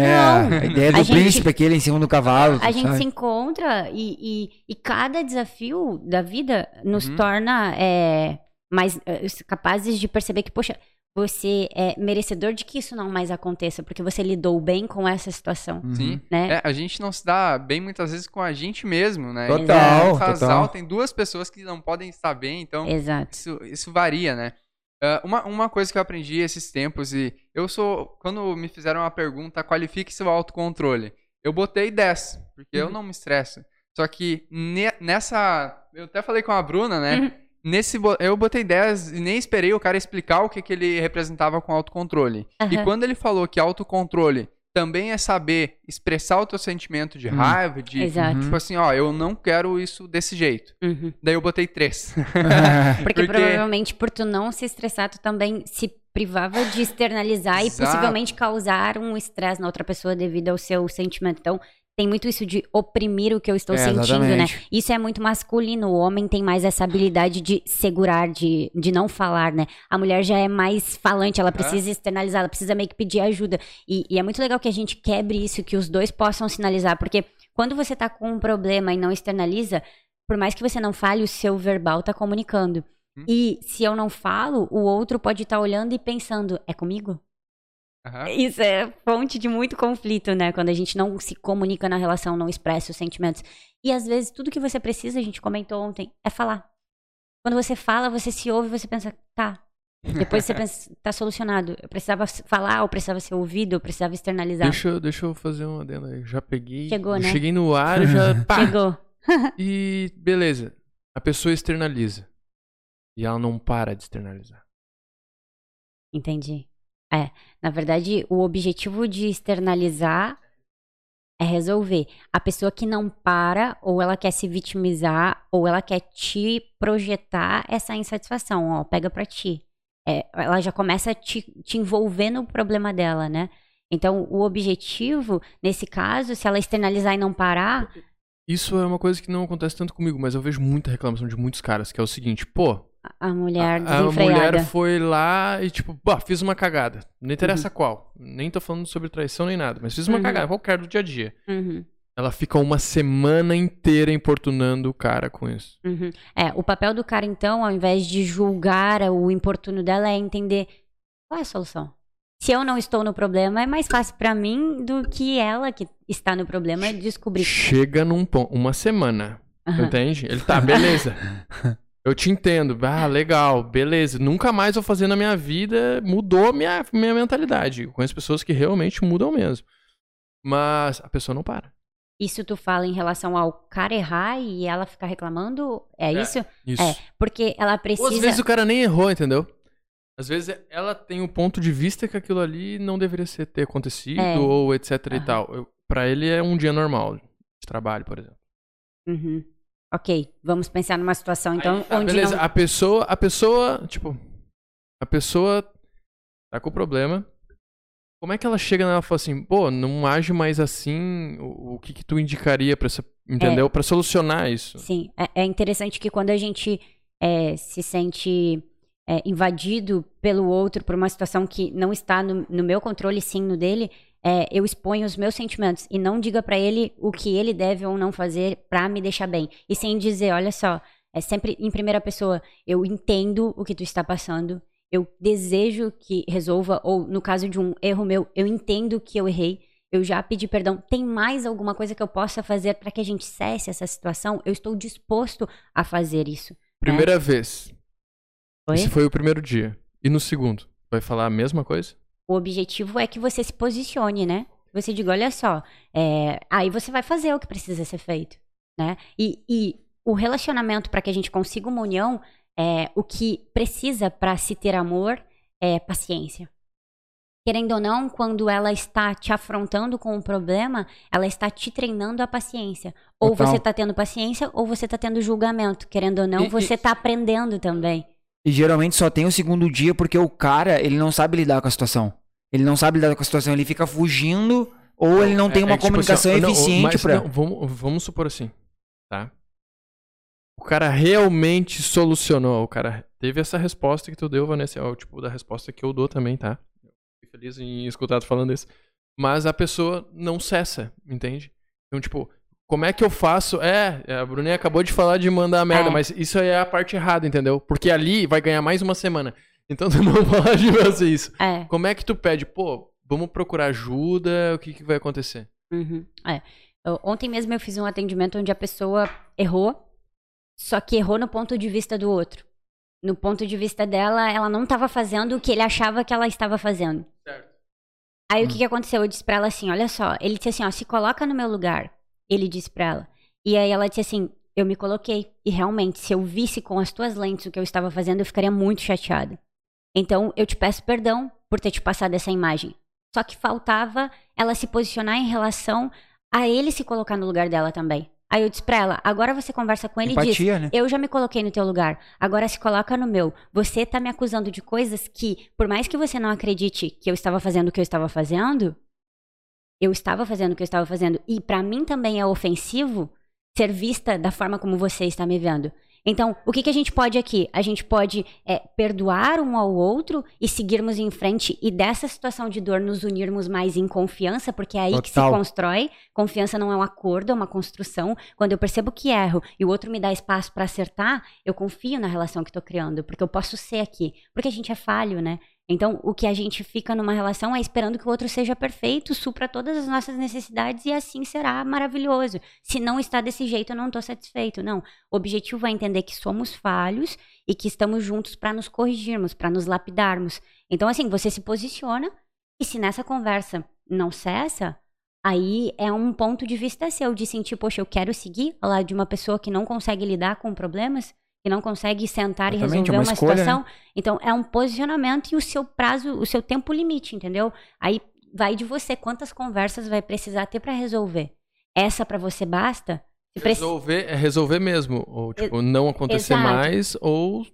Não! a ideia do A gente- príncipe aquele em cima do cavalo. A gente sabe? se encontra e, e, e cada desafio da vida nos Uhum. torna é, mais é, capazes de perceber que, poxa, você é merecedor de que isso não mais aconteça, porque você lidou bem com essa situação, Uhum. Sim. né? É, a gente não se dá bem muitas vezes com a gente mesmo, né? Total, Um casal total. tem duas pessoas que não podem estar bem, então Exato. isso, isso varia, né? Ah, uma, uma coisa que eu aprendi esses tempos, e eu sou. Quando me fizeram uma pergunta, qualifique seu autocontrole. Eu botei 10, porque eu Uhum. não me estresso. Só que ne- nessa. Eu até falei com a Bruna, né? Uhum. Nesse, eu botei 10 e nem esperei o cara explicar o que, que ele representava com autocontrole. E Aham. quando ele falou que autocontrole também é saber expressar o teu sentimento de Hum. raiva, de. Exato. Tipo assim, ó, eu não quero isso desse jeito. Uhum. Daí eu botei 3. Porque, Porque- provavelmente por tu não se estressar, tu também se privava de externalizar e possivelmente causar um estresse na outra pessoa devido ao seu sentimento. Então, tem muito isso de oprimir o que eu estou É, sentindo, né? exatamente. Isso é muito masculino. O homem tem mais essa habilidade de segurar, de, de não falar, né? A mulher já é mais falante, ela precisa externalizar, ela precisa meio que pedir ajuda. E, e é muito legal que a gente quebre isso, que os dois possam sinalizar, porque quando você tá com um problema e não externaliza, por mais que você não fale, o seu verbal tá comunicando. Hum. E se eu não falo, o outro pode estar olhando e pensando, é comigo? Aham. Isso é fonte de muito conflito, né? Quando a gente não se comunica na relação, não expressa os sentimentos. E às vezes tudo que você precisa, a gente comentou ontem, é falar. Quando você fala, você se ouve, você pensa, tá, Depois você pensa, tá solucionado. Eu precisava falar, ou precisava ser ouvido, ou precisava externalizar. Deixa, eu- deixa eu fazer uma adenda aí. Já peguei. Chegou, eu né? Cheguei no ar e já. Pá, Chegou. E beleza. A pessoa externaliza. E ela não para de externalizar. Entendi. É, na verdade, o objetivo de externalizar é resolver. A pessoa que não para, ou ela quer se vitimizar, ou ela quer te projetar essa insatisfação, ó, pega pra ti. É, ela já começa a te, te envolver no problema dela, né? Então, o objetivo, nesse caso, se ela externalizar e não parar, Isso é uma coisa que não acontece tanto comigo, mas eu vejo muita reclamação de muitos caras, que é o seguinte, pô, a a mulher a, a desenfreada. mulher foi lá e tipo, bah, fiz uma cagada. Não interessa Uhum. qual. Nem tô falando sobre traição nem nada, mas fiz uma Uhum. cagada, qualquer do dia a dia. Uhum, Ela fica uma semana inteira importunando o cara com isso. uhum. É, o papel do cara, então, ao invés de julgar o importuno dela, é entender qual é a solução. Se eu não estou no problema, é mais fácil pra mim do que ela que está no problema descobrir. Chega num ponto, uma semana, entende? Ele tá, beleza. Eu te entendo. Ah, legal, beleza. Nunca mais vou fazer na minha vida. Mudou minha, minha mentalidade. Eu conheço pessoas que realmente mudam mesmo. Mas a pessoa não para. Isso tu fala em relação ao cara errar e ela ficar reclamando? É, É. isso? Isso. É, porque ela Ou precisa. às vezes o cara nem errou, entendeu? Às vezes ela tem um ponto de vista que aquilo ali não deveria ter acontecido, É. ou etc e Aham. tal. Eu, pra ele é um dia normal de trabalho, por exemplo. Uhum. Ok, vamos pensar numa situação então Aí, tá, onde beleza, não. a pessoa, a pessoa, tipo, a pessoa tá com o problema. Como é que ela chega nela e fala assim, pô, não age mais assim, o, o que que tu indicaria pra essa, entendeu? Pra solucionar isso. Sim, é, é interessante que quando a gente é, se sente é, invadido pelo outro por uma situação que não está no, no meu controle, sim no dele, é, eu exponho os meus sentimentos e não diga pra ele o que ele deve ou não fazer pra me deixar bem. E sem dizer, olha só, é sempre em primeira pessoa, eu entendo o que tu está passando, eu desejo que resolva, ou no caso de um erro meu, eu entendo que eu errei, eu já pedi perdão. Tem mais alguma coisa que eu possa fazer para que a gente cesse essa situação? Eu estou disposto a fazer isso. Primeira vez. Oi? Esse foi o primeiro dia. E no segundo? Vai falar a mesma coisa? O objetivo é que você se posicione, né? Você diga, olha só, é, aí você vai fazer o que precisa ser feito, né? E, e o relacionamento para que a gente consiga uma união, é, o que precisa para se ter amor é paciência. Querendo ou não, quando ela está te afrontando com um problema, ela está te treinando a paciência. Ou Total. você está tendo paciência, ou você está tendo julgamento. Querendo ou não, E- você e- está aprendendo também. E geralmente só tem o segundo dia porque o cara, ele não sabe lidar com a situação. Ele não sabe lidar com a situação, ele fica fugindo ou ele não tem É- uma é tipo comunicação assim, eficiente não, vamos, vamos supor assim, tá? O cara realmente solucionou, o cara teve essa resposta que tu deu, Vanessa, é o tipo da resposta que eu dou também, tá? Fico feliz em escutar tu falando isso. Mas a pessoa não cessa, entende? Então, tipo, como é que eu faço? É, a Bruninha acabou de falar de mandar a merda, É. mas isso aí é a parte errada, entendeu? Porque ali vai ganhar mais uma semana. Então tu não pode fazer isso. É. Como é que tu pede, pô, vamos procurar ajuda, o que, que vai acontecer? Uhum, é. Eu- ontem mesmo eu fiz um atendimento onde a pessoa errou, só que errou no ponto de vista do outro. No ponto de vista dela, ela não estava fazendo o que ele achava que ela estava fazendo. Certo. Aí o que, que aconteceu? Eu disse pra ela assim: olha só, ele disse assim, ó, se coloca no meu lugar. Ele disse pra ela. E aí ela disse assim: eu me coloquei. E realmente, se eu visse com as tuas lentes o que eu estava fazendo, eu ficaria muito chateada. Então eu te peço perdão por ter te passado essa imagem. Só que faltava ela se posicionar em relação a ele se colocar no lugar dela também. Aí eu disse pra ela: agora você conversa com ele e diz. Empatia, né? Eu já me coloquei no teu lugar. Agora se coloca no meu. Você tá me acusando de coisas que, por mais que você não acredite que eu estava fazendo o que eu estava fazendo, eu estava fazendo o que eu estava fazendo. E pra mim também é ofensivo ser vista da forma como você está me vendo. Então, o que, que a gente pode aqui? A gente pode é, perdoar um ao outro e seguirmos em frente e dessa situação de dor nos unirmos mais em confiança, porque é aí que se Total. constrói. Confiança não é um acordo, é uma construção. Quando eu percebo que erro e o outro me dá espaço para acertar, eu confio na relação que estou criando, porque eu posso ser aqui. Porque a gente é falho, né? Então, o que a gente fica numa relação é esperando que o outro seja perfeito, supra todas as nossas necessidades e assim será maravilhoso. Se não está desse jeito, eu não estou satisfeito. Não. O objetivo é entender que somos falhos e que estamos juntos para nos corrigirmos, para nos lapidarmos. Então, assim, você se posiciona e se nessa conversa não cessa, aí é um ponto de vista seu de sentir, poxa, eu quero seguir lado de uma pessoa que não consegue lidar com problemas que não consegue sentar Exatamente, e resolver é uma uma, escolha, situação. Então, é um posicionamento e o seu prazo, o seu tempo limite, entendeu? Aí vai de você quantas conversas vai precisar ter para resolver. Essa para você basta? Resolver é resolver mesmo. Ou, tipo, não acontecer exato. mais ou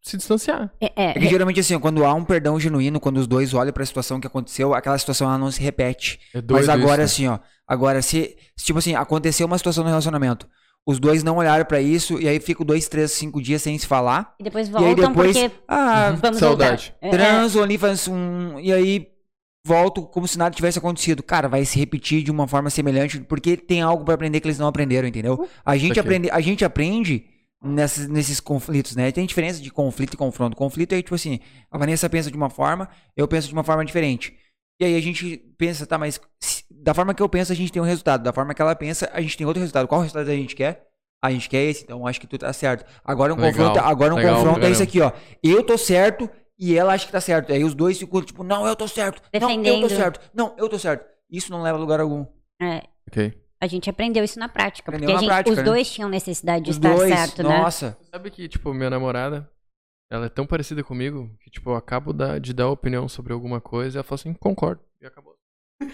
se distanciar. É, é, É que geralmente assim, quando há um perdão genuíno, quando os dois olham pra situação que aconteceu, aquela situação ela não se repete. É doido Mas agora isso, assim, ó, agora se, se, tipo assim, aconteceu uma situação no relacionamento, os dois não olharam pra isso e aí ficam dois, três, cinco dias sem se falar. e depois e aí voltam depois, porque ah, vamos Saudade. voltar. É, é, transam ali, faz um. E aí voltam como se nada tivesse acontecido. Cara, vai se repetir de uma forma semelhante, porque tem algo pra aprender que eles não aprenderam, entendeu? A gente, Saquei. aprende, a gente aprende nesses, nesses conflitos, né? Tem diferença de conflito e confronto. Conflito é tipo assim, a Vanessa pensa de uma forma, eu penso de uma forma diferente. E aí a gente pensa, tá, mas se- da forma que eu penso, a gente tem um resultado. Da forma que ela pensa, a gente tem outro resultado. Qual resultado a gente quer? A gente quer esse, então acho que tu tá certo. Agora um Legal, confronto, agora um legal, confronto é isso aqui, ó. Eu tô certo e ela acha que tá certo. Aí os dois ficam tipo, não, eu tô certo. Não, eu tô Defendendo. certo. Não, eu tô certo. Isso não leva a lugar algum. é, Ok. a gente aprendeu isso na prática, Aprendeu porque a na gente- prática, os né? dois tinham necessidade de Os estar dois, certo, né? nossa. Sabe que, tipo, minha namorada, ela é tão parecida comigo que, tipo, eu acabo da- de dar opinião sobre alguma coisa e ela fala assim, concordo. E acabou.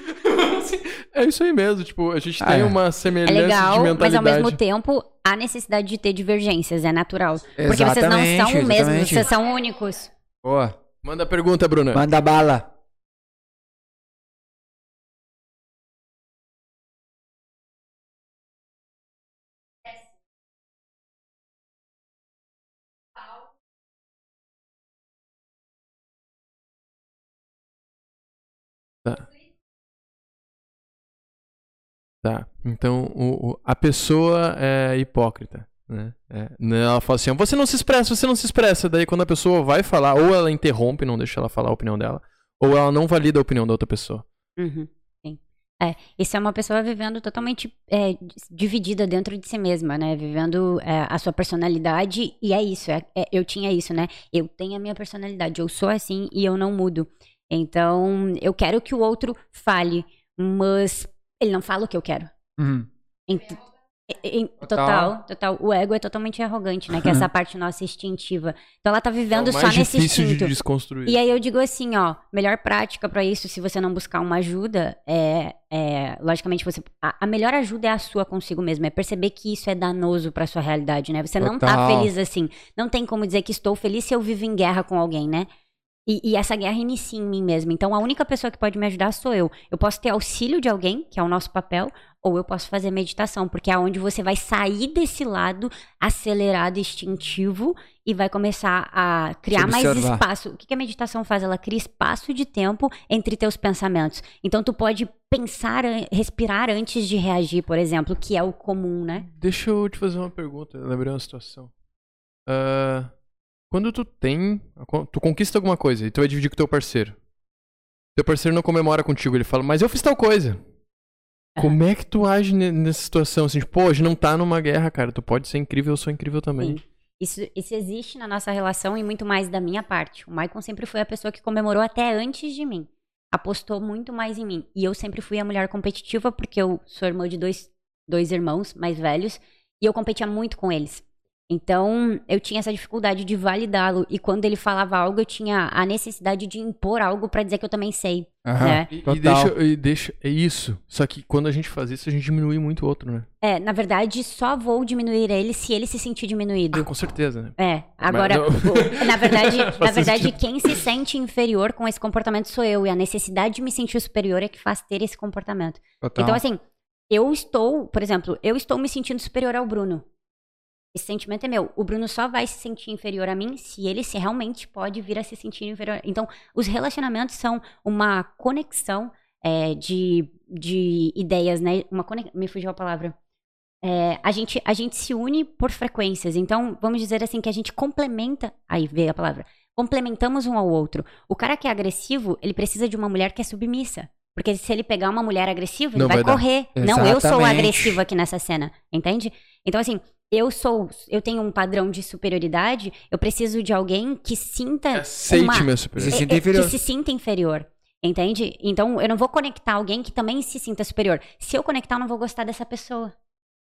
É isso aí mesmo, tipo, a gente Ah, tem é. uma É semelhança legal, de mas mentalidade. ao mesmo tempo há necessidade de ter divergências, é natural. Porque vocês não Exatamente, são o mesmo, exatamente. vocês são únicos. Boa. Manda a pergunta, Bruna. Manda bala. Tá. Então, o, o- a pessoa é hipócrita, né? É, né, ela fala assim, você não se expressa, você não se expressa. Daí quando a pessoa vai falar, ou ela interrompe, não deixa ela falar a opinião dela, ou ela não valida a opinião da outra pessoa. Uhum, sim. É, isso é uma pessoa vivendo totalmente é, dividida dentro de si mesma, né? Vivendo é, a sua personalidade e é isso. é- é- eu tinha isso, né? Eu tenho a minha personalidade, eu sou assim e eu não mudo. Então, eu quero que o outro fale, mas ele não fala o que eu quero. Uhum. Em- em- Total. total, total. O ego é totalmente arrogante, né? Que é essa parte nossa instintiva. Então ela tá É vivendo o só mais nesse difícil de instinto. desconstruir. E aí eu digo assim, ó, melhor prática pra isso, se você não buscar uma ajuda, é, é logicamente você, a, a melhor ajuda é a sua consigo mesmo, é perceber que isso é danoso pra sua realidade, né? Você não tá Total. feliz assim, não tem como dizer que estou feliz se eu vivo em guerra com alguém, né? E, e essa guerra inicia em mim mesmo. Então a única pessoa que pode me ajudar sou eu. Eu posso ter auxílio de alguém, que é o nosso papel, ou eu posso fazer meditação, porque é onde você vai sair desse lado acelerado, instintivo, e vai começar a criar mais espaço. O que que a meditação faz? Ela cria espaço de tempo entre teus pensamentos. Então tu pode pensar, respirar antes de reagir, por exemplo, que é o comum, né? Deixa eu te fazer uma pergunta, eu lembrei uma situação. Ah, quando tu tem. Tu conquista alguma coisa e tu vai dividir com teu parceiro. Teu parceiro não comemora contigo, ele fala, mas eu fiz tal coisa. Como é que tu age ne- nessa situação? Assim, tipo, pô, a gente não tá numa guerra, cara. Tu pode ser incrível, eu sou incrível também. Sim. Isso, isso existe na nossa relação e muito mais da minha parte. O Maicon sempre foi a pessoa que comemorou até antes de mim. Apostou muito mais em mim. E eu sempre fui a mulher competitiva, porque eu sou irmã de dois, dois irmãos mais velhos. E eu competia muito com eles. Então, eu tinha essa dificuldade de validá-lo. E quando ele falava algo, eu tinha a necessidade de impor algo pra dizer que eu também sei. Aham. né? E, e deixa, e deixa. É isso. Só que quando a gente faz isso, a gente diminui muito o outro, né? É, na verdade, só vou diminuir ele se ele se sentir diminuído. Ah, com certeza, né? É, agora, o- na verdade, na verdade sentido. quem se sente inferior com esse comportamento sou eu. E a necessidade de me sentir superior é que faz ter esse comportamento. Total. Então, assim, eu estou, por exemplo, eu estou me sentindo superior ao Bruno. Esse sentimento é meu. O Bruno só vai se sentir inferior a mim se ele se realmente pode vir a se sentir inferior. Então, os relacionamentos são uma conexão é, de, de ideias, né? Uma conex... Me fugiu a palavra. É, a, gente, a gente se une por frequências. Então, vamos dizer assim que a gente complementa. Aí veio a palavra. complementamos um ao outro. O cara que é agressivo, ele precisa de uma mulher que é submissa. Porque se ele pegar uma mulher agressiva, ele vai, vai correr. Não, eu sou agressiva aqui nessa cena, entende? Então, assim, eu sou, eu tenho um padrão de superioridade, eu preciso de alguém que sinta Aceite uma, meu Se superior. sinta é- é- inferior. que se sinta inferior. Entende? Então, eu não vou conectar alguém que também se sinta superior. Se eu conectar, eu não vou gostar dessa pessoa.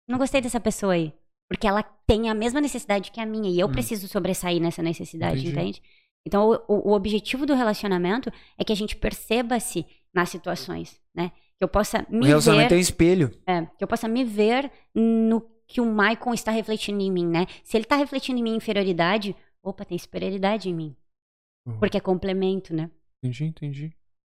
Não gostei dessa pessoa aí. Porque ela tem a mesma necessidade que a minha. E eu Hum. preciso sobressair nessa necessidade, Entendi. entende? Então, o, o- o objetivo do relacionamento é que a gente perceba-se nas situações, né? Que eu possa O me relacionamento ver... é um espelho. É, que eu possa me ver no que o Michael está refletindo em mim, né? Se ele está refletindo em mim inferioridade, opa, tem superioridade em mim. Uhum. Porque é complemento, né? Entendi, entendi.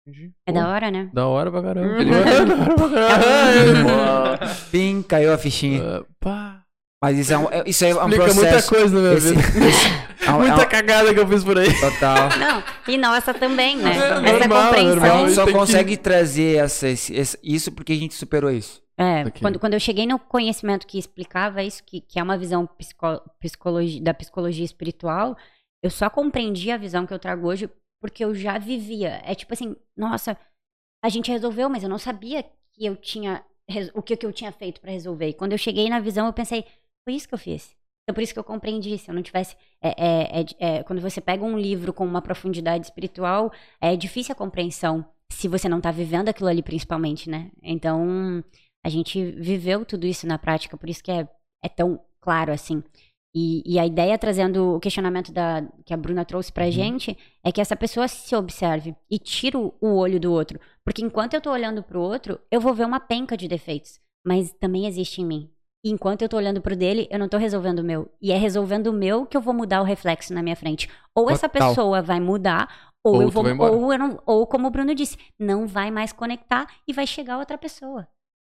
entendi. É Pô, da hora, né? Da hora pra caramba. Uhum. Da hora pra caramba. Pim, caiu a fichinha. Ah, pá. Mas isso é um, é- isso é um Explica muita processo. coisa na minha esse- vida. esse- é um- é Muita um- cagada que eu fiz por aí. Total. Não, e nossa também, né? É Essa normal, compreensão. normal. A gente só tem que- consegue trazer essa, esse- esse- isso porque a gente superou isso. É, quando, quando eu cheguei no conhecimento que explicava isso, que, que é uma visão psico, psicologia, da psicologia espiritual, eu só compreendi a visão que eu trago hoje porque eu já vivia. É tipo assim, nossa, a gente resolveu, mas eu não sabia que eu tinha o que, que eu tinha feito pra resolver. E quando eu cheguei na visão, eu pensei, foi isso que eu fiz. Então por isso que eu compreendi. Se eu não tivesse. é- é- é- é, quando você pega um livro com uma profundidade espiritual, é difícil a compreensão se você não tá vivendo aquilo ali, principalmente, né? Então, a gente viveu tudo isso na prática, por isso que é, é tão claro assim. E, e a ideia, trazendo o questionamento da, que a Bruna trouxe pra gente, é que essa pessoa se observe e tira o, olho do outro. Porque enquanto eu tô olhando pro outro, eu vou ver uma penca de defeitos. Mas também existe em mim. E enquanto eu tô olhando pro dele, eu não tô resolvendo o meu. E é resolvendo o meu que eu vou mudar o reflexo na minha frente. Ou essa Total. pessoa vai mudar, ou, Ou eu vou. Ou, eu não, ou, como o Bruno disse, não vai mais conectar e vai chegar outra pessoa.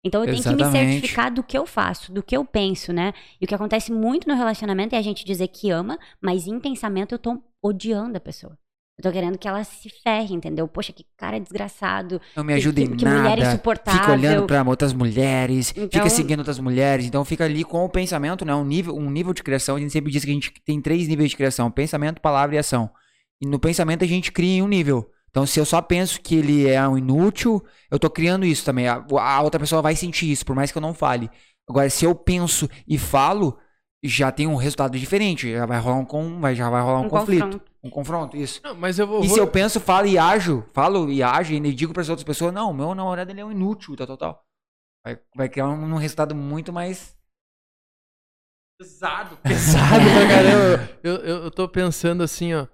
Então eu tenho que me Exatamente. certificar do que eu faço, do que eu penso, né? E o que acontece muito no relacionamento é a gente dizer que ama, mas em pensamento eu tô odiando a pessoa. Eu tô querendo que ela se ferre, entendeu? Poxa, que cara desgraçado. Não me que- ajuda em que, que mulher nada. insuportável. Fica olhando pra outras mulheres, Então- fica seguindo outras mulheres. Então fica ali com o pensamento, né? Um nível, um nível de criação. A gente sempre diz que a gente tem três níveis de criação: pensamento, palavra e ação. E no pensamento a gente cria em um nível. Então, se eu só penso que ele é um inútil, eu tô criando isso também. A, a outra pessoa vai sentir isso, por mais que eu não fale. Agora, se eu penso e falo, já tem um resultado diferente. Já vai rolar um, com, já vai rolar um, Um conflito. confronto. Um confronto, isso. Não, mas eu vou. E vou- se eu penso, falo e ajo, falo e ajo e digo para as outras pessoas, não, meu namorado ele é um inútil, tal, tal, tal. Vai, vai criar um, um resultado muito mais pesado. Pesado pra caramba. Eu, eu, eu tô pensando assim, ó.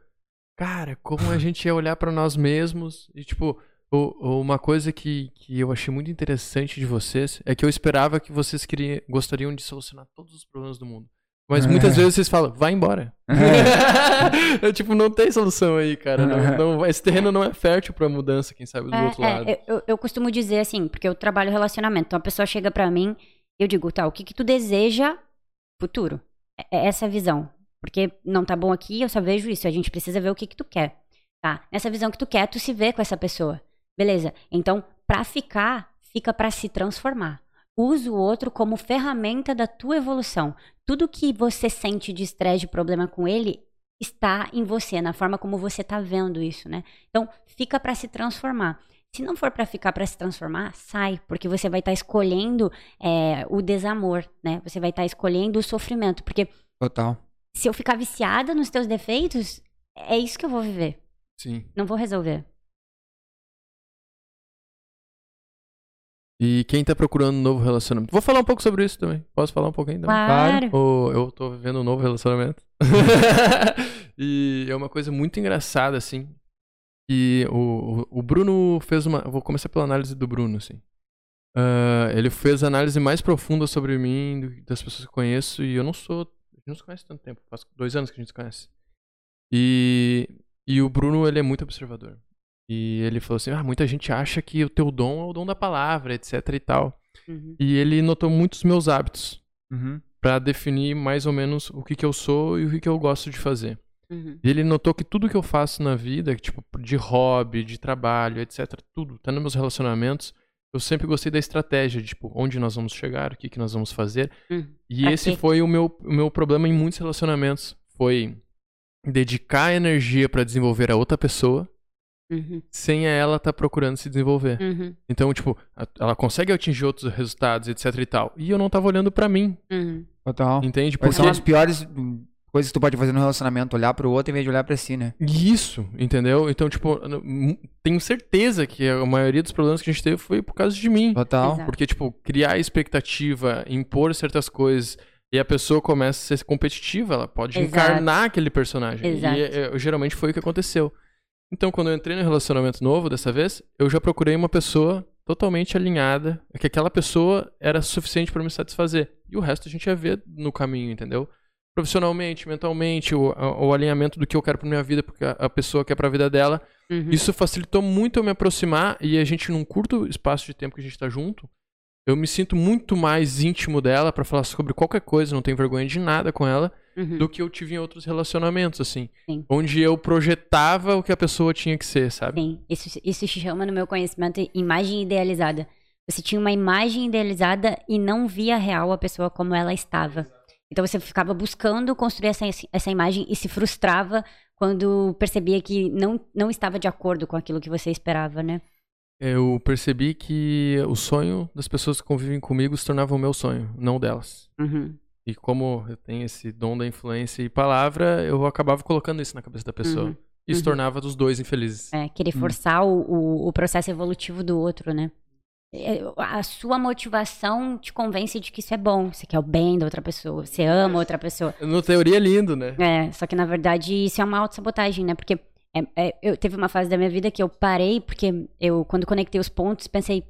Cara, como a gente ia olhar pra nós mesmos. E, tipo, o- o- uma coisa que, que eu achei muito interessante de vocês é que eu esperava que vocês queriam, gostariam de solucionar todos os problemas do mundo. Mas muitas vezes vocês falam, vai embora. É, tipo, não tem solução aí, cara. Não- não- esse terreno não é fértil pra mudança, quem sabe, do É, outro é, lado. eu- eu, costumo dizer assim, porque eu trabalho relacionamento. Então a pessoa chega pra mim e eu digo, tá, o que, que tu deseja futuro? É, é essa a visão. Porque não tá bom aqui, eu só vejo isso. A gente precisa ver o que, que tu quer. Tá? Nessa visão que tu quer, tu se vê com essa pessoa. Beleza. Então, pra ficar, fica pra se transformar. Usa o outro como ferramenta da tua evolução. Tudo que você sente de estresse, de problema com ele, está em você, na forma como você tá vendo isso, né? Então, fica pra se transformar. Se não for pra ficar pra se transformar, sai, porque você vai estar escolhendo é, o desamor, né? Você vai estar escolhendo o sofrimento, porque Total. Se eu ficar viciada nos teus defeitos, é isso que eu vou viver. Sim. Não vou resolver. E quem tá procurando um novo relacionamento? Vou falar um pouco sobre isso também. Posso falar um pouquinho também? Claro. Ô, eu tô vivendo um novo relacionamento. e é uma coisa muito engraçada, assim. E o, o Bruno fez uma. Vou começar pela análise do Bruno, assim. Ah, ele fez a análise mais profunda sobre mim, das pessoas que eu conheço, e eu não sou. A gente não se conhece tanto tempo, faz dois anos que a gente se conhece. E, e o Bruno, ele é muito observador. E ele falou assim: ah, muita gente acha que o teu dom é o dom da palavra, etc e tal. Uhum. E ele notou muitos meus hábitos Uhum. Pra definir mais ou menos o que, que eu sou e o que, que eu gosto de fazer. Uhum. E ele notou que tudo que eu faço na vida, tipo, de hobby, de trabalho, etc, tudo, tá nos meus relacionamentos, eu sempre gostei da estratégia, de, tipo, onde nós vamos chegar, o que, que nós vamos fazer. Uhum. E Pra esse quê? foi o meu, o meu problema em muitos relacionamentos. Foi dedicar energia pra desenvolver a outra pessoa Uhum, sem ela estar procurando se desenvolver. uhum, Então, tipo, a- ela consegue atingir outros resultados, etc e tal. E eu não tava olhando pra mim, uhum. Total. entende? Porque são as piores hum, coisas que tu pode fazer no relacionamento? Olhar pro outro em vez de olhar pra si, né? Isso, entendeu? Então, tipo, tenho certeza que a maioria dos problemas que a gente teve foi por causa de mim. Total. Exato. Porque, tipo, criar expectativa, impor certas coisas, e a pessoa começa a ser competitiva, ela pode Exato. encarnar aquele personagem. Exato. E é, geralmente foi o que aconteceu. Então, quando eu entrei no relacionamento novo dessa vez, eu já procurei uma pessoa totalmente alinhada, que aquela pessoa era suficiente pra me satisfazer. E o resto a gente ia ver no caminho, entendeu? Profissionalmente, mentalmente, o, a- o alinhamento do que eu quero pra minha vida, porque a, a pessoa quer pra vida dela. Uhum. Isso facilitou muito eu me aproximar e a gente, num curto espaço de tempo que a gente tá junto, eu me sinto muito mais íntimo dela pra falar sobre qualquer coisa, não tenho vergonha de nada com ela, Uhum. do que eu tive em outros relacionamentos, assim. Sim. Onde eu projetava o que a pessoa tinha que ser, sabe? Sim, isso, isso se chama no meu conhecimento imagem idealizada. Você tinha uma imagem idealizada e não via real a pessoa como ela estava. Então você ficava buscando construir essa, essa imagem e se frustrava quando percebia que não, não estava de acordo com aquilo que você esperava, né? Eu percebi que o sonho das pessoas que convivem comigo se tornava o meu sonho, não delas. Uhum. E como eu tenho esse dom da influência e palavra, eu acabava colocando isso na cabeça da pessoa. Uhum. E se Uhum. tornava dos dois infelizes. É, querer Hum. forçar o, o processo evolutivo do outro, né? É, A sua motivação te convence de que isso é bom. Você quer o bem da outra pessoa, você ama outra pessoa. No teoria é lindo, né? É, só que na verdade isso é uma autossabotagem, né? Porque é, é, eu teve uma fase da minha vida que eu parei, porque eu, quando conectei os pontos, pensei,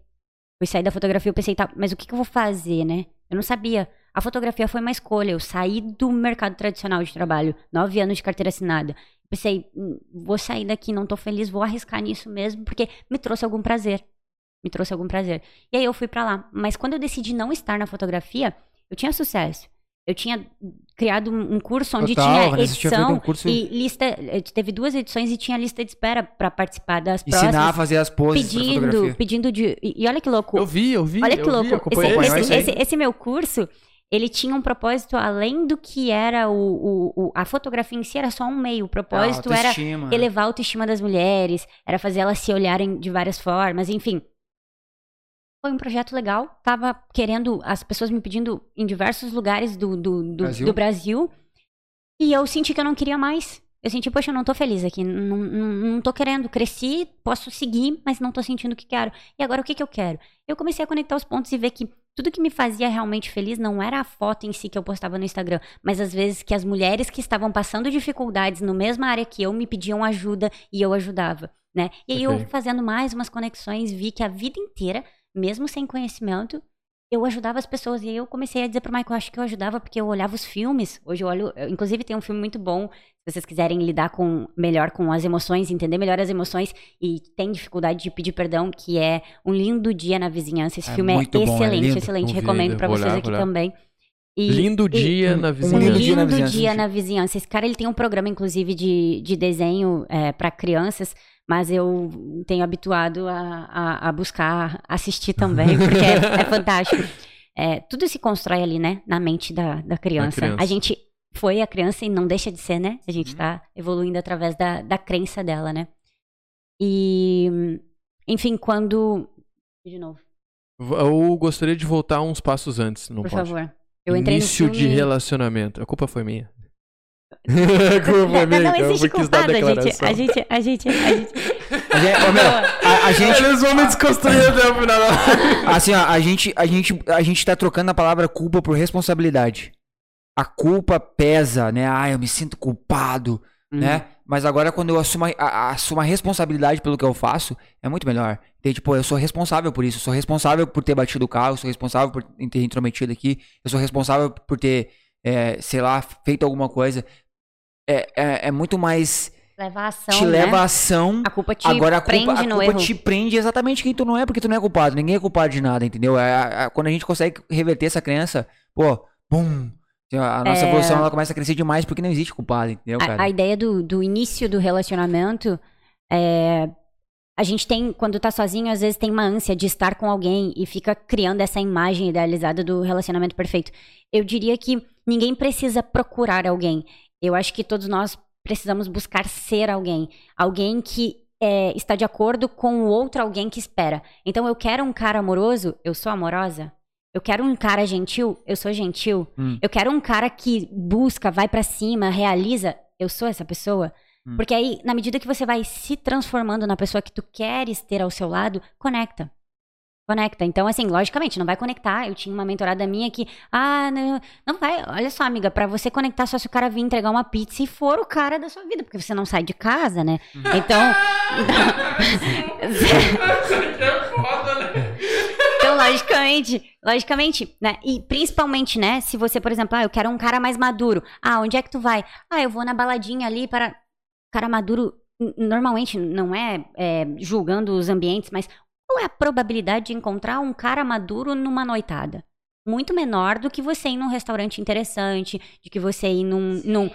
fui sair da fotografia, eu pensei, tá, mas o que, que eu vou fazer, né? Eu não sabia. A fotografia foi uma escolha. Eu saí do mercado tradicional de trabalho, nove anos de carteira assinada. Pensei, "Hum, vou sair daqui, não tô feliz, vou arriscar nisso mesmo, porque me trouxe algum prazer. Me trouxe algum prazer. E aí eu fui pra lá. Mas quando eu decidi não estar na fotografia, eu tinha sucesso. Eu tinha criado um curso onde Total, tinha edição um curso- e lista. eh, Teve duas edições e tinha lista de espera pra participar das Ensinar a próximas. fazer as poses Pedindo, pedindo de. E, olha que louco. Eu vi, eu vi. Olha que vi, louco. acompanhei Esse, esse- esse- esse meu curso, ele tinha um propósito além do que era o, o- o- a fotografia em si, era só um meio. O propósito era elevar a autoestima das mulheres, era fazer elas se olharem de várias formas, enfim. Foi um projeto legal. Tava querendo, as pessoas me pedindo em diversos lugares do, do, do, Brasil? do Brasil. E eu senti que eu não queria mais. Eu senti, poxa, eu não tô feliz aqui. Não, não, não tô querendo. Cresci, posso seguir, mas não tô sentindo o que quero. E agora o que, que eu quero? Eu comecei a conectar os pontos e ver que tudo que me fazia realmente feliz não era a foto em si que eu postava no Instagram, mas às vezes que as mulheres que estavam passando dificuldades no mesma área que eu me pediam ajuda e eu ajudava, né? E aí eu Perfeito. fazendo mais umas conexões vi que a vida inteira, mesmo sem conhecimento, eu ajudava as pessoas e aí eu comecei a dizer pro Michael, acho que eu ajudava porque eu olhava os filmes. Hoje eu olho, eu- inclusive tem um filme muito bom, se vocês quiserem lidar com melhor com as emoções, entender melhor as emoções e tem dificuldade de pedir perdão, que é Um Lindo Dia na Vizinhança. Esse É filme é muito bom, é excelente, excelente, Não recomendo vou vocês olhar, aqui olhar. também. E- Lindo e- dia um- na vizinhança. lindo lindo dia na dia, vizinhança, na vizinhança. Esse cara ele tem um programa, inclusive, de, de desenho é, para crianças, mas eu tenho habituado a, a, a buscar assistir também, porque é, é fantástico. É, tudo se constrói ali, né? Na mente da, da criança. criança. A gente foi a criança e não deixa de ser, né? A gente Uhum. tá evoluindo através da, da crença dela, né? E, enfim, quando. De novo, Eu gostaria de voltar uns passos antes, não por pode? favor. Eu entrei Início no filme... de relacionamento. A culpa foi minha. a culpa foi minha. não, não existe culpado, a gente, a gente, a gente, a gente... A gente, ô, meu, a, a gente, Eles vão me desconstruir até o final. assim, ó, a gente, a gente, a gente tá trocando a palavra culpa por responsabilidade. A culpa pesa, né? Ah, eu me sinto culpado, Uhum. né? Mas agora quando eu assumo a, a- assumo a responsabilidade pelo que eu faço, é muito melhor. Tem, tipo, eu sou responsável por isso, eu sou responsável por ter batido o carro, eu sou responsável por ter intrometido aqui, eu sou responsável por ter, é, sei lá, feito alguma coisa. É, é, é muito mais. Leva a ação, te né? leva a ação. A culpa te Agora a culpa, prende a culpa erro. te prende exatamente quem tu não é, porque tu não é culpado. Ninguém é culpado de nada, entendeu? É, a- quando a gente consegue reverter essa crença, pô, bum. A nossa É. evolução ela começa a crescer demais porque não existe culpado, entendeu, A, cara? a ideia do, do início do relacionamento é. A gente tem, quando tá sozinho, às vezes tem uma ânsia de estar com alguém e fica criando essa imagem idealizada do relacionamento perfeito. Eu diria que ninguém precisa procurar alguém. Eu acho que todos nós precisamos buscar ser alguém. Alguém que é, está de acordo com o outro alguém que espera. Então, eu quero um cara amoroso, eu sou amorosa. Eu quero um cara gentil, eu sou gentil. Hum. Eu quero um cara que busca, vai pra cima, realiza, eu sou essa pessoa. Hum. Porque aí, na medida que você vai se transformando na pessoa que tu queres ter ao seu lado, conecta. Conecta. Então, assim, logicamente, não vai conectar. Eu tinha uma mentorada minha que, ah, não, não vai. Olha só, amiga, pra você conectar só se o cara vir entregar uma pizza e for o cara da sua vida, porque você não sai de casa, né? Então. Então, logicamente, logicamente, né? E principalmente, né? Se você, por exemplo, ah, eu quero um cara mais maduro. Ah, onde é que tu vai? Ah, eu vou na baladinha ali para. Cara maduro, normalmente, não é, é julgando os ambientes, mas qual é a probabilidade de encontrar um cara maduro numa noitada? Muito menor do que você ir num restaurante interessante, de que você ir num. num...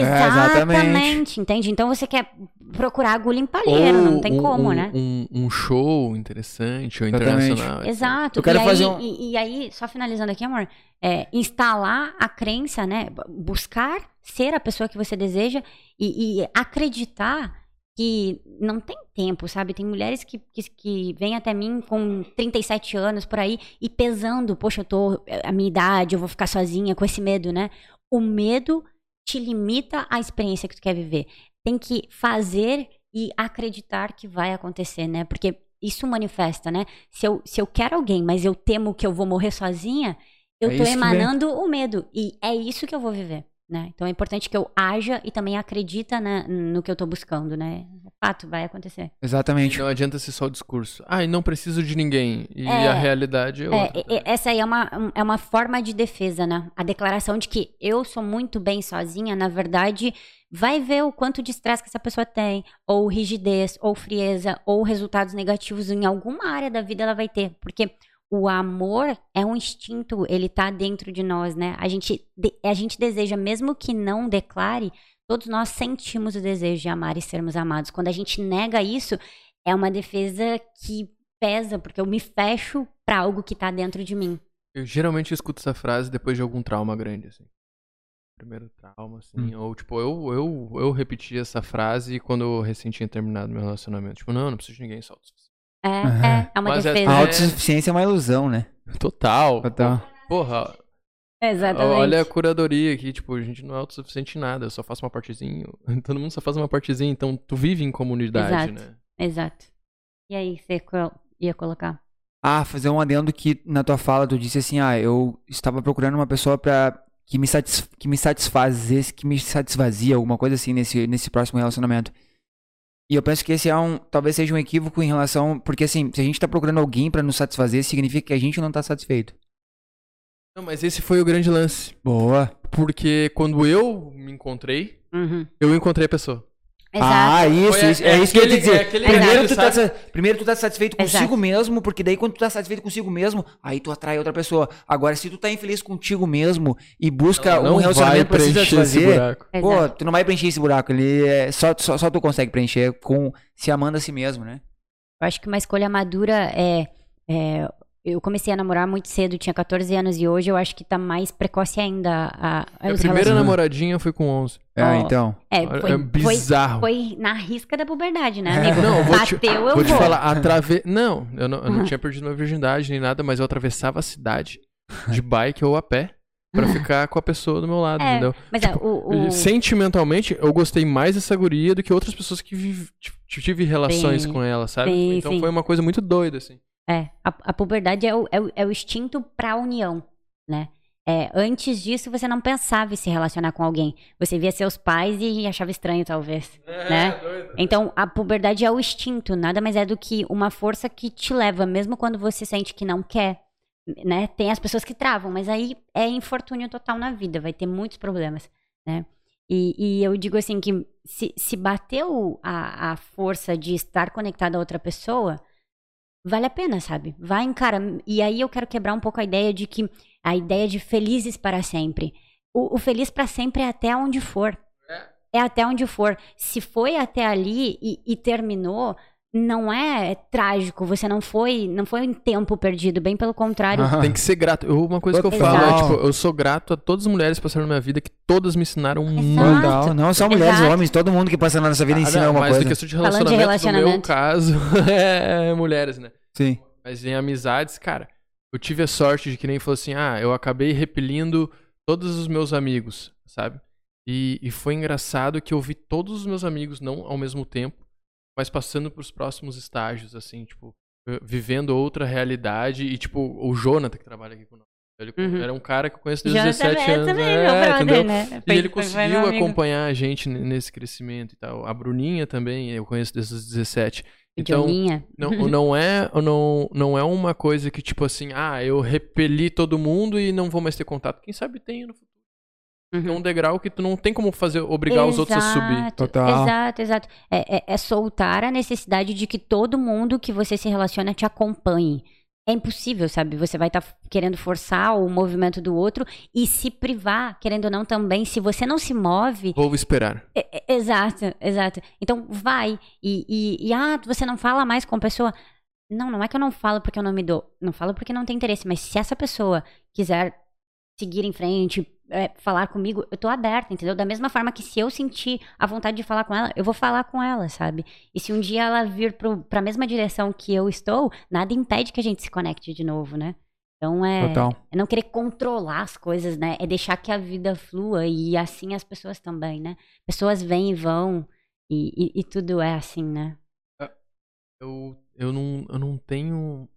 exatamente. Exatamente, entende? Então você quer procurar agulha em palheiro, não tem um, como, um- né? Um, um show interessante ou internacional. assim. Exato. Eu quero e, aí, fazer um- e, e aí, só finalizando aqui, amor, é, instalar a crença, né? Buscar ser a pessoa que você deseja e, e acreditar que não tem tempo, sabe? Tem mulheres que, que, que vêm até mim com 37 anos por aí e pesando, poxa, eu tô. é, A minha idade, eu vou ficar sozinha com esse medo, né? O medo te limita à experiência que tu quer viver. Tem que fazer e acreditar que vai acontecer, né? Porque isso manifesta, né? Se eu, se eu quero alguém, mas eu temo que eu vou morrer sozinha, eu É tô emanando o medo. E é isso que eu vou viver, né? Então é importante que eu haja e também acredita na- no que eu tô buscando, né? Fato, vai acontecer. Exatamente. Não adianta ser só o discurso. Ah, não preciso de ninguém. E É. a realidade é É, outra. e- e- essa aí é uma, um- é uma forma de defesa, né? A declaração de que eu sou muito bem sozinha, na verdade, vai ver o quanto de estresse que essa pessoa tem, ou rigidez, ou frieza, ou resultados negativos em alguma área da vida ela vai ter. Porque o amor é um instinto, ele tá dentro de nós, né? A gente, a gente deseja, mesmo que não declare, todos nós sentimos o desejo de amar e sermos amados. Quando a gente nega isso, é uma defesa que pesa, porque eu me fecho pra algo que tá dentro de mim. Eu geralmente escuto essa frase depois de algum trauma grande, assim. Primeiro trauma, assim. Ou, tipo, eu, eu, eu repeti essa frase quando eu recém tinha terminado meu relacionamento. Tipo, não, não preciso de ninguém, só. É, é, é uma Mas é- defesa. A autossuficiência é uma ilusão, né? Total. Total. Porra, Exatamente. olha a curadoria aqui, tipo, a gente não é autossuficiente em nada, eu só faço uma partezinha. Todo mundo só faz uma partezinha, então tu vive em comunidade, Exato. né? Exato. E aí, você ia colocar? Ah, fazer um adendo que na tua fala tu disse assim, ah, eu estava procurando uma pessoa para que me satis que me satisfazesse, que me satisfazia, alguma coisa assim nesse nesse próximo relacionamento. E eu penso que esse é um, talvez seja um equívoco em relação, porque assim, se a gente tá procurando alguém para nos satisfazer, significa que a gente não tá satisfeito. Não, mas esse foi o grande lance. Boa. Porque quando eu me encontrei, Uhum. eu encontrei a pessoa. Exato. Ah, isso, Foi- isso, é é, isso que eu ia te aquele- dizer. é aquele primeiro, tu tá, primeiro tu tá satisfeito consigo Exato. mesmo, porque daí quando tu tá satisfeito consigo mesmo, aí tu atrai outra pessoa. Agora, se tu tá infeliz contigo mesmo e busca Ela um não relacionamento pra esse satisfazer, buraco. pô, tu não vai preencher esse buraco. Ele é, só, só, só tu consegue preencher com se amando a si mesmo, né? Eu acho que uma escolha madura é, é- Eu comecei a namorar muito cedo, tinha 14 anos, e hoje eu acho que tá mais precoce ainda. A, a, A os primeira namoradinha foi com 11. É, Ó, então. É, Olha, foi, é foi, bizarro. foi na risca da puberdade, né, É. amigo? Não, eu vou te- Bateu, eu vou te vou. falar, atrave... Não, eu não, eu não tinha perdido minha virgindade nem nada, mas eu atravessava a cidade de bike ou a pé pra ficar com a pessoa do meu lado, É, entendeu? Mas é, o, o- Sentimentalmente, eu gostei mais dessa guria do que outras pessoas que vive- tive relações Sim. com ela, sabe? Sim, então sim. foi uma coisa muito doida, assim. É, a, a puberdade é o, é, o, é o instinto pra união, né? É, antes disso, você não pensava em se relacionar com alguém. Você via seus pais e achava estranho, talvez. né? Então, a puberdade é o instinto, nada mais é do que uma força que te leva, mesmo quando você sente que não quer, né? Tem as pessoas que travam, mas aí é infortúnio total na vida, vai ter muitos problemas, né? E, e eu digo assim que se, se bateu a, a força de estar conectado a outra pessoa, vale a pena, sabe? Vai, encara. E aí eu quero quebrar um pouco a ideia de que a ideia de felizes para sempre. O, o feliz para sempre é até onde for. É até onde for. Se foi até ali e, e terminou, não é trágico, você não foi, não foi um tempo perdido, bem pelo contrário. Aham. Tem que ser grato. Eu- uma coisa que eu falo é, tipo, eu sou grato a todas as mulheres que passaram na minha vida, que todas me ensinaram muito. Exato. Total. Não só mulheres, Exato. homens, todo mundo que passa na nossa vida Ah, ensina não, alguma mas coisa. em questão de Falando de relacionamento, no meu relacionamento. caso, é mulheres, né? Sim. Mas em amizades, cara, eu tive a sorte de que nem falou assim, ah, eu acabei repelindo todos os meus amigos, sabe? E, e foi engraçado que eu vi todos os meus amigos, não ao mesmo tempo, mas passando pros próximos estágios, assim, tipo, eh, vivendo outra realidade. E, tipo, o Jonathan, que trabalha aqui conosco, ele Uhum. era um cara que eu conheço desde os Jonathan 17 é anos. também é, entendeu? né? E Foi- ele foi- foi conseguiu acompanhar a gente nesse crescimento e tal. A Bruninha também, eu conheço desde os 17. O Então, não, não é não, não é uma coisa que, tipo assim, ah, eu repeli todo mundo e não vou mais ter contato. Quem sabe tem no futuro. É Uhum. um degrau que tu não tem como fazer, obrigar os outros a subir. Exato, Total. Exato, exato. É, é- é soltar a necessidade de que todo mundo que você se relaciona te acompanhe. É impossível, sabe? Você vai estar querendo forçar o movimento do outro e se privar, querendo ou não, também. Se você não se move, Vou esperar. É- é- exato, exato. Então vai. E, e, e, ah, você não fala mais com a pessoa. Não, não é que eu não falo porque eu não me dou. Não falo porque não tem interesse. Mas se essa pessoa quiser seguir em frente, é, falar comigo, eu tô aberta, entendeu? Da mesma forma que se eu sentir a vontade de falar com ela, eu vou falar com ela, sabe? E se um dia ela vir pro, pra mesma direção que eu estou, nada impede que a gente se conecte de novo, né? Então é. Total. É não querer controlar as coisas, né? É deixar que a vida flua e assim as pessoas também, né? Pessoas vêm e vão e, e, e tudo é assim, né? Eu, eu, não, eu não tenho.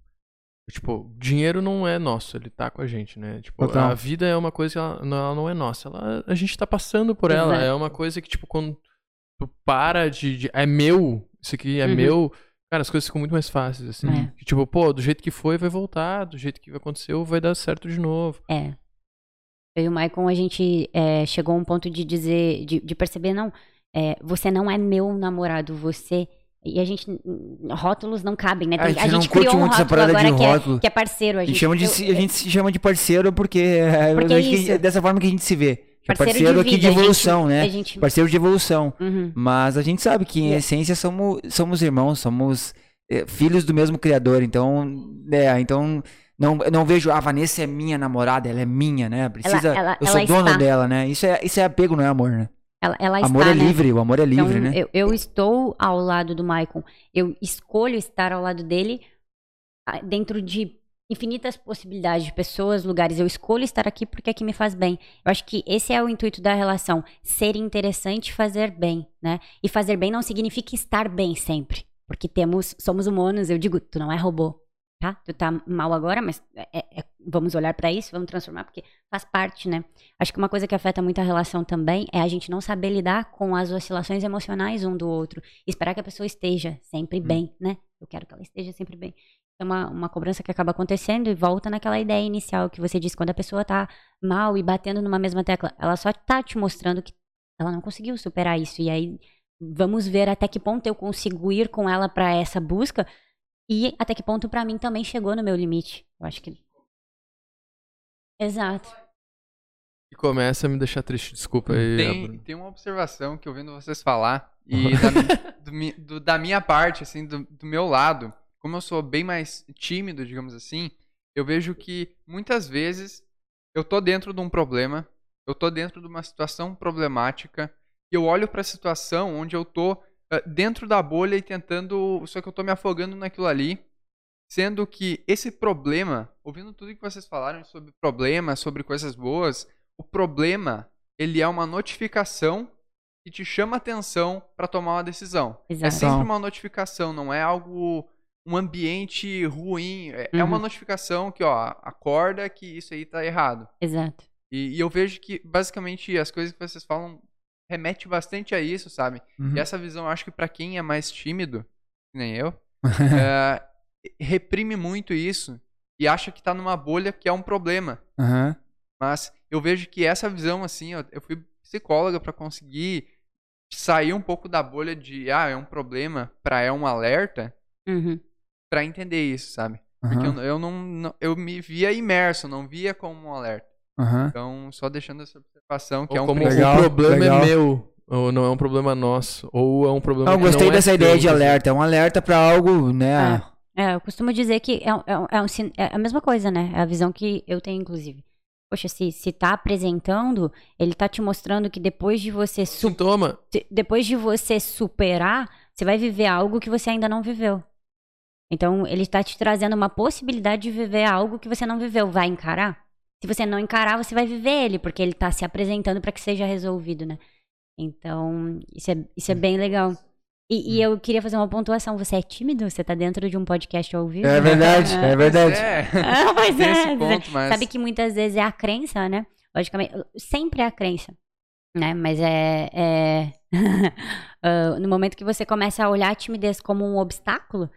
Tipo, dinheiro não é nosso, ele tá com a gente, né? Tipo, Total. a vida é uma coisa que ela, não- ela não é nossa. Ela, a gente tá passando por ela. Exato. É uma coisa que, tipo, quando tu para de. de- é meu, isso aqui é Uhum. meu. Cara, as coisas ficam muito mais fáceis, assim. É. Que, tipo, pô, do jeito que foi, vai voltar. Do jeito que aconteceu, vai dar certo de novo. É. Eu e o Maicon, a gente é, chegou a um ponto de dizer, de, de perceber, não, é, você não é meu namorado, você. E a gente. Rótulos não cabem, né? A Tem- gente não curte criou um muito essa rótulo parada de agora que é- rótulo. Que, é, parceiro. A A gente, gente, chama de, eu- a gente se chama de parceiro porque, é, Porque é acho que isso. é dessa forma que a gente se vê. É parceiro, parceiro de aqui vida, de evolução, a gente, né? A gente, Parceiro de evolução. Uhum. Mas a gente sabe que em É. essência somos, somos irmãos, somos é, filhos do mesmo criador. Então, é, então não, não vejo a Vanessa é minha namorada, ela é minha, né? Precisa, ela- eu sou ela dono está. dela, né? Isso é, isso é apego, não é amor, né? Ela, ela amor está, é né? livre, o amor é livre, então, né? eu, eu estou ao lado do Maicon. Eu escolho estar ao lado dele dentro de infinitas possibilidades de pessoas, lugares. Eu escolho estar aqui porque aqui me faz bem. Eu acho que esse é o intuito da relação. Ser interessante e fazer bem, né? E fazer bem não significa estar bem sempre. Porque temos, somos humanos. Eu digo, tu não é robô, tá? Tu tá mal agora, mas é- é- é- vamos olhar pra isso, vamos transformar, porque faz parte, né? Acho que uma coisa que afeta muito a relação também é a gente não saber lidar com as oscilações emocionais um do outro. Esperar que a pessoa esteja sempre bem, né? Eu quero que ela esteja sempre bem. É uma, uma cobrança que acaba acontecendo e volta naquela ideia inicial que você disse, quando a pessoa tá mal e batendo numa mesma tecla, ela só tá te mostrando que ela não conseguiu superar isso. E aí vamos ver até que ponto eu consigo ir com ela pra essa busca e até que ponto pra mim também chegou no meu limite. Eu acho que Exato. E começa a me deixar triste, desculpa aí. Tem, Bruno. tem uma observação que eu vendo vocês falar, e da, mi- do do- da minha parte, assim, do, do meu lado, como eu sou bem mais tímido, digamos assim, eu vejo que muitas vezes eu tô dentro de um problema, eu tô dentro de uma situação problemática, e eu olho pra situação onde eu tô dentro da bolha e tentando, só que eu tô me afogando naquilo ali, sendo que esse problema, ouvindo tudo que vocês falaram sobre problemas, sobre coisas boas, o problema, ele é uma notificação que te chama atenção para tomar uma decisão. É Exato. sempre uma notificação, não é algo um ambiente ruim, é, é uma Uhum. notificação que, ó, acorda que isso aí tá errado. Exato. E, e eu vejo que basicamente as coisas que vocês falam remete bastante a isso, sabe? Uhum. E essa visão, acho que pra quem é mais tímido, que nem eu, é, reprime muito isso e acha que tá numa bolha que é um problema. Aham. Mas eu vejo que essa visão, assim, eu, eu fui psicóloga pra conseguir sair um pouco da bolha de, ah, é um problema, pra é um alerta, Uhum. pra entender isso, sabe? Porque Aham. eu, eu não, não- eu me via imerso, não via como um alerta. Então, só deixando essa observação que Ou é um como. Legal, o problema legal. é meu ou não é um problema nosso, ou é um problema Eu que gostei não é dessa seu, ideia de alerta. É um alerta pra algo, né? É, eu costumo dizer que é, é um- é um é a mesma coisa, né? É a visão que eu tenho, inclusive. Poxa, se, se tá apresentando, ele tá te mostrando que depois de você Sintoma. se- depois de você superar, você vai viver algo que você ainda não viveu. Então, ele está te trazendo uma possibilidade de viver algo que você não viveu. Vai encarar? Se você não encarar, você vai viver ele, porque ele está se apresentando para que seja resolvido, né? Então, isso é, isso é bem legal. E, e eu queria fazer uma pontuação. Você é tímido? Você tá dentro de um podcast ao vivo? É verdade, é verdade. É, Ah, mas tem é, esse ponto, mas... Sabe que muitas vezes é a crença, né? Logicamente, sempre é a crença, né? Mas é. é... ah, no momento que você começa a olhar a timidez como um obstáculo,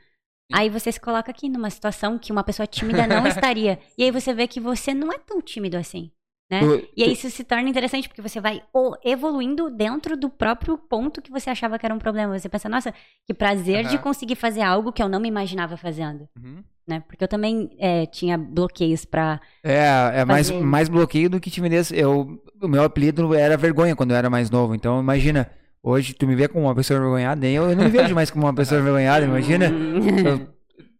aí você se coloca aqui numa situação que uma pessoa tímida não estaria. E aí você vê que você não é tão tímido assim. Né? E aí isso se torna interessante porque você vai evoluindo dentro do próprio ponto que você achava que era um problema. Você pensa, nossa, que prazer de Aham. conseguir fazer algo que eu não me imaginava fazendo Uhum. né? Porque eu também é, tinha bloqueios pra. É, é mais, Fazer. mais bloqueio do que timidez. Eu, o meu apelido era vergonha quando eu era mais novo. Então, imagina, hoje tu me vê como uma pessoa envergonhada, nem eu, eu não me vejo mais como uma pessoa envergonhada, imagina. Eu,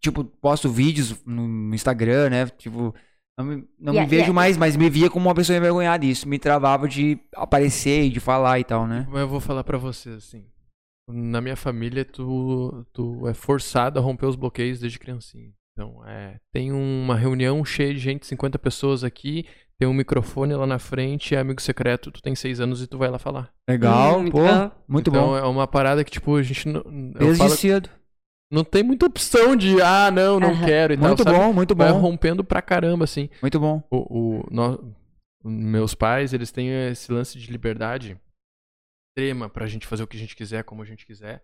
tipo, posto vídeos no Instagram, né? Tipo, não me, não E me vejo a- mais, mas me via como uma pessoa envergonhada. E isso me travava de aparecer e de falar e tal, né? Mas eu vou falar pra você, assim. Na minha família, tu, tu é forçado a romper os bloqueios desde criancinha. Então, é, tem uma reunião cheia de gente, 50 pessoas aqui, tem um microfone lá na frente, é amigo secreto, tu tem seis anos e tu vai lá falar. Legal, Hum, pô, então- muito então, bom. é uma parada que, tipo, a gente não. Eu Desde falo, cedo. não tem muita opção de, ah, não, não Aham. quero e tal. Muito sabe? bom, muito Vai bom. rompendo pra caramba, assim. Muito bom. o, o- nó- meus pais, eles têm esse lance de liberdade extrema pra gente fazer o que a gente quiser, como a gente quiser.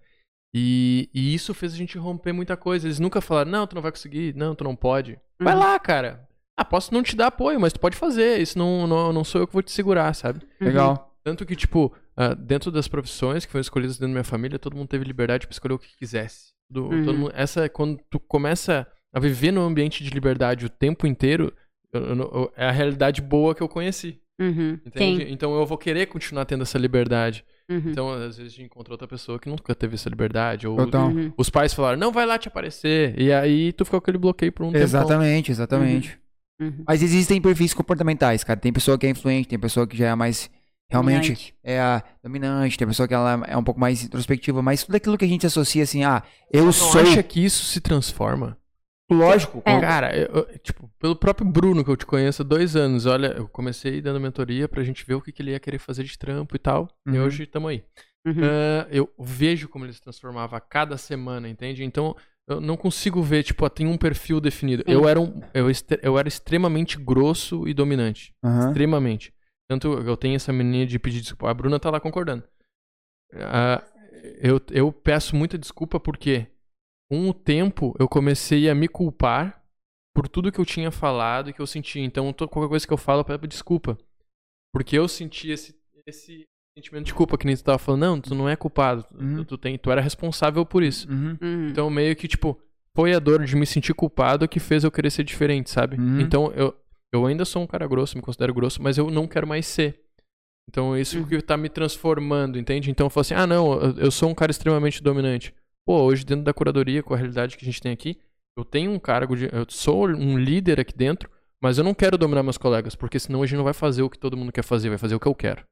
E, e isso fez a gente romper muita coisa. Eles nunca falaram, não, tu não vai conseguir, não, tu não pode. Vai Uhum. lá, cara. Ah, posso não te dar apoio, mas tu pode fazer. Isso não, não, não sou eu que vou te segurar, sabe? Uhum. Legal. Tanto que, tipo, ah, dentro das profissões que foram escolhidas dentro da minha família, todo mundo teve liberdade pra escolher o que quisesse. Do- Uhum. mundo- essa, quando tu começa a viver num ambiente de liberdade o tempo inteiro, eu- eu eu- é a realidade boa que eu conheci. Uhum. Entende? Sim. Então eu vou querer continuar tendo essa liberdade. Uhum. Então, às vezes, a gente encontra outra pessoa que nunca teve essa liberdade. Ou. Uhum. os pais falaram, não vai lá te aparecer. E aí tu fica com aquele bloqueio por um tempo. Exatamente, exatamente. Uhum. Mas existem perfis comportamentais, cara. Tem pessoa que é influente, tem pessoa que já é mais realmente Dominante. é a dominante, tem pessoa que ela é um pouco mais introspectiva, mas tudo aquilo que a gente associa assim, ah, eu Não sou acha que isso se transforma? lógico. É. Cara, eu- eu- tipo, pelo próprio Bruno, que eu te conheço há dois anos, olha, eu comecei dando mentoria pra gente ver o que, que ele ia querer fazer de trampo e tal. E Uhum. hoje estamos aí. Uhum. Ah, eu vejo como ele se transformava a cada semana, entende? Então, eu não consigo ver, tipo, ah, tem um perfil definido. Sim. Eu era, um, eu, eu era extremamente grosso e dominante. Aham. Extremamente. Tanto eu tenho essa mania de pedir desculpa. A Bruna tá lá concordando. Ah, eu, eu peço muita desculpa porque, com o tempo, eu comecei a me culpar por tudo que eu tinha falado e que eu senti. Então, qualquer coisa que eu falo, eu peço desculpa. Porque eu senti esse, esse sentimento de culpa, que nem tu tava falando. Não, tu não é culpado. Tu- Uhum. Tu, tem, tu era responsável por isso. Uhum. Uhum. Então, meio que, tipo, foi a dor de me sentir culpado que fez eu querer ser diferente, sabe? Uhum. Então, eu, eu ainda sou um cara grosso, me considero grosso, mas eu não quero mais ser. Então, isso Uhum. que tá me transformando, entende? Então, eu falo assim, ah, não, eu, eu sou um cara extremamente dominante. Pô, hoje, dentro da curadoria, com a realidade que a gente tem aqui, eu tenho um cargo de... Eu sou um líder aqui dentro, mas eu não quero dominar meus colegas, porque senão a gente não vai fazer o que todo mundo quer fazer, vai fazer o que eu quero.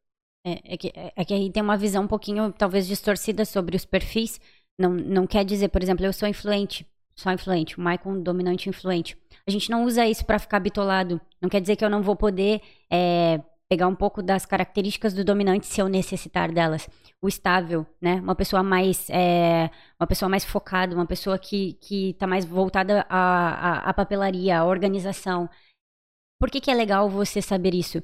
É, é que, é é que aí tem uma visão um pouquinho, talvez, distorcida sobre os perfis. Não, não quer dizer, por exemplo, eu sou influente, só influente, o Michael dominante influente. A gente não usa isso pra ficar bitolado. Não quer dizer que eu não vou poder é, pegar um pouco das características do dominante se eu necessitar delas. O estável, né? Uma pessoa mais, é, uma pessoa mais focada, uma pessoa que, que tá mais voltada à, à, à papelaria, à organização. Por que, que é legal você saber isso?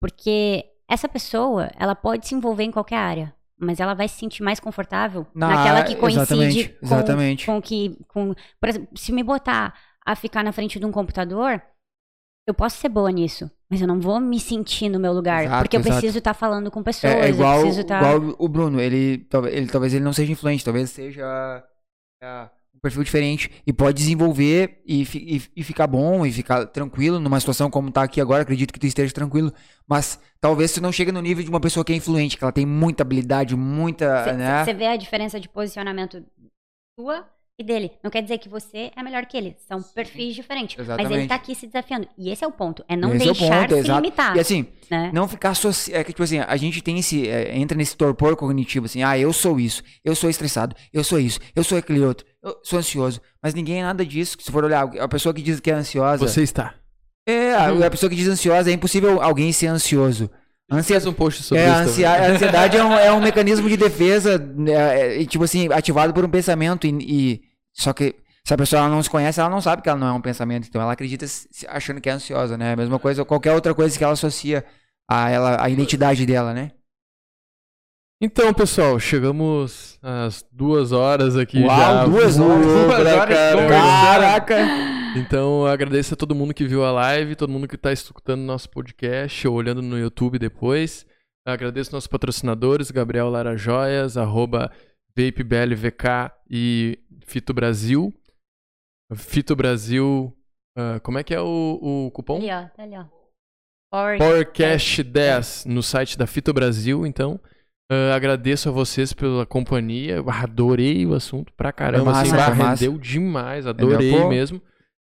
Porque essa pessoa, ela pode se envolver em qualquer área, mas ela vai se sentir mais confortável Na- naquela que coincide exatamente, com, exatamente. com que, com, por exemplo, se me botar a ficar na frente de um computador, eu posso ser boa nisso, mas eu não vou me sentir no meu lugar, Exato, porque eu exato. preciso estar falando com pessoas, É, é igual, eu preciso estar igual o Bruno, ele, talvez- ele talvez ele não seja influente, talvez seja é, um perfil diferente e pode desenvolver e, e, e ficar bom e ficar tranquilo numa situação como tá aqui agora. Acredito que tu esteja tranquilo, mas talvez tu não chegue no nível de uma pessoa que é influente, que ela tem muita habilidade, muita, né? Você vê a diferença de posicionamento sua e dele. Não quer dizer que você é melhor que ele. São perfis diferentes. Mas ele Exatamente. tá aqui se desafiando. E esse é o ponto. É não Esse é deixar ponto, se exato. limitar. E assim, né? não ficar associ... É que, tipo assim, a gente tem esse. é, entra nesse torpor cognitivo, assim, ah, eu sou isso, eu sou estressado, eu sou isso, eu sou aquele outro, eu sou ansioso. Mas ninguém é nada disso. Se for olhar, a pessoa que diz que é ansiosa. Você está. É, a, a pessoa que diz ansiosa, é impossível alguém ser ansioso. Ansia... Fez um post sobre É, a, isso ansia- também. a ansiedade é um, é um mecanismo de defesa, né, é, é, tipo assim, ativado por um pensamento. E, e- só que se a pessoa não se conhece, ela não sabe que ela não é um pensamento. Então ela acredita achando que é ansiosa, né? A mesma coisa, qualquer outra coisa que ela associa a ela, a identidade dela, né? Então, pessoal, chegamos às duas horas aqui Uau, já. duas horas. Duas horas conversando. Caraca! Então, eu agradeço a todo mundo que viu a live, todo mundo que está escutando nosso podcast ou olhando no YouTube depois. Agradeço nossos patrocinadores, Gabriel Lara Joias, arroba VapeBLVK e Fito Brasil. Fito Brasil, ah, como é que é o, o cupom? Ali, ó. Tá ali, ó. Power- PowerCast 10 no site da Fito Brasil, então. ah, agradeço a vocês pela companhia. Eu adorei o assunto pra caramba. Assim, massa, foi massa. rendeu demais, adorei? Pô. mesmo.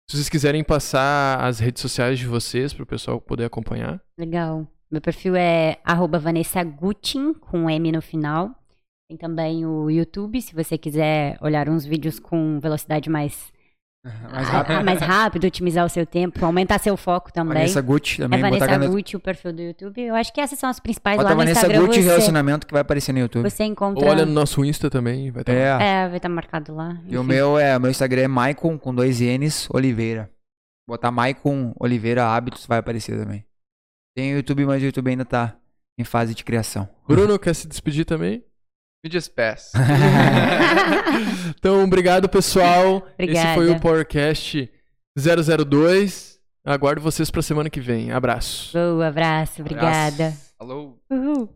Se vocês quiserem passar as redes sociais de vocês pro pessoal poder acompanhar. Legal. Meu perfil é arroba Vanessa Gutin, com M no final. Tem também o YouTube, se você quiser olhar uns vídeos com velocidade mais, Mais ah, rápido. mais rápido, otimizar o seu tempo, aumentar seu foco também. Vanessa Gucci é também. botar Vanessa caneta- Gucci, o perfil do YouTube. Eu acho que essas são as principais Bota lá no Vanessa Instagram. Gucci Você, relacionamento que vai aparecer no YouTube. você Ou encontra... olha no nosso Insta também, vai estar lá. É. É, vai estar marcado lá. E o enfim. meu é, o meu Instagram é Maicon com dois N's Oliveira. Botar Maicon Oliveira Hábitos vai aparecer também. Tem o YouTube, mas o YouTube ainda tá em fase de criação. Bruno, quer se despedir também? Me despeço. então, obrigado, pessoal. Esse foi o Obrigada. PowerCast 002. Aguardo vocês pra semana que vem. Abraço. Boa, abraço, obrigada. Alô. Uhul.